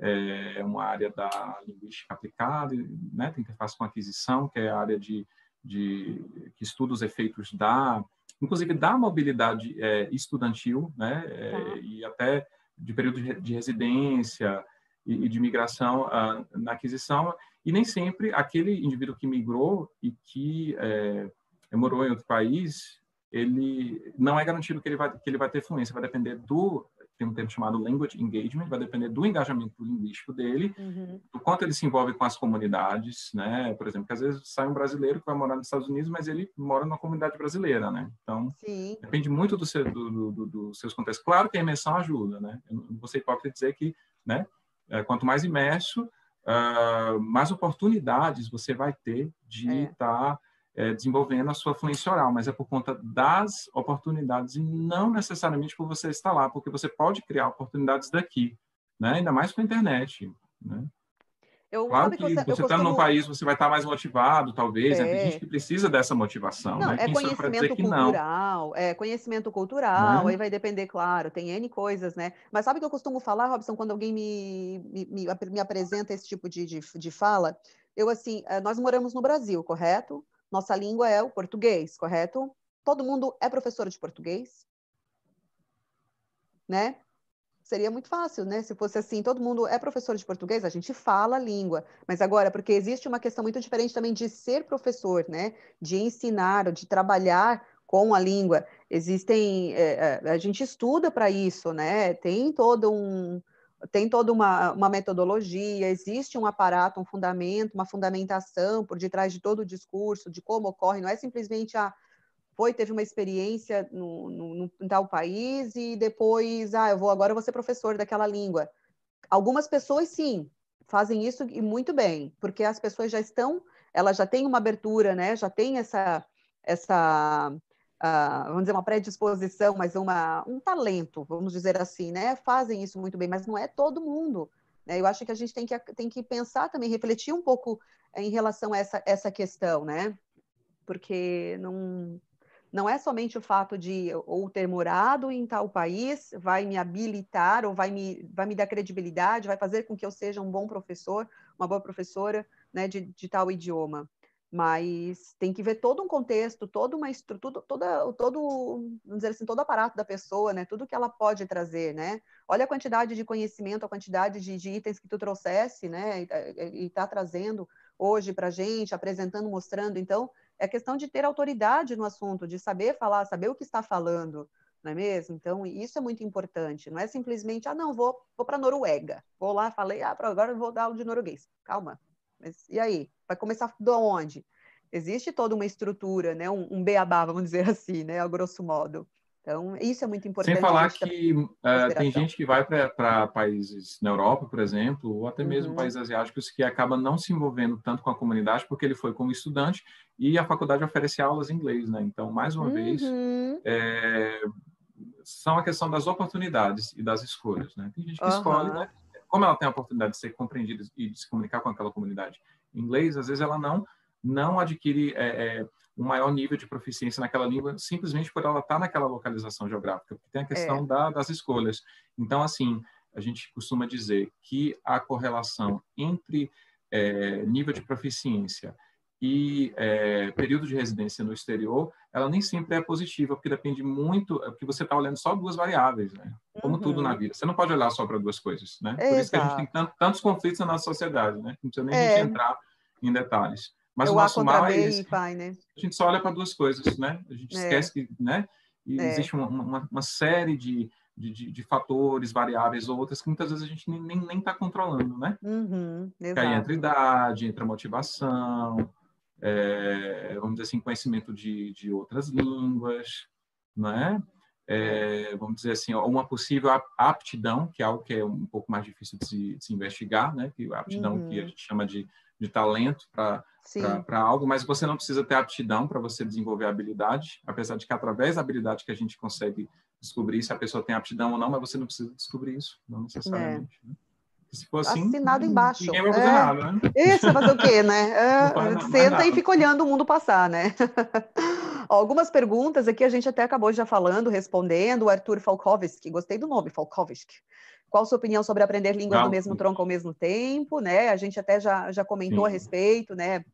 é uma área da linguística aplicada, né, tem interface com aquisição, que é a área de, de que estuda os efeitos da, inclusive da mobilidade é, estudantil, né, é, tá. e até de período de, de residência e, e, de migração uh, na aquisição, e nem sempre aquele indivíduo que migrou e que é, morou em outro país, ele não é garantido que ele vai que ele vai ter fluência, vai depender do tem um termo chamado language engagement, vai depender do engajamento linguístico dele, uhum. do quanto ele se envolve com as comunidades, né? Por exemplo, que às vezes sai um brasileiro que vai morar nos Estados Unidos, mas ele mora numa comunidade brasileira, né? Então, Sim. depende muito do seu, do, do, do, dos seus contextos. Claro que a imersão ajuda, né? Eu não vou ser hipócrita dizer que, né? É, quanto mais imerso, uh, mais oportunidades você vai ter de estar... É. Tá é, desenvolvendo a sua fluência oral, mas é por conta das oportunidades e não necessariamente por você estar lá, porque você pode criar oportunidades daqui, né? ainda mais com a internet. Né? Eu, claro que, que você, estando costumo... num país, você vai estar mais motivado, talvez. É. Né? Tem gente que precisa dessa motivação. Não, né? é conhecimento cultural, é conhecimento cultural, né? aí vai depender, claro, tem N coisas, né? Mas sabe o que eu costumo falar, Robson, quando alguém me, me, me, me apresenta esse tipo de, de, de fala? Eu, assim, eh, nós moramos no Brasil, correto? Nossa língua é o português, correto? Todo mundo é professor de português? Né? Seria muito fácil, né? Se fosse assim, todo mundo é professor de português, a gente fala a língua. Mas agora, porque existe uma questão muito diferente também de ser professor, né? De ensinar, de trabalhar com a língua. Existem, é, a gente estuda para isso, né? Tem todo um, tem toda uma, uma metodologia, existe um aparato, um fundamento, uma fundamentação por detrás de todo o discurso, de como ocorre, não é simplesmente a ah, foi, teve uma experiência no, no, em tal país e depois, ah, eu vou agora eu vou ser professor daquela língua. Algumas pessoas, sim, fazem isso e muito bem, porque as pessoas já estão, elas já têm uma abertura, né? Já tem essa, essa uh, vamos dizer, uma predisposição, mas uma, um talento, vamos dizer assim, né? Fazem isso muito bem, mas não é todo mundo. Né? Eu acho que a gente tem que, tem que pensar também, refletir um pouco em relação a essa, essa questão, né? Porque não, não é somente o fato de ou ter morado em tal país vai me habilitar ou vai me, vai me dar credibilidade, vai fazer com que eu seja um bom professor, uma boa professora né, de, de tal idioma mas tem que ver todo um contexto, toda uma estrutura, toda, todo, vamos dizer assim, todo aparato da pessoa, né? Tudo que ela pode trazer, né? Olha a quantidade de conhecimento, a quantidade de, de itens que tu trouxesse, né? E está trazendo hoje para gente, apresentando, mostrando. Então, é questão de ter autoridade no assunto, de saber falar, saber o que está falando, não é mesmo? Então, isso é muito importante. Não é simplesmente, ah, não, vou, vou para a Noruega. Vou lá, falei, ah, agora vou dar aula de norueguês. Calma, mas e aí? Vai começar de onde? Existe toda uma estrutura, né? um, um beabá, vamos dizer assim, né? a grosso modo. Então, isso é muito importante. Sem falar que uh, tem gente que vai para países na Europa, por exemplo, ou até mesmo uhum. países asiáticos, que acaba não se envolvendo tanto com a comunidade, porque ele foi como estudante e a faculdade oferece aulas em inglês, né? Então, mais uma uhum. vez, é, são a questão das oportunidades e das escolhas, né? Tem gente que uhum. escolhe, né? Como ela tem a oportunidade de ser compreendida e de se comunicar com aquela comunidade em inglês, às vezes ela não não adquire é, é, um maior nível de proficiência naquela língua simplesmente por ela estar naquela localização geográfica, porque tem a questão é. da, das escolhas. Então, assim, a gente costuma dizer que a correlação entre é, nível de proficiência e é, período de residência no exterior, ela nem sempre é positiva, porque depende muito, é porque você está olhando só duas variáveis, né? Como uhum. tudo na vida. Você não pode olhar só para duas coisas, né? Por Exato. isso que a gente tem tantos conflitos na nossa sociedade, né? Não precisa nem é. entrar em detalhes. Mas Eu o nosso mal é esse. Pai, né? A gente só olha para duas coisas, né? A gente é. esquece que, né? E é. existe uma, uma, uma série de, de, de, de, fatores, variáveis ou outras que muitas vezes a gente nem está nem, nem controlando, né? Uhum, aí entra idade, entra motivação, é, vamos dizer assim, conhecimento de, de outras línguas, né? É, vamos dizer assim, uma possível aptidão, que é algo que é um pouco mais difícil de se, de se investigar, né? Que a aptidão uhum. que a gente chama de, de talento para algo, mas você não precisa ter aptidão para você desenvolver habilidade, apesar de que através da habilidade que a gente consegue descobrir se a pessoa tem aptidão ou não, mas você não precisa descobrir isso, não necessariamente. É. Né? Se for assim, assinado embaixo. Ninguém vai fazer é, nada, né? Isso, fazer o quê, né? É, senta e fica olhando o mundo passar, né? Algumas perguntas aqui a gente até acabou já falando, respondendo. O Arthur Falkovski, gostei do nome, Falkovski. qual sua opinião sobre aprender línguas do mesmo tronco ao mesmo tempo, né? A gente até já, já comentou Sim. a respeito, né?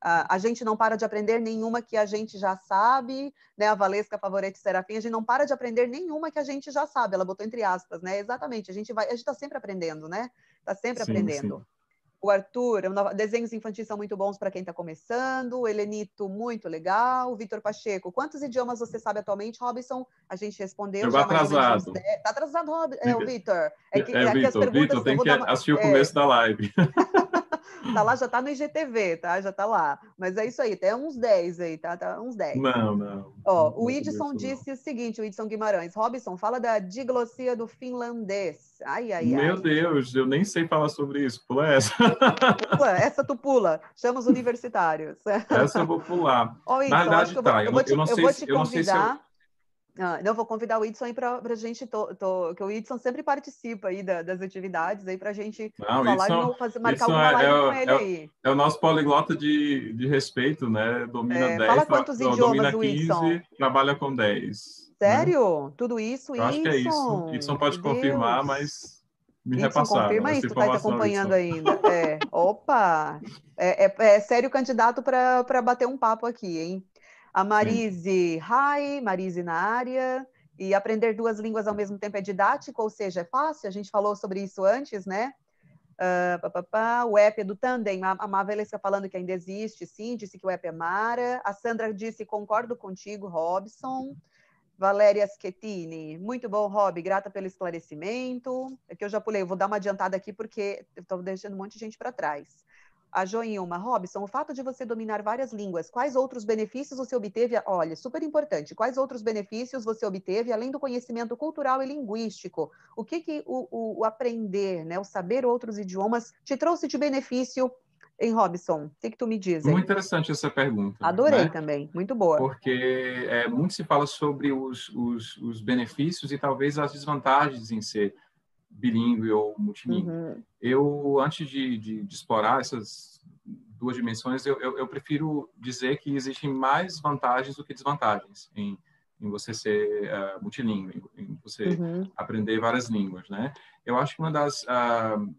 A, a, gente não para de aprender nenhuma que a gente já sabe, né? A Valesca Favorete Serafim, a gente não para de aprender nenhuma que a gente já sabe. Ela botou entre aspas, né? Exatamente. A gente vai, a gente está sempre aprendendo, né? Está sempre sim, aprendendo. Sim. O Arthur, desenhos infantis são muito bons para quem está começando. O Helenito, muito legal. O Vitor Pacheco, quantos idiomas você sabe atualmente, Robson? A gente respondeu. Está atrasado. Está atrasado, Rob... é, o Vitor. É, que, é, é Vitor, Vitor, tem que assistir o começo é... da live. tá lá, já tá no IGTV, tá? Já tá lá. Mas é isso aí, tem uns 10 aí, tá? tá uns 10. Não, não. Ó, o Idson disse o seguinte, o Idson Guimarães. Robson, fala da diglossia do finlandês. Ai, ai, Meu ai. Deus, eu nem sei falar sobre isso. Pula essa. Pula, essa tu pula. Chama os universitários. Essa eu vou pular. Ó, Idson, Na verdade, tá. Eu, vou, eu, eu, não sei se, eu não sei se eu ah, não, vou convidar o Whitson aí para a gente, tô, tô, que o Whitson sempre participa aí da, das atividades aí para a gente não, falar e fazer, marcar alguma é, live é, com ele é, aí. É o nosso poliglota de, de respeito, né? Domina é, 10, fala quantos idiomas, domina 15, trabalha com 10. Né? Sério? Né? Tudo isso? Eu acho que é isso. Whitson pode Meu confirmar, Deus. mas me Whitson, repassaram. confirma isso, tu tá acompanhando ainda. É, opa! É, é, é sério candidato para bater um papo aqui, hein? A Marise, hi, Marise na área. E aprender duas línguas ao mesmo tempo é didático, ou seja, é fácil. A gente falou sobre isso antes, né? Uh, pá, pá, pá. O app é do Tandem, a, a Marvel está falando que ainda existe, sim, disse que o app é Mara. A Sandra disse, concordo contigo, Robson. Valéria Schettini, muito bom, Rob, grata pelo esclarecimento. É que eu já pulei, eu vou dar uma adiantada aqui porque estou deixando um monte de gente para trás a Joinilma Robson, o fato de você dominar várias línguas, quais outros benefícios você obteve? Olha, super importante. Quais outros benefícios você obteve além do conhecimento cultural e linguístico? O que, que o, o, o aprender, né, o saber outros idiomas te trouxe de benefício em Robson? O que, que tu me diz? Muito interessante essa pergunta. Adorei né? também, muito boa. Porque é, muito se fala sobre os, os, os benefícios e talvez as desvantagens em ser bilíngue ou multilíngue. Uhum. Eu, antes de, de, de, explorar essas duas dimensões, eu, eu, eu, prefiro dizer que existem mais vantagens do que desvantagens em, em você ser uh, multilíngue, em você uhum. aprender várias línguas, né? Eu acho que uma das uh,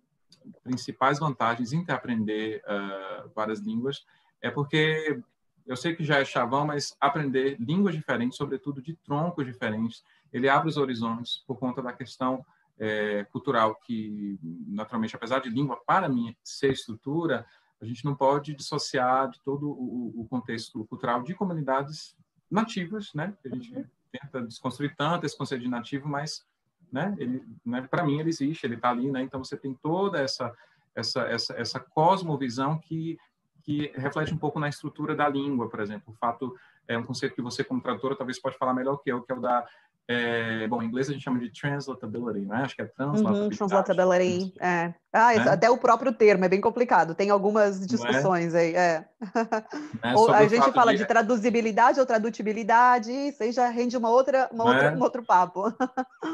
principais vantagens em ter aprender uh, várias línguas é porque eu sei que já é chavão, mas aprender línguas diferentes, sobretudo de troncos diferentes, ele abre os horizontes por conta da questão é, cultural que, naturalmente, apesar de língua, para mim, ser estrutura, a gente não pode dissociar de todo o, o contexto cultural de comunidades nativas, né? A gente uhum. tenta desconstruir tanto esse conceito de nativo, mas, né? Ele, né? Para mim, ele existe, ele está ali, né? Então você tem toda essa essa essa essa cosmovisão que que reflete um pouco na estrutura da língua, por exemplo. O fato é um conceito que você, como tradutora, talvez pode falar melhor que eu, que é o da é, bom, em inglês a gente chama de translatability, né? Acho que é translatability. Uhum, translatability, é. Ah, é. até o próprio termo é bem complicado. Tem algumas é? discussões aí, é. é ou, a gente fala de... de... traduzibilidade ou tradutibilidade, isso aí já rende uma outra, uma outra é? um outro papo.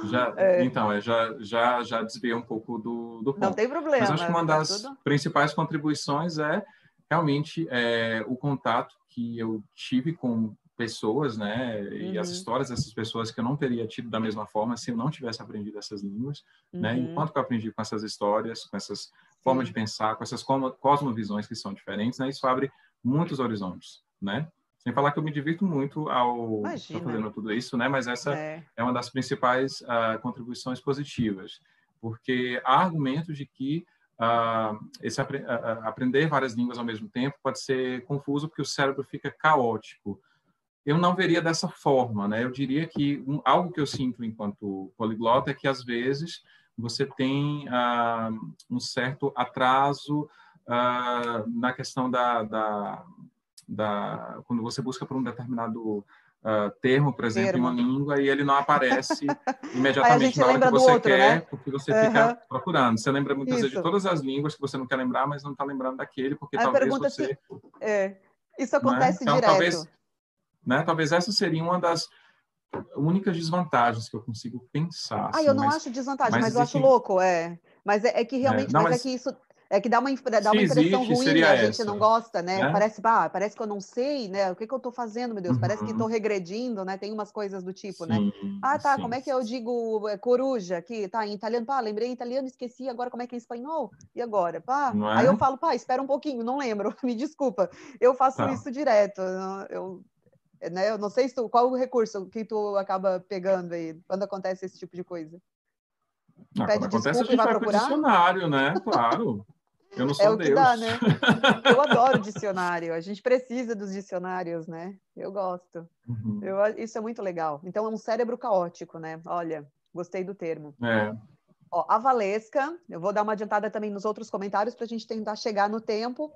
Já, então, já, já, já desvia um pouco do, do ponto. Não tem problema. Mas acho que uma tá das tudo... principais contribuições é realmente o contato que eu tive com pessoas, né, uhum. e as uhum. histórias dessas pessoas que eu não teria tido da mesma forma se eu não tivesse aprendido essas línguas, né, uhum. né, enquanto que eu aprendi com essas histórias, com essas formas de pensar, com essas cosmovisões que são diferentes, né, isso abre muitos horizontes, né, sem falar que eu me divirto muito ao estar fazendo tudo isso, né, mas essa é, é uma das principais uh, contribuições positivas, porque há argumentos de que uh, esse apre uh, aprender várias línguas ao mesmo tempo pode ser confuso porque o cérebro fica caótico, eu não veria dessa forma, né? Eu diria que um, algo que eu sinto enquanto poliglota é que às vezes você tem ah, um certo atraso ah, na questão da, da, da, quando você busca por um determinado Uh, termo, por exemplo, termo. em uma língua e ele não aparece imediatamente na hora que você outro, quer, né? porque você uhum. fica procurando. Você lembra muitas Isso. vezes de todas as línguas que você não quer lembrar, mas não está lembrando daquele, porque Aí talvez você... Se... É. Isso acontece né? então, direto. Talvez, né? Talvez essa seria uma das únicas desvantagens que eu consigo pensar. Ah, assim, eu não mas, acho desvantagem, mas, mas eu acho louco, é. Mas é, é que realmente, é, não, mas, mas, é que isso É que dá uma, dá uma impressão existe, ruim, né? a gente não gosta, né? né? Parece, bah, parece que eu não sei, né? O que, que eu estou fazendo, meu Deus? Uhum. Parece que estou uhum. regredindo, né? Tem umas coisas do tipo, né? sim, né? Ah, tá, sim. como é que eu digo é, coruja aqui? Tá, em italiano, pá, lembrei em italiano, esqueci, agora como é que é em espanhol? E agora? Pá, é? aí eu falo, pá, espera um pouquinho, não lembro, me desculpa. Eu faço tá. isso direto, eu... Né? Eu não sei se tu, qual o recurso que tu acaba pegando aí quando acontece esse tipo de coisa. Ah, Pede acontece, a gente vai procurar? dicionário, né? Claro. Eu não sou é o Deus. que dá, né? Eu adoro dicionário. A gente precisa dos dicionários, né? Eu gosto. Uhum. Eu, isso é muito legal. Então, é um cérebro caótico, né? Olha, gostei do termo. É. Ó, a Valesca, eu vou dar uma adiantada também nos outros comentários para a gente tentar chegar no tempo.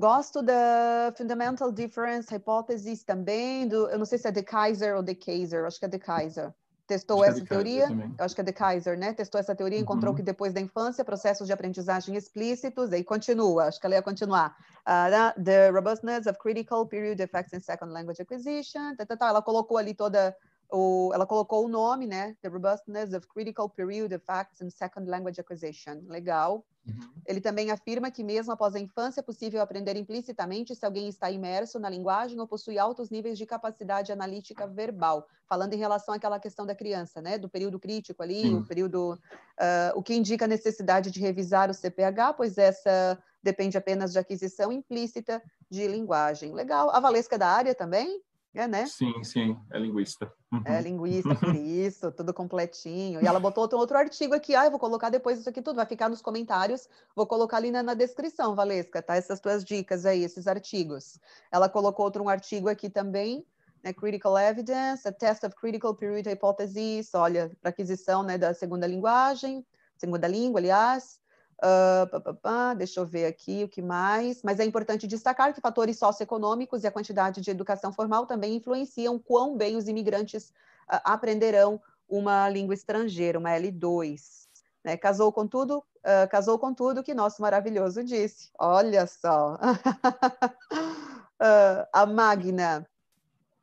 Gosto da Fundamental Difference Hypothesis também, do, eu não sei se é de Kaiser ou de Kaiser, acho que é de Kaiser testou acho é essa teoria, eu acho que é de Kaiser, né? Testou essa teoria, uhum. encontrou que depois da infância, processos de aprendizagem explícitos, e continua, acho que ela ia continuar. Uh, the robustness of critical period effects in second language acquisition, tá, tá, tá. ela colocou ali toda o, ela colocou o nome, né? The Robustness of Critical Period Effects in Second Language Acquisition. Legal. Uhum. Ele também afirma que mesmo após a infância é possível aprender implicitamente se alguém está imerso na linguagem ou possui altos níveis de capacidade analítica verbal. Falando em relação àquela questão da criança, né? Do período crítico ali, Sim. o período... Uh, o que indica a necessidade de revisar o CPH, pois essa depende apenas de aquisição implícita de linguagem. Legal. A Valesca da área também? É, né? Sim, sim, é linguista. Uhum. É linguista, por isso, tudo completinho. E ela botou outro, outro artigo aqui, ah, eu vou colocar depois isso aqui tudo, vai ficar nos comentários, vou colocar ali na, na, descrição, Valesca, tá? Essas tuas dicas aí, esses artigos. Ela colocou outro um artigo aqui também, né? Critical Evidence, a Test of Critical Period Hypothesis, olha, para aquisição né, da segunda linguagem, segunda língua, aliás, Uh, pá, pá, pá, deixa eu ver aqui o que mais. Mas é importante destacar que fatores socioeconômicos e a quantidade de educação formal também influenciam quão bem os imigrantes uh, aprenderão uma língua estrangeira, uma L2. Né? Casou com tudo, uh, casou com tudo que nosso maravilhoso disse. Olha só. a Magna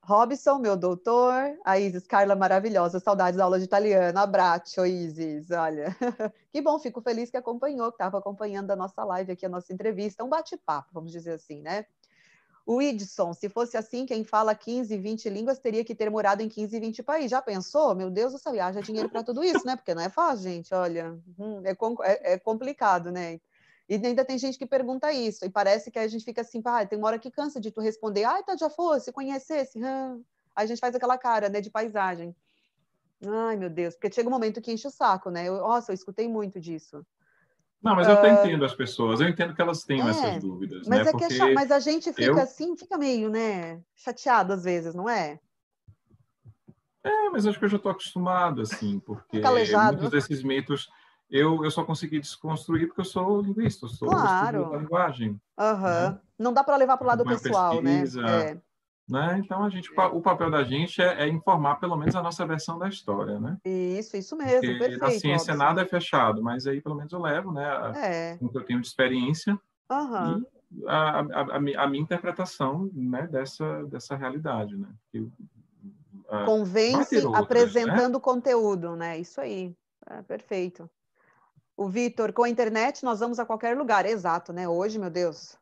Robson, meu doutor, a Isis, Carla maravilhosa, saudades da aula de italiano, abraço, Isis, olha, que bom, fico feliz que acompanhou, que estava acompanhando a nossa live aqui, a nossa entrevista, um bate-papo, vamos dizer assim, né? O Idson, se fosse assim, quem fala 15, 20 línguas teria que ter morado em 15, 20 países. Já pensou? Meu Deus do céu, dinheiro para tudo isso, né? Porque não é fácil, gente, olha, hum, é, é, é complicado, né? E ainda tem gente que pergunta isso, e parece que a gente fica assim, ah, tem uma hora que cansa de tu responder, ah, tá, já fosse, conhecesse, hum. aí a gente faz aquela cara, né, de paisagem. Ai, meu Deus, porque chega um momento que enche o saco, né? Eu, nossa, eu escutei muito disso. Não, mas eu uh, entendo as pessoas, eu entendo que elas tenham é, essas dúvidas, mas né? É que é mas a gente fica eu... assim, fica meio, né, chateado às vezes, não é? É, mas acho que eu já estou acostumado, assim, porque muitos desses mitos eu, eu só consegui desconstruir porque eu sou linguista, eu sou claro. da linguagem. Uhum. Né? Não dá para levar para o lado pessoal, né? pesquisa, né? É. Né? Então, a gente, o papel da gente é, é, informar pelo menos a nossa versão da história, né? Isso, isso mesmo, Porque perfeito. Na ciência Robson. nada é fechado, mas aí pelo menos eu levo, né? A, é. o que eu tenho de experiência uhum. e a, a, a, minha interpretação né, dessa, dessa realidade, né? Que, uh, Convence outras, né? apresentando né? conteúdo, né? Isso aí, é, perfeito. O Vitor, com a internet nós vamos a qualquer lugar. Exato, né? Hoje, meu Deus,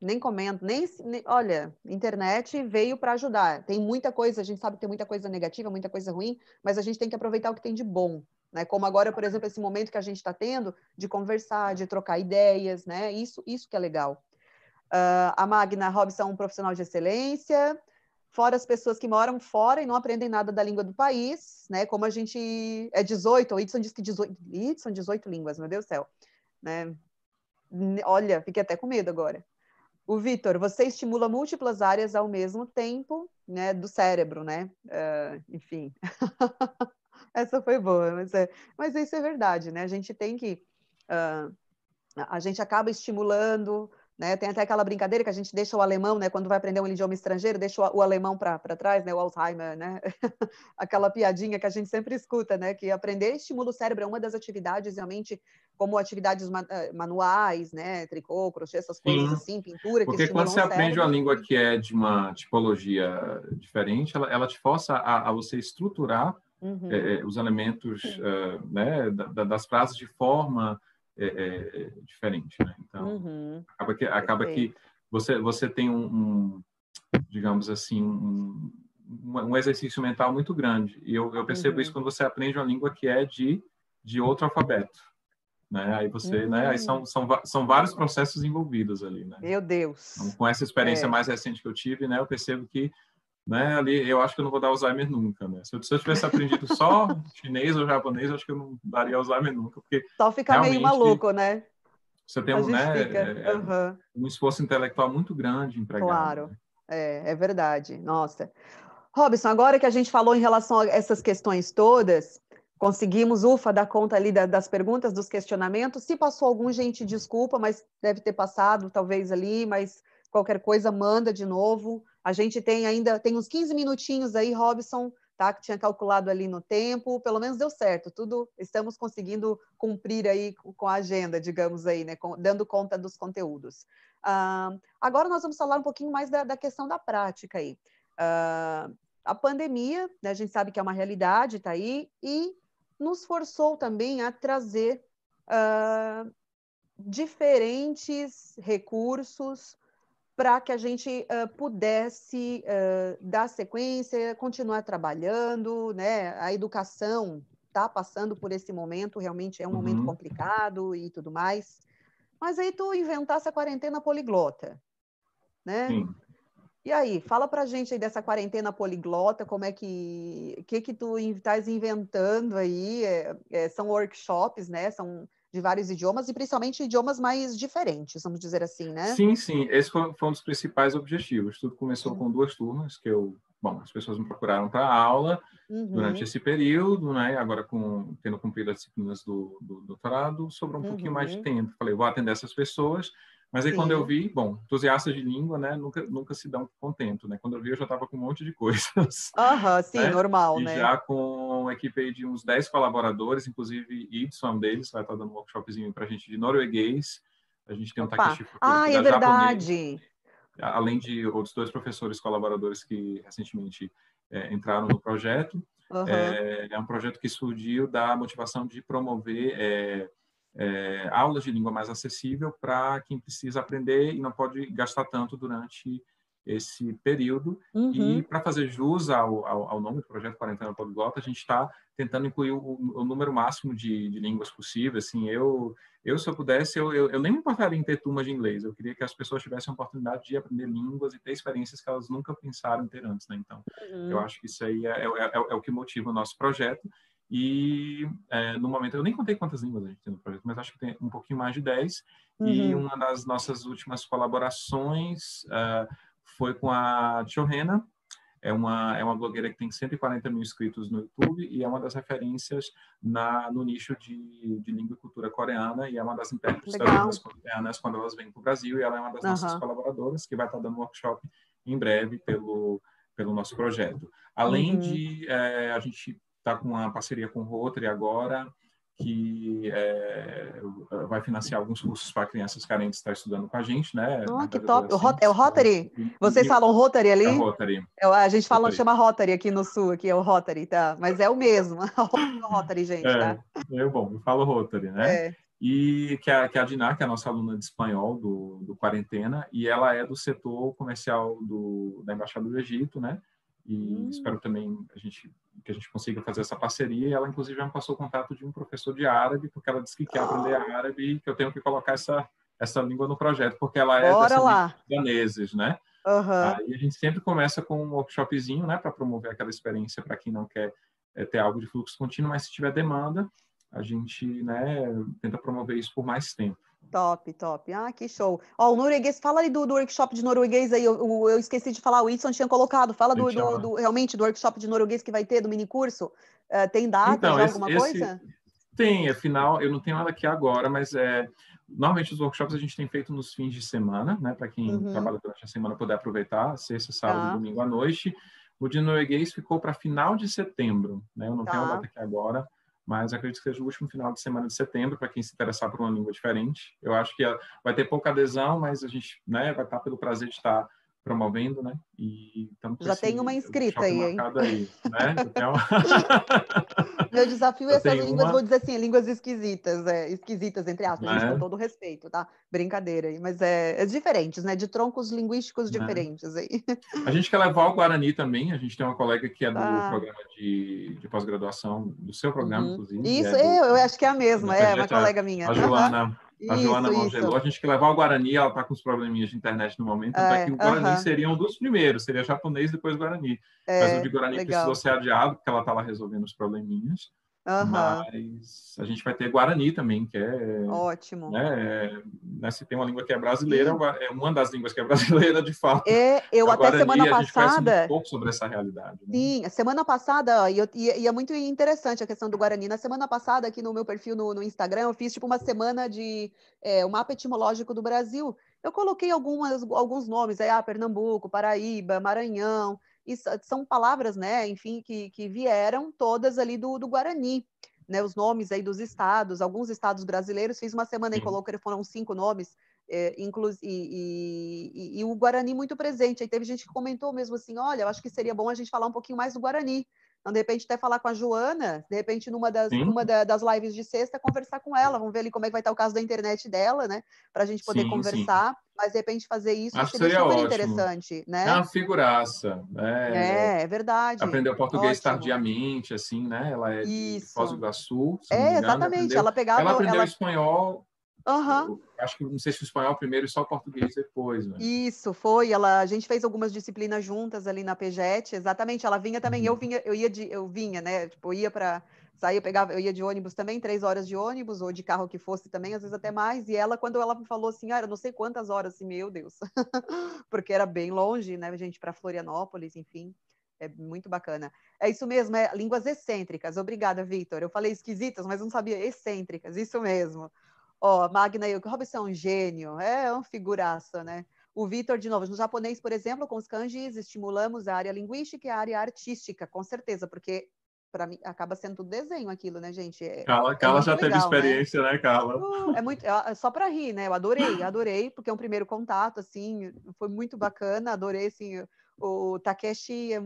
nem comento, nem, olha, internet veio para ajudar. Tem muita coisa, a gente sabe que tem muita coisa negativa, muita coisa ruim, mas a gente tem que aproveitar o que tem de bom, né? Como agora, por exemplo, esse momento que a gente está tendo de conversar, de trocar ideias, né? Isso, isso que é legal. Uh, a Magna Robson é um profissional de excelência fora as pessoas que moram fora e não aprendem nada da língua do país, né? Como a gente é 18, o Edson disse que 18, Edson 18 línguas, meu Deus do céu, né? Olha, fiquei até com medo agora. O Vitor, você estimula múltiplas áreas ao mesmo tempo, né, do cérebro, né? Uh, enfim, essa foi boa, mas, é, mas isso é verdade, né? A gente tem que, uh, a gente acaba estimulando né? Tem até aquela brincadeira que a gente deixa o alemão, né? Quando vai aprender um idioma estrangeiro, deixa o, alemão para trás, né? O Alzheimer, né? aquela piadinha que a gente sempre escuta, né? Que aprender estimula o cérebro, é uma das atividades realmente, como atividades eh, manuais, né? Tricô, crochê, essas coisas Sim. assim, pintura. Porque quando você aprende uma língua que é de uma tipologia diferente, ela, ela te força a, a você estruturar uhum. é, os elementos uh, né? Da, das frases de forma é, é, diferente, né? Então, uhum. acaba que acaba que você você tem um, um digamos assim um, um, exercício mental muito grande e eu, eu percebo uhum. isso quando você aprende uma língua que é de de outro alfabeto, né? Aí você, uhum. né? Aí são, hum. são, são vários processos envolvidos ali, né? Meu Deus. Então, com essa experiência é. mais recente que eu tive, né? Eu percebo que né, ali eu acho que eu não vou dar Alzheimer nunca, né? Se eu, se eu tivesse aprendido só chinês ou japonês, acho que eu não daria Alzheimer nunca, porque só ficar meio maluco, né? Você tem um, né, é, uhum. um esforço intelectual muito grande empregado. Claro, né? é, é verdade. Nossa. Robson, agora que a gente falou em relação a essas questões todas, conseguimos, ufa, dar conta ali das perguntas, dos questionamentos. Se passou algum, gente, desculpa, mas deve ter passado, talvez ali, mas qualquer coisa, manda de novo. A gente tem ainda, tem uns 15 minutinhos aí, Robson, tá? Que tinha calculado ali no tempo, pelo menos deu certo, tudo estamos conseguindo cumprir aí com a agenda, digamos aí, né? Com, dando conta dos conteúdos. Uh, agora nós vamos falar um pouquinho mais da, da questão da prática aí. Uh, a pandemia, né, a gente sabe que é uma realidade, está aí, e nos forçou também a trazer uh, diferentes recursos para que a gente uh, pudesse uh, dar sequência, continuar trabalhando, né? A educação está passando por esse momento, realmente é um uhum. momento complicado e tudo mais. Mas aí tu inventasse a quarentena poliglota, né? Sim. E aí, fala para a gente aí dessa quarentena poliglota, como é que, que que tu estás inventando aí? É, é, são workshops, né? São de vários idiomas e principalmente idiomas mais diferentes, vamos dizer assim, né? Sim, sim. Esse foi, foi um dos principais objetivos. Tudo começou uhum. com duas turmas que eu, bom, as pessoas me procuraram para aula uhum. durante esse período, né? Agora com tendo cumprido as disciplinas do, do doutorado, sobrou um uhum. pouquinho mais de uhum. tempo. Falei, vou atender essas pessoas. Mas aí Sim. quando eu vi, bom, entusiastas de língua, né, nunca, nunca se dão contento, né? Quando eu vi, eu já estava com um monte de coisas. Aham, sim, né? normal, e né? já com uma equipe de uns 10 colaboradores, inclusive Ibson, um deles, vai estar dando um workshopzinho para a gente de norueguês. A gente tem um Takeshi Ah, é verdade! Japonês, além de outros dois professores colaboradores que recentemente é, entraram no projeto. Uhum. É, é, um projeto que surgiu da motivação de promover... É, é, aulas de língua mais acessível para quem precisa aprender e não pode gastar tanto durante esse período. Uhum. E para fazer jus ao, ao, ao, nome do projeto Quarentena Poliglota, a gente está tentando incluir o, o número máximo de, de, línguas possível. Assim, eu, eu se eu pudesse, eu, eu, eu, nem me importaria em ter turmas de inglês. Eu queria que as pessoas tivessem a oportunidade de aprender línguas e ter experiências que elas nunca pensaram em ter antes. Né? Então, uhum. eu acho que isso aí é, é, é, é o que motiva o nosso projeto. E é, no momento, eu nem contei quantas línguas a gente tem no projeto, mas acho que tem um pouquinho mais de 10. Uhum. E uma das nossas últimas colaborações uh, foi com a Chorena, é uma, é uma blogueira que tem 140 mil inscritos no YouTube e é uma das referências na, no nicho de, de língua e cultura coreana e é uma das intérpretes coreanas quando elas vêm para o Brasil e ela é uma das uhum. nossas colaboradoras que vai estar dando workshop em breve pelo, pelo nosso projeto. Além uhum. de é, a gente está com uma parceria com o Rotary agora, que é, vai financiar alguns cursos para crianças carentes estar estudando com a gente, né? Oh, que top! O é o Rotary? Vocês falam Rotary ali? É o Rotary. É, a gente fala, Rotary. chama Rotary aqui no Sul, aqui é o Rotary, tá? Mas é o mesmo, o Rotary, gente, é, tá? Eu, bom, eu falo Rotary, né? É. E que a, que a Diná, que é a nossa aluna de espanhol do, do Quarentena, e ela é do setor comercial do, da Embaixada do Egito, né? E hum. espero também a gente que a gente consiga fazer essa parceria. E ela, inclusive, já me passou o contato de um professor de árabe, porque ela disse que quer aprender árabe e que eu tenho que colocar essa, essa língua no projeto, porque ela é Bora daneses, né? Uhum. Aí a gente sempre começa com um workshopzinho, né, para promover aquela experiência para quem não quer é, ter algo de fluxo contínuo, mas se tiver demanda, a gente, né, tenta promover isso por mais tempo. Top, top. Ah, que show. Ó, o norueguês, fala ali do, do workshop de norueguês aí. Eu, eu, esqueci de falar, o Whitson tinha colocado. Fala do, do, do, realmente do workshop de norueguês que vai ter, do mini curso. Uh, tem data, então, esse, alguma esse, coisa? Tem, afinal, eu não tenho nada aqui agora, mas é. Normalmente os workshops a gente tem feito nos fins de semana, né? Para quem uhum. trabalha durante a semana poder aproveitar, sexta, sábado, ah. domingo à noite. O de norueguês ficou para final de setembro, né? Eu não tá. tenho a data aqui agora, mas acredito que seja o último final de semana de setembro para quem se interessar por uma língua diferente. Eu acho que vai ter pouca adesão, mas a gente né, vai estar pelo prazer de estar promovendo, né? E Já tem uma inscrita aí, hein? aí né? Então... Meu desafio é essas línguas, uma... vou dizer assim, línguas esquisitas, é, esquisitas, entre aspas, é? com todo respeito, tá? Brincadeira aí, mas é, é diferentes, né? De troncos linguísticos é. diferentes aí. A gente quer levar o Guarani também, a gente tem uma colega que é do ah. programa de, de pós-graduação, do seu programa, uhum. inclusive. Isso, é do, eu acho que é a mesma, é uma colega minha. A Joana a isso, Joana Mangelou, a gente que levar o Guarani, ela está com os probleminhas de internet no momento, é, é que o Guarani uh -huh. seria um dos primeiros, seria japonês depois Guarani. É, Mas o de Guarani legal. precisou ser adiado, porque ela está lá resolvendo os probleminhas. Uhum. Mas a gente vai ter Guarani também, que é. Ótimo. Né, né, se tem uma língua que é brasileira, Sim. é uma das línguas que é brasileira, de fato. É, eu a até Guarani, semana passada. um pouco sobre essa realidade. Né? Sim, semana passada, e, e, é muito interessante a questão do Guarani. Na semana passada, aqui no meu perfil no, no Instagram, eu fiz tipo uma semana de é, o mapa etimológico do Brasil. Eu coloquei algumas, alguns nomes aí, ah, Pernambuco, Paraíba, Maranhão e são palavras, né, enfim, que, que vieram todas ali do, do Guarani, né, os nomes aí dos estados, alguns estados brasileiros, fiz uma semana e coloquei, foram cinco nomes, é, inclus, e, e, e, o Guarani muito presente, aí teve gente que comentou mesmo assim, olha, eu acho que seria bom a gente falar um pouquinho mais do Guarani, então, de repente, até falar com a Joana, de repente, numa das, numa da, das lives de sexta, conversar com ela. Vamos ver ali como é que vai estar o caso da internet dela, né? Para a gente poder sim, conversar. Sim. Mas, de repente, fazer isso Acho seria, seria super ótimo. interessante, né? É uma figuraça. Né? É, é verdade. Aprendeu português ótimo. tardiamente, assim, né? Ela é de Foz do Iguaçu. É, exatamente. Aprendeu, ela pegava... Ela aprendeu ela... espanhol Uhum. Acho que não sei se o espanhol primeiro e só o português depois. Né? Isso, foi. Ela, a gente fez algumas disciplinas juntas ali na PEGET, exatamente. Ela vinha também, uhum. eu vinha, eu ia de, eu vinha, né? Tipo, eu ia para sair, eu pegava, eu ia de ônibus também, três horas de ônibus, ou de carro que fosse também, às vezes até mais. E ela, quando ela me falou assim, ah, eu não sei quantas horas, assim, meu Deus, porque era bem longe, né, gente, para Florianópolis, enfim. É muito bacana. É isso mesmo, é línguas excêntricas. Obrigada, Vitor. Eu falei esquisitas, mas não sabia excêntricas. Isso mesmo. Ó, Magna o Robson é um gênio, é um figuraça, né? O Vitor, de novo, no japonês, por exemplo, com os kanjis, estimulamos a área linguística e a área artística, com certeza, porque para mim acaba sendo tudo desenho aquilo, né, gente? É, Carla, é Carla já legal, teve né? experiência, né, né Carla? Uh, é muito, é só para rir, né? Eu adorei, adorei, porque é um primeiro contato, assim, foi muito bacana, adorei, assim, o Takeshi é,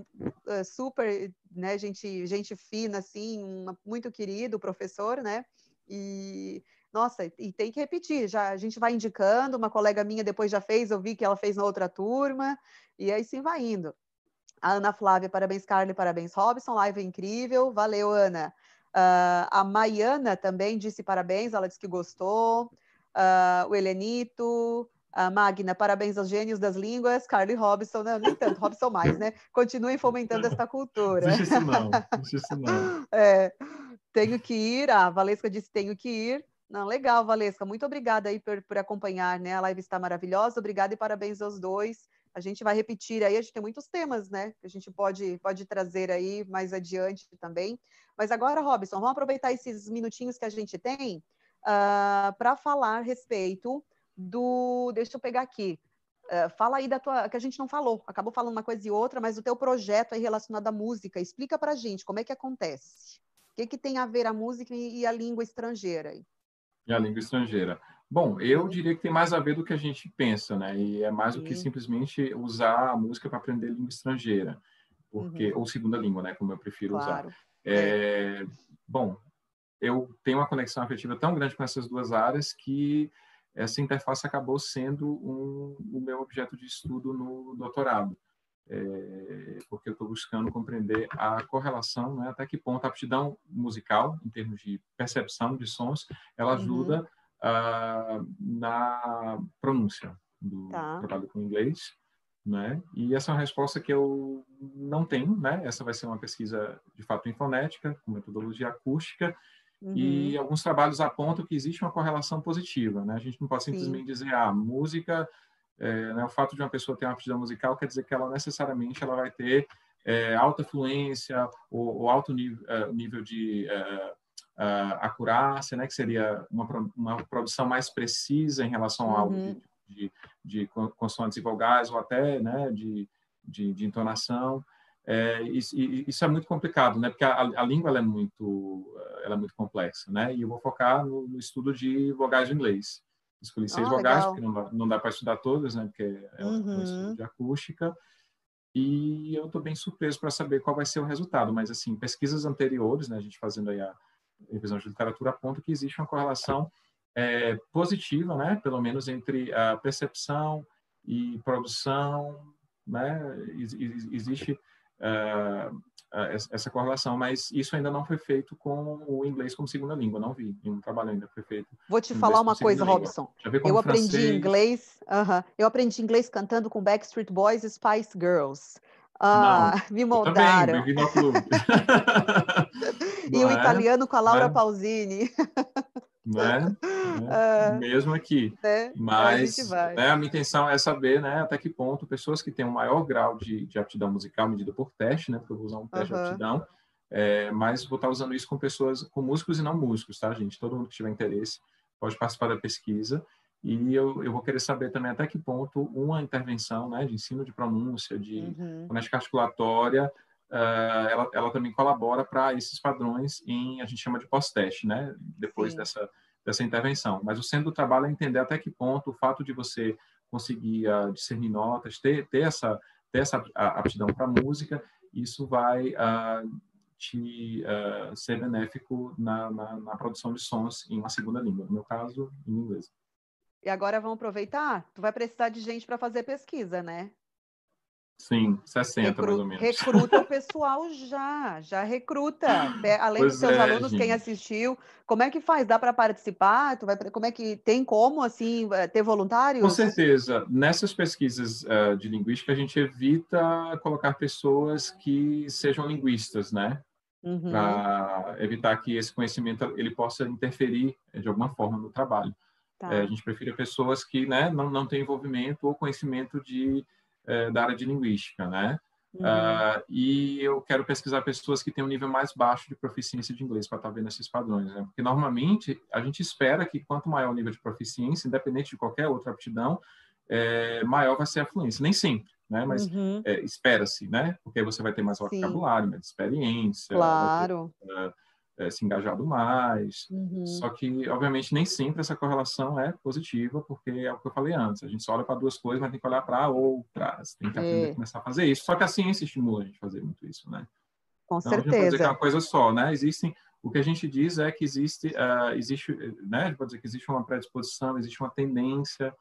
é super, né, gente, gente fina, assim, muito querido, professor, né? E nossa, e tem que repetir, já a gente vai indicando, uma colega minha depois já fez, eu vi que ela fez na outra turma, e aí sim vai indo. A Ana Flávia, parabéns, Carly, parabéns, Robson, live incrível, valeu, Ana. Uh, a Maiana também disse parabéns, ela disse que gostou. Uh, o Helenito, a Magna, parabéns aos gênios das línguas, Carly Robson, não, nem tanto, Robson mais, né? Continuem fomentando esta cultura. Não isso não, isso não. É, tenho que ir, a Valesca disse tenho que ir. Não, legal, Valesca. Muito obrigada aí por, por acompanhar, né? A live está maravilhosa. Obrigada e parabéns aos dois. A gente vai repetir aí, a gente tem muitos temas, né? Que a gente pode, pode trazer aí mais adiante também. Mas agora, Robson, vamos aproveitar esses minutinhos que a gente tem uh, ah, para falar a respeito do. Deixa eu pegar aqui. Uh, fala aí da tua. que a gente não falou, acabou falando uma coisa e outra, mas o teu projeto aí relacionado à música. Explica para a gente como é que acontece. O que, que tem a ver a música e a língua estrangeira aí? E a língua estrangeira. Bom, eu diria que tem mais a ver do que a gente pensa, né? E é mais do que simplesmente usar a música para aprender língua estrangeira, porque uhum. ou segunda língua, né? Como eu prefiro claro. usar. É, bom, eu tenho uma conexão afetiva tão grande com essas duas áreas que essa interface acabou sendo um, o meu objeto de estudo no doutorado é, porque eu estou buscando compreender a correlação, né, até que ponto a aptidão musical, em termos de percepção de sons, ela uhum. ajuda uhum. uh, na pronúncia do tá. trabalho com inglês. Né? E essa é uma resposta que eu não tenho, né? Essa vai ser uma pesquisa de fato em fonética, com metodologia acústica, uhum. e alguns trabalhos apontam que existe uma correlação positiva, né? A gente não pode simplesmente Sim. dizer, ah, música é, né, o fato de uma pessoa ter uma aptidão musical quer dizer que ela necessariamente ela vai ter é, alta fluência ou, ou alto nível, é, nível de é, é, acurácia, né, que seria uma, uma produção mais precisa em relação ao uhum. de, de, de, consoantes e vogais ou até né, de, de, de entonação. É, isso, isso, é muito complicado, né? Porque a, a língua ela é muito, ela é muito complexa, né? E eu vou focar no, no estudo de vogais de inglês. Escolhi seis ah, vogais, legal. porque não não dá para estudar todas, né? Porque é uhum. um estudo de acústica. E eu estou bem surpreso para saber qual vai ser o resultado. Mas, assim, pesquisas anteriores, né, a gente fazendo aí a revisão de literatura, aponta que existe uma correlação é, positiva, né, pelo menos entre a percepção e produção, né, existe uh, essa correlação, mas isso ainda não foi feito com o inglês como segunda língua, não vi, nenhum trabalho ainda foi feito. Vou te falar uma coisa, Robson. Eu aprendi francês... inglês, uh -huh, eu aprendi inglês cantando com Backstreet Boys e Spice Girls. Ah, não, me moldaram. Também, clube. e o é? italiano com a Laura? Pausini. Né? É, mesmo aqui. Né? Mas a, né, a, minha intenção é saber né, até que ponto pessoas que têm um maior grau de, de aptidão musical medida por teste, né? Porque eu vou usar um teste uhum. de aptidão, é, mas vou estar usando isso com pessoas, com músicos e não músicos, tá, gente? Todo mundo que tiver interesse pode participar da pesquisa. E eu, eu vou querer saber também até que ponto uma intervenção né, de ensino de pronúncia, de uhum. fonética articulatória, uh, ela, ela também colabora para esses padrões em, a gente chama de pós-teste, né? Depois dessa, dessa intervenção. Mas o centro do trabalho é entender até que ponto o fato de você conseguir uh, discernir notas, ter, ter essa, ter essa aptidão para música, isso vai uh, te uh, ser benéfico na, na, na, produção de sons em uma segunda língua, no meu caso, em inglês. E agora vamos aproveitar? Tu vai precisar de gente para fazer pesquisa, né? Sim, 60 Recru mais ou menos. Recruta o pessoal já, já recruta. Além pois dos seus é, alunos, gente. quem assistiu, como é que faz? Dá para participar? Tu vai, como é que tem como assim eh, ter voluntários? Com certeza. Nessas pesquisas uh, de linguística, a gente evita colocar pessoas que sejam linguistas, né? Uhum. Para evitar que esse conhecimento ele possa interferir eh, de alguma forma no trabalho. Tá. É, a gente prefere pessoas que né, não, não têm envolvimento ou conhecimento de é, da área de linguística, né? Uhum. Uh, e eu quero pesquisar pessoas que têm um nível mais baixo de proficiência de inglês para estar tá vendo esses padrões, né? Porque normalmente a gente espera que quanto maior o nível de proficiência, independente de qualquer outra aptidão, é, maior vai ser a fluência. Nem sempre, né? Mas uhum. é, espera-se, né? Porque você vai ter mais vocabulário, mais experiência. Claro. Ter, uh, é, se engajado mais. Uhum. Só que, obviamente, nem sempre essa correlação é positiva, porque é o que eu falei antes. A gente só olha para duas coisas, mas tem que olhar para outras. Tem que aprender é. a começar a fazer isso. Só que a ciência estimula a gente a fazer muito isso, né? Com então, certeza. A gente pode dizer que é uma coisa só, né? Existem o que a gente diz é que existe, uh, existe, né? A gente pode dizer que existe uma predisposição, existe uma tendência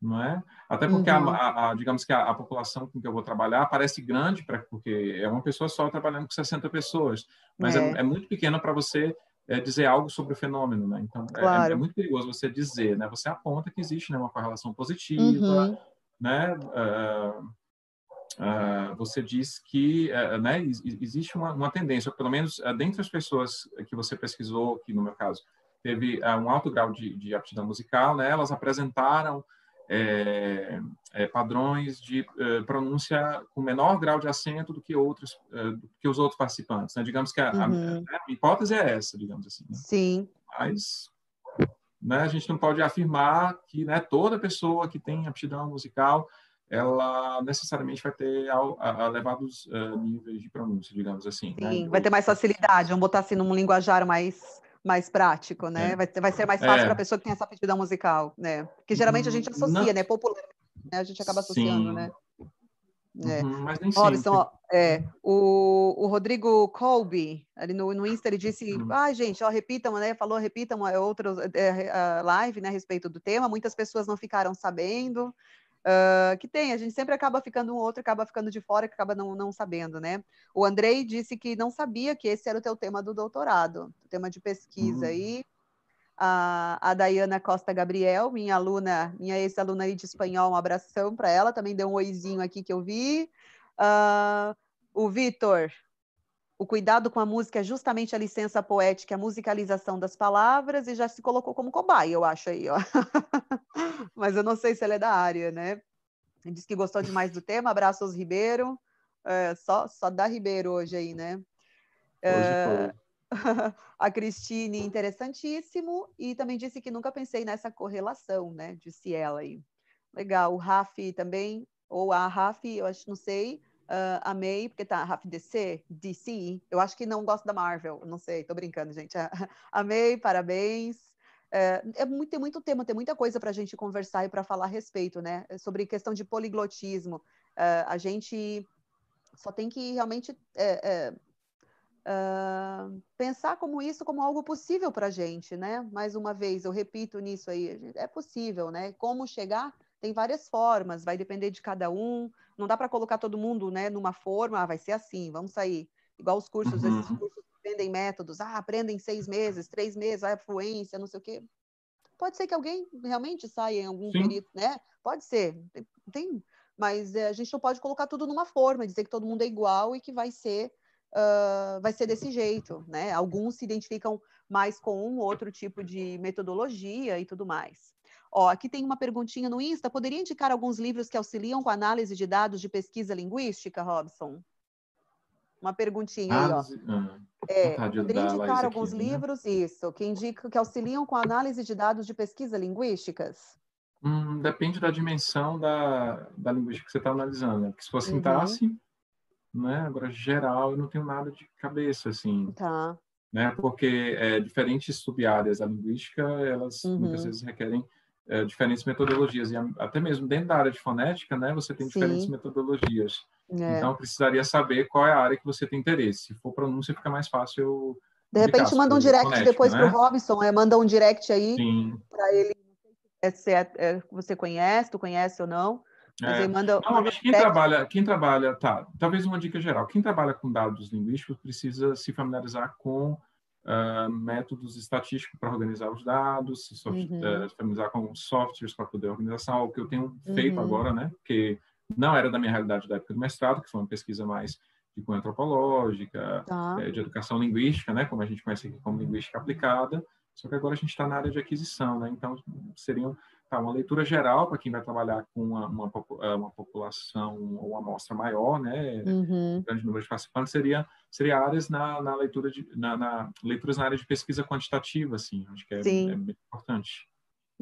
não é? Até porque, uhum. a, a, a, digamos que a, população com que eu vou trabalhar parece grande, pra, porque é uma pessoa só trabalhando com 60 pessoas, mas é, é, é muito pequena para você é, dizer algo sobre o fenômeno, né? Então, é, é, claro. é, muito perigoso você dizer, né? Você aponta que existe né, uma correlação positiva, uhum. né? Uh, uh, você diz que uh, né, existe uma, uma, tendência, pelo menos dentre as pessoas que você pesquisou, que no meu caso teve um alto grau de, de aptidão musical, né? Elas apresentaram é, é, padrões de é, pronúncia com menor grau de acento do que outros é, do que os outros participantes. Né? Digamos que a, uhum. a, né, a, hipótese é essa, digamos assim. Né? Sim. Mas né, a gente não pode afirmar que né, toda pessoa que tem aptidão musical ela necessariamente vai ter elevados uh, níveis de pronúncia, digamos assim. Né? Sim, né? vai ter mais facilidade, vamos botar assim num linguajar mais mais prático, né? É. Vai, vai ser mais fácil é. para a pessoa que tem essa aptidão musical, né? Porque geralmente a gente associa, Não. né? Popular, né? A gente acaba associando, Sim. né? É. Uhum, mas nem Robson, ó, é, o, o Rodrigo Colby, ali no, no Insta, ele disse, uhum. ah, gente, ó, repitam, né, falou, repitam é, outros, é, a live, né, a respeito do tema, muitas pessoas não ficaram sabendo, Uh, que tem, a gente sempre acaba ficando um outro, acaba ficando de fora, que acaba não, não sabendo, né? O Andrei disse que não sabia que esse era o teu tema do doutorado, o tema de pesquisa uhum. aí. A, a Dayana Costa Gabriel, minha aluna, minha ex-aluna aí de espanhol, um abração para ela, também deu um oizinho aqui que eu vi. Uh, o Vitor, o cuidado com a música é justamente a licença poética, a musicalização das palavras, e já se colocou como cobaia, eu acho aí, ó. Mas eu não sei se ela é da área, né? Disse que gostou demais do tema, abraços Ribeiro. É, só, só da Ribeiro hoje aí, né? É, a Cristine, interessantíssimo, e também disse que nunca pensei nessa correlação, né? Disse ela aí. Legal, o Rafi também, ou a Rafi, eu acho, não sei, Uh, amei, porque tá Raf DC, eu acho que não gosto da Marvel, não sei, tô brincando, gente. amei, parabéns. é, é muito, tem muito tema, tem muita coisa para a gente conversar e para falar a respeito, né? Sobre questão de poliglotismo. É, a gente só tem que realmente é, é, uh, pensar como isso como algo possível para a gente, né? Mais uma vez, eu repito nisso aí, é possível, né? Como chegar tem várias formas, vai depender de cada um. Não dá para colocar todo mundo, né, numa forma, ah, vai ser assim, vamos sair. Igual os cursos, uhum. esses cursos aprendem métodos, ah, aprendem seis meses, três meses, a fluência, não sei o quê. Pode ser que alguém realmente saia em algum Sim. período, né? Pode ser, tem, mas é, a gente não pode colocar tudo numa forma, dizer que todo mundo é igual e que vai ser uh, vai ser desse jeito, né? Alguns se identificam mais com um outro tipo de metodologia e tudo mais. Ó, aqui tem uma perguntinha no Insta. Poderia indicar alguns livros que auxiliam com análise de dados de pesquisa linguística, Robson? Uma perguntinha aí, ó. Ah, é, poderia indicar alguns aqui, né? livros, né? isso, que indicam que auxiliam com análise de dados de pesquisa linguísticas? Hum, depende da dimensão da, da linguística que você está analisando. Né? Porque se for sintaxe, uhum. né? Agora, geral, eu não tenho nada de cabeça, assim. Tá. Né? Porque é, diferentes sub-áreas da linguística, elas uhum. muitas vezes requerem é, diferentes metodologias. E até mesmo dentro da área de fonética, né? Você tem Sim. diferentes metodologias. É. Então, precisaria saber qual é a área que você tem interesse. Se for pronúncia, fica mais fácil. De repente, manda um direct fonética, depois né? para o Robson, é, manda um direct aí para ele. Se é, é, você conhece, tu conhece ou não. É. Manda, não, manda quem trabalha, quem trabalha, tá, talvez uma dica geral, quem trabalha com dados linguísticos precisa se familiarizar com uh, métodos estatísticos para organizar os dados, se uhum. uh, familiarizar com softwares para poder organização, o que eu tenho feito uhum. agora, né, porque não era da minha realidade da época do mestrado, que foi uma pesquisa mais de cunho antropológica, tá. é, de educação linguística, né, como a gente conhece aqui como linguística aplicada, só que agora a gente está na área de aquisição, né, então seriam tá, uma leitura geral para quem vai trabalhar com uma, uma, é, uma, população ou uma amostra maior, né, uhum. grande número de participantes, seria, seria áreas na, na leitura de, na, na, leituras na área de pesquisa quantitativa, assim, acho que é, é bem importante.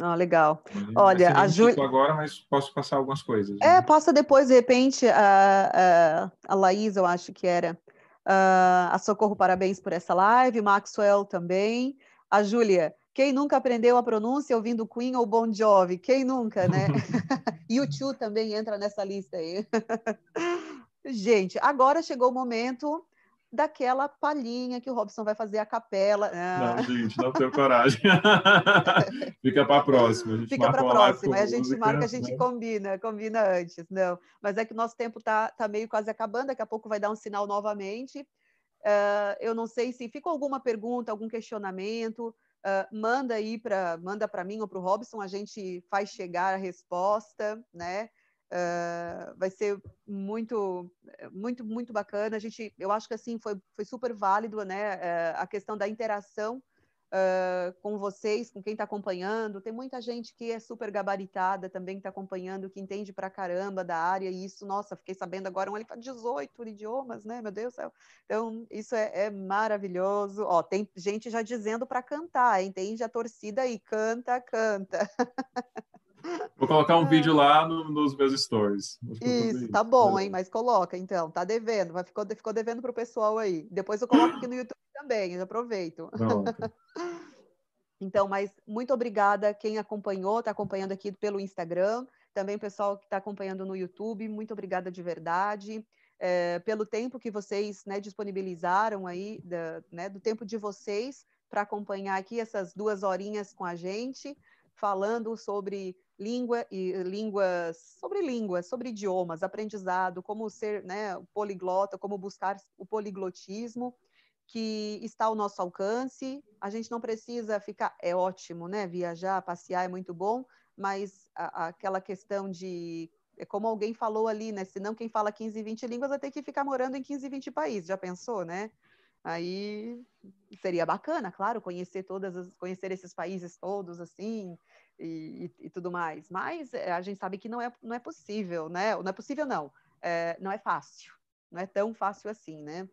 Ah, legal. Olha, a Júlia. agora, mas posso passar algumas coisas. É, né? passa depois, de repente, a, a, a Laís, eu acho que era. Uh, a Socorro, parabéns por essa live. Maxwell também. A Júlia, quem nunca aprendeu a pronúncia ouvindo Queen ou Bon Jovi? Quem nunca, né? YouTube também entra nessa lista aí. Gente, agora chegou o momento daquela palhinha que o Robson vai fazer a capela. Ah. Não, gente, não tenho coragem. Fica para a próxima. Fica para a próxima. A gente música, marca, a gente né? combina, combina antes. Não, mas é que o nosso tempo está tá meio quase acabando. Daqui a pouco vai dar um sinal novamente. Uh, eu não sei se ficou alguma pergunta, algum questionamento. Manda aí para manda para mim ou para o Robson. A gente faz chegar a resposta, né? Uh, vai ser muito, muito, muito bacana. A gente, eu acho que assim foi, foi super válido, né? Uh, a questão da interação com vocês, com quem está acompanhando. Tem muita gente que é super gabaritada também, que está acompanhando, que entende pra caramba da área. E isso, nossa, fiquei sabendo agora, um ele fala 18 idiomas, né? Meu Deus do céu. Então, isso é, é maravilhoso. Ó, tem gente já dizendo para cantar, entende? A torcida aí, canta, canta. Vou colocar um vídeo lá no, nos meus stories. Isso, tá bom, hein? Mas coloca, então. Tá devendo. Vai, ficou, ficou devendo pro pessoal aí. Depois eu coloco aqui no YouTube também, eu aproveito. então, mas muito obrigada quem acompanhou, está acompanhando aqui pelo Instagram. Também o pessoal que está acompanhando no YouTube, muito obrigada de verdade. É, pelo tempo que vocês né, disponibilizaram aí, da, né, do tempo de vocês para acompanhar aqui essas duas horinhas com a gente, falando sobre língua e línguas, sobre línguas, sobre idiomas, aprendizado, como ser né, poliglota, como buscar o poliglotismo, que está ao nosso alcance. A gente não precisa ficar, é ótimo, né? Viajar, passear é muito bom, mas a, aquela questão de é como alguém falou ali, né? Senão quem fala 15, 20 línguas vai ter que ficar morando em 15, 20 países, já pensou, né? Aí seria bacana, claro, conhecer todas as, conhecer esses países todos assim, e, e, e, tudo mais. Mas eh, a gente sabe que não é, não é possível, né? Não é possível, não. É, não é fácil. Não é tão fácil assim, né?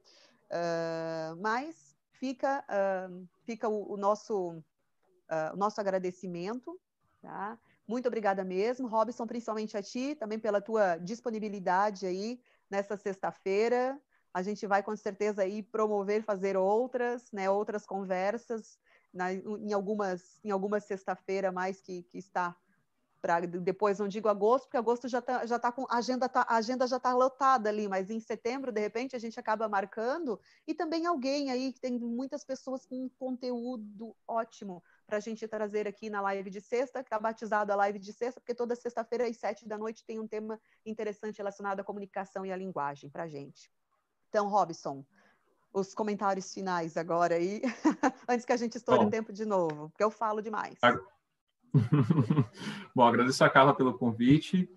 Uh, mas fica, uh, fica o, o nosso, uh, o nosso agradecimento, tá? Muito obrigada mesmo, Robson, principalmente a ti, também pela tua disponibilidade aí nessa sexta-feira. A gente vai com certeza aí promover, fazer outras, né, outras conversas na, em algumas, em alguma sexta-feira mais que, que está para depois, não digo agosto, porque agosto já está já tá com a agenda, tá, a agenda já está lotada ali, mas em setembro, de repente, a gente acaba marcando, e também alguém aí, que tem muitas pessoas com conteúdo ótimo para a gente trazer aqui na live de sexta, que está batizado a live de sexta, porque toda sexta-feira, às sete da noite, tem um tema interessante relacionado à comunicação e à linguagem para a gente. Então, Robson, os comentários finais agora aí, antes que a gente estoure Bom, o tempo de novo, porque eu falo demais. Bom, agradeço a Carla pelo convite.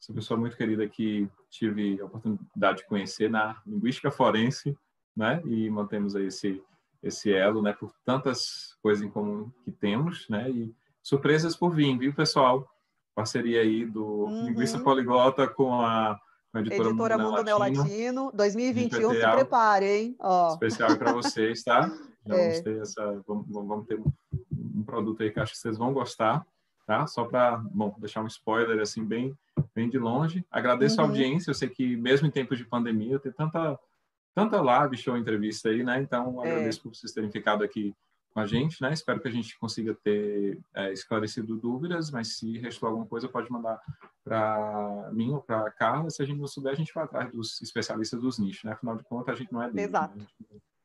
Essa pessoa muito querida que tive a oportunidade de conhecer na linguística forense, né? E mantemos aí esse esse elo, né? Por tantas coisas em comum que temos, né? E surpresas por vir, viu, pessoal? Parceria aí do uhum. Linguista Poliglota a, com a editora, editora Mundo, Neolatino. 2021, se preparem. Oh. Especial para vocês, tá? Já é. vamos ter essa, vamos, vamos ter um produto aí que acho que vocês vão gostar, tá? Só para, bom, deixar um spoiler assim bem, bem de longe. Agradeço uhum. a audiência. Eu sei que mesmo em tempos de pandemia tem tanta, tanta live, show, entrevista aí, né? Então é. agradeço por vocês terem ficado aqui com a gente, né? Espero que a gente consiga ter é, esclarecido dúvidas, mas se restou alguma coisa pode mandar para mim ou para a Carla. Se a gente não souber, a gente vai atrás dos especialistas dos nichos, né? Afinal de contas, a gente não é deles, Exato. Né?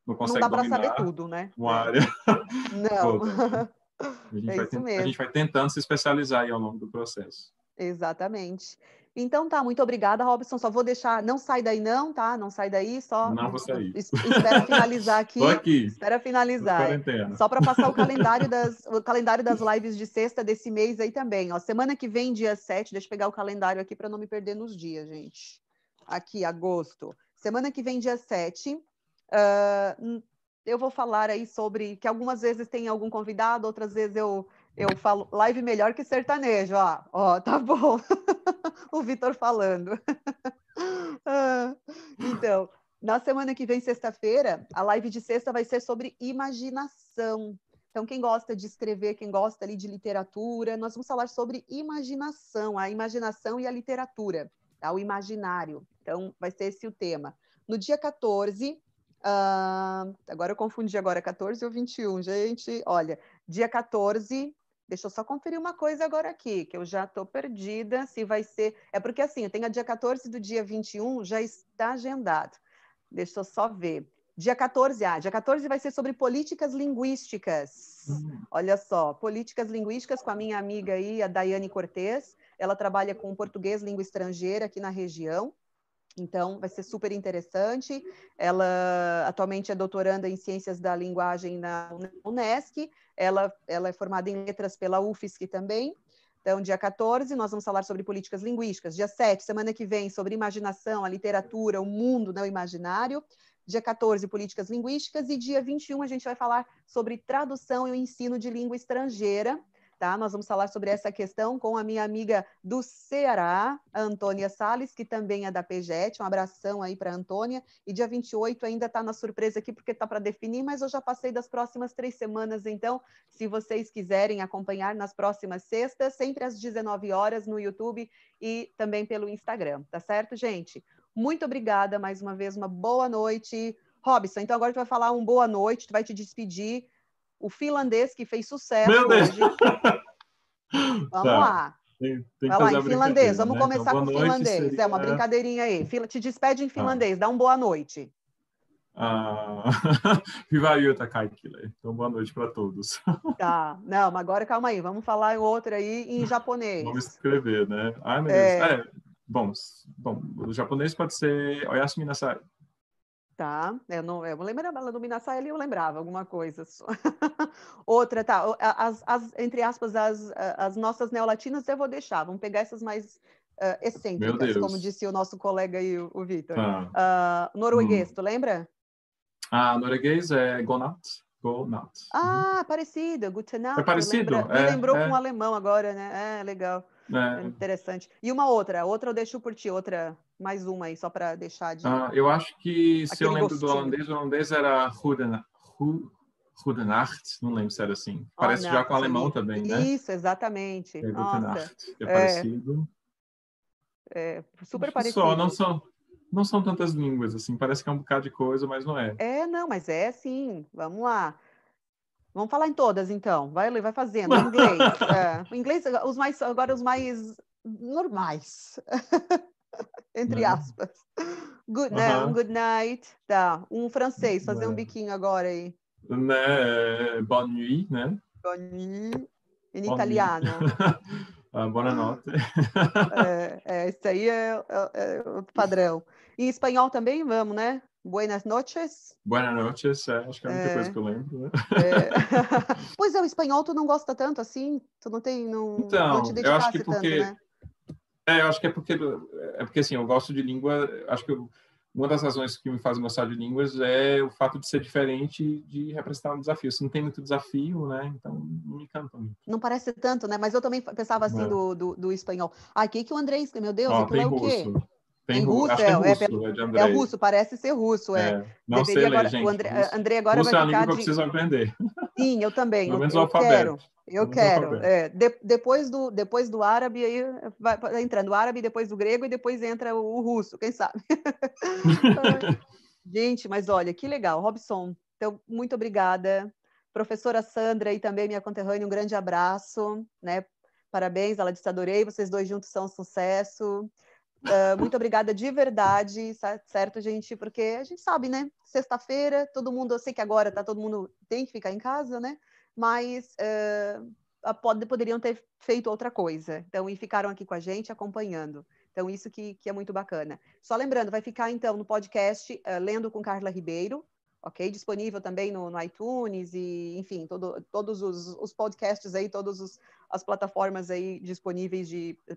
Não, consegue não dá para saber tudo, né? Uma área. Não. A gente, é vai a gente vai tentando se especializar aí ao longo do processo. Exatamente. Então tá, muito obrigada, Robson. Só vou deixar, não sai daí não, tá? Não sai daí, só Não vou sair. Espera finalizar aqui. Tô aqui. Espera finalizar. Só para passar o calendário das o calendário das lives de sexta desse mês aí também, ó. Semana que vem, dia 7, deixa eu pegar o calendário aqui para não me perder nos dias, gente. Aqui, agosto. Semana que vem, dia 7, uh, eu vou falar aí sobre que algumas vezes tem algum convidado, outras vezes eu eu falo live melhor que sertanejo, ó, ó tá bom. o Vitor falando. ah, então, na semana que vem, sexta-feira, a live de sexta vai ser sobre imaginação. Então, quem gosta de escrever, quem gosta ali de literatura, nós vamos falar sobre imaginação, a imaginação e a literatura, tá? o imaginário. Então, vai ser esse o tema. No dia 14, Uh, agora eu confundi agora 14 ou 21, gente. Olha, dia 14, deixa eu só conferir uma coisa agora aqui, que eu já estou perdida, se vai ser... É porque assim, eu tenho a dia 14 do dia 21, já está agendado. Deixa eu só ver. Dia 14, ah, dia 14 vai ser sobre políticas linguísticas. Uhum. Olha só, políticas linguísticas com a minha amiga aí, a Daiane Cortez. Ela trabalha com português língua estrangeira aqui na região. Então, vai ser super interessante. Ela atualmente é doutoranda em Ciências da Linguagem na Unesc. Ela, ela é formada em Letras pela UFSC também. Então, dia 14, nós vamos falar sobre políticas linguísticas. Dia 7, semana que vem, sobre imaginação, a literatura, o mundo não imaginário. Dia 14, políticas linguísticas. E dia 21, a gente vai falar sobre tradução e o ensino de língua estrangeira tá? Nós vamos falar sobre essa questão com a minha amiga do Ceará, a Antônia Sales, que também é da PGET. Um abração aí para a Antônia. E dia 28 ainda está na surpresa aqui, porque está para definir, mas eu já passei das próximas três semanas, então, se vocês quiserem acompanhar nas próximas sextas, sempre às 19 horas no YouTube e também pelo Instagram, tá certo, gente? Muito obrigada mais uma vez, uma boa noite. Robson, então agora tu vai falar um boa noite, tu vai te despedir o finlandês que fez sucesso Meu hoje. Vamos tá. lá. Tem, tem Vai lá, em finlandês. Vamos né? começar então, com o finlandês. Seria... É uma brincadeirinha aí. Te despede em tá. finlandês. Dá uma boa noite. Ah, Hyvää yötä kaikille. Então, boa noite para todos. Tá, não, mas agora calma aí, vamos falar outra aí em japonês. Vamos escrever, né? Ai, meu é... Deus. É, bom, bom, o japonês pode ser Oyasumi Nasai. Tá, eu não, eu lembrava, ela do ali eu lembrava alguma coisa. Outra, tá, as, as, entre aspas, as, as nossas neolatinas eu vou deixar, vamos pegar essas mais uh, excêntricas, como disse o nosso colega aí, o, o Vitor. Uh, norueguês, hum. tu lembra? Ah, norueguês é Gonat. Gonat. Ah, uhum. parecido, Gutenat. É parecido? Lembra, é, me lembrou é. com o alemão agora, né? É, legal. É. Interessante. E uma outra, outra eu deixo por ti, outra, mais uma aí, só para deixar de. Ah, eu acho que, se eu lembro gostinho. do holandês, o holandês era Rudenacht, não lembro se era assim. Parece oh, já com o alemão também, né? Isso, exatamente. É, é, é parecido. É, super parecido. Só, não são, não são tantas línguas, assim, parece que é um bocado de coisa, mas não é. É, não, mas é sim, vamos lá. Vamos falar em todas, então. Vai, vai fazendo. Inglês. é. Inglês, os mais, agora os mais normais. Entre né? aspas. Good, né? Um good night. Tá. Um francês, fazer um biquinho agora aí. Né? Bonne nuit, né? Bonne nuit. Em italiano. ah, buonanotte. é, é, esse aí é, é, é, o padrão. Em espanhol também, vamos, né? Buenas noches. Buenas noches, é, acho que é a única é, coisa que eu lembro. Né? É. pois é, o espanhol tu não gosta tanto assim? Tu não tem. Não, então, não te eu acho que porque. Tanto, né? É, eu acho que é porque. É porque assim, eu gosto de língua. Acho que eu, uma das razões que me faz gostar de línguas é o fato de ser diferente de representar um desafio. Se não tem muito desafio, né? Então não me encanta muito. Não parece tanto, né? Mas eu também pensava assim é. do, do, do, espanhol. Ah, que o André, meu Deus, Ó, aquilo é o quê? Russo. Tem russo, é, é, é, russo, é, é, russo, parece ser russo, é. é. Não Deveria sei agora, gente. O André, André agora russo vai é a língua de... que eu preciso aprender. Sim, eu também. Pelo menos eu, o alfabeto. Quero, eu quero. É, de, depois, do, depois do árabe, aí vai, vai entrando o árabe, depois do grego e depois entra o, o russo, quem sabe? gente, mas olha, que legal. Robson, então, muito obrigada. Professora Sandra e também minha conterrânea, um grande abraço, né? Parabéns, ela disse adorei, vocês dois juntos são um sucesso. Uh, muito obrigada de verdade, certo, gente? Porque a gente sabe, né? Sexta-feira, todo mundo, eu sei que agora tá todo mundo tem que ficar em casa, né? Mas uh, pode, poderiam ter feito outra coisa. Então, e ficaram aqui com a gente acompanhando. Então, isso que, que é muito bacana. Só lembrando, vai ficar então no podcast uh, Lendo com Carla Ribeiro, ok? Disponível também no, no iTunes e, enfim, todo, todos os, os, podcasts aí, todas as plataformas aí disponíveis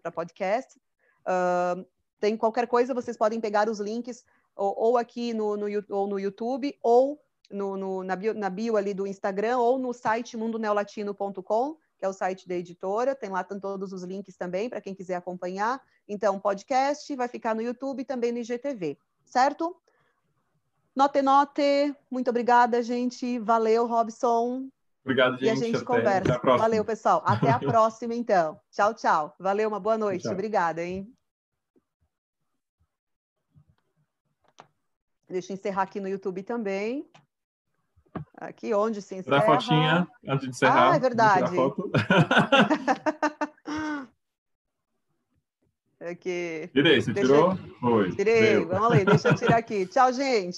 para podcast. Uh, tem qualquer coisa, vocês podem pegar os links ou, ou aqui no, no, ou no YouTube, ou no, no, na, bio, na bio ali do Instagram, ou no site mundoneolatino.com, que é o site da editora. Tem lá todos os links também para quem quiser acompanhar. Então, podcast vai ficar no YouTube e também no IGTV, certo? Note, note. Muito obrigada, gente. Valeu, Robson. Obrigado, gente. E a gente até, conversa. Até Valeu, pessoal. Até a próxima, então. Tchau, tchau. Valeu, uma boa noite. Tchau. Obrigada, hein? Deixa eu encerrar aqui no YouTube também. Aqui onde se encerra. Dá a fotinha antes de encerrar. Ah, é verdade. Aqui. Tirei, você deixa... tirou? Foi. Tirei, Deu. vamos lá, deixa eu tirar aqui. Tchau, gente.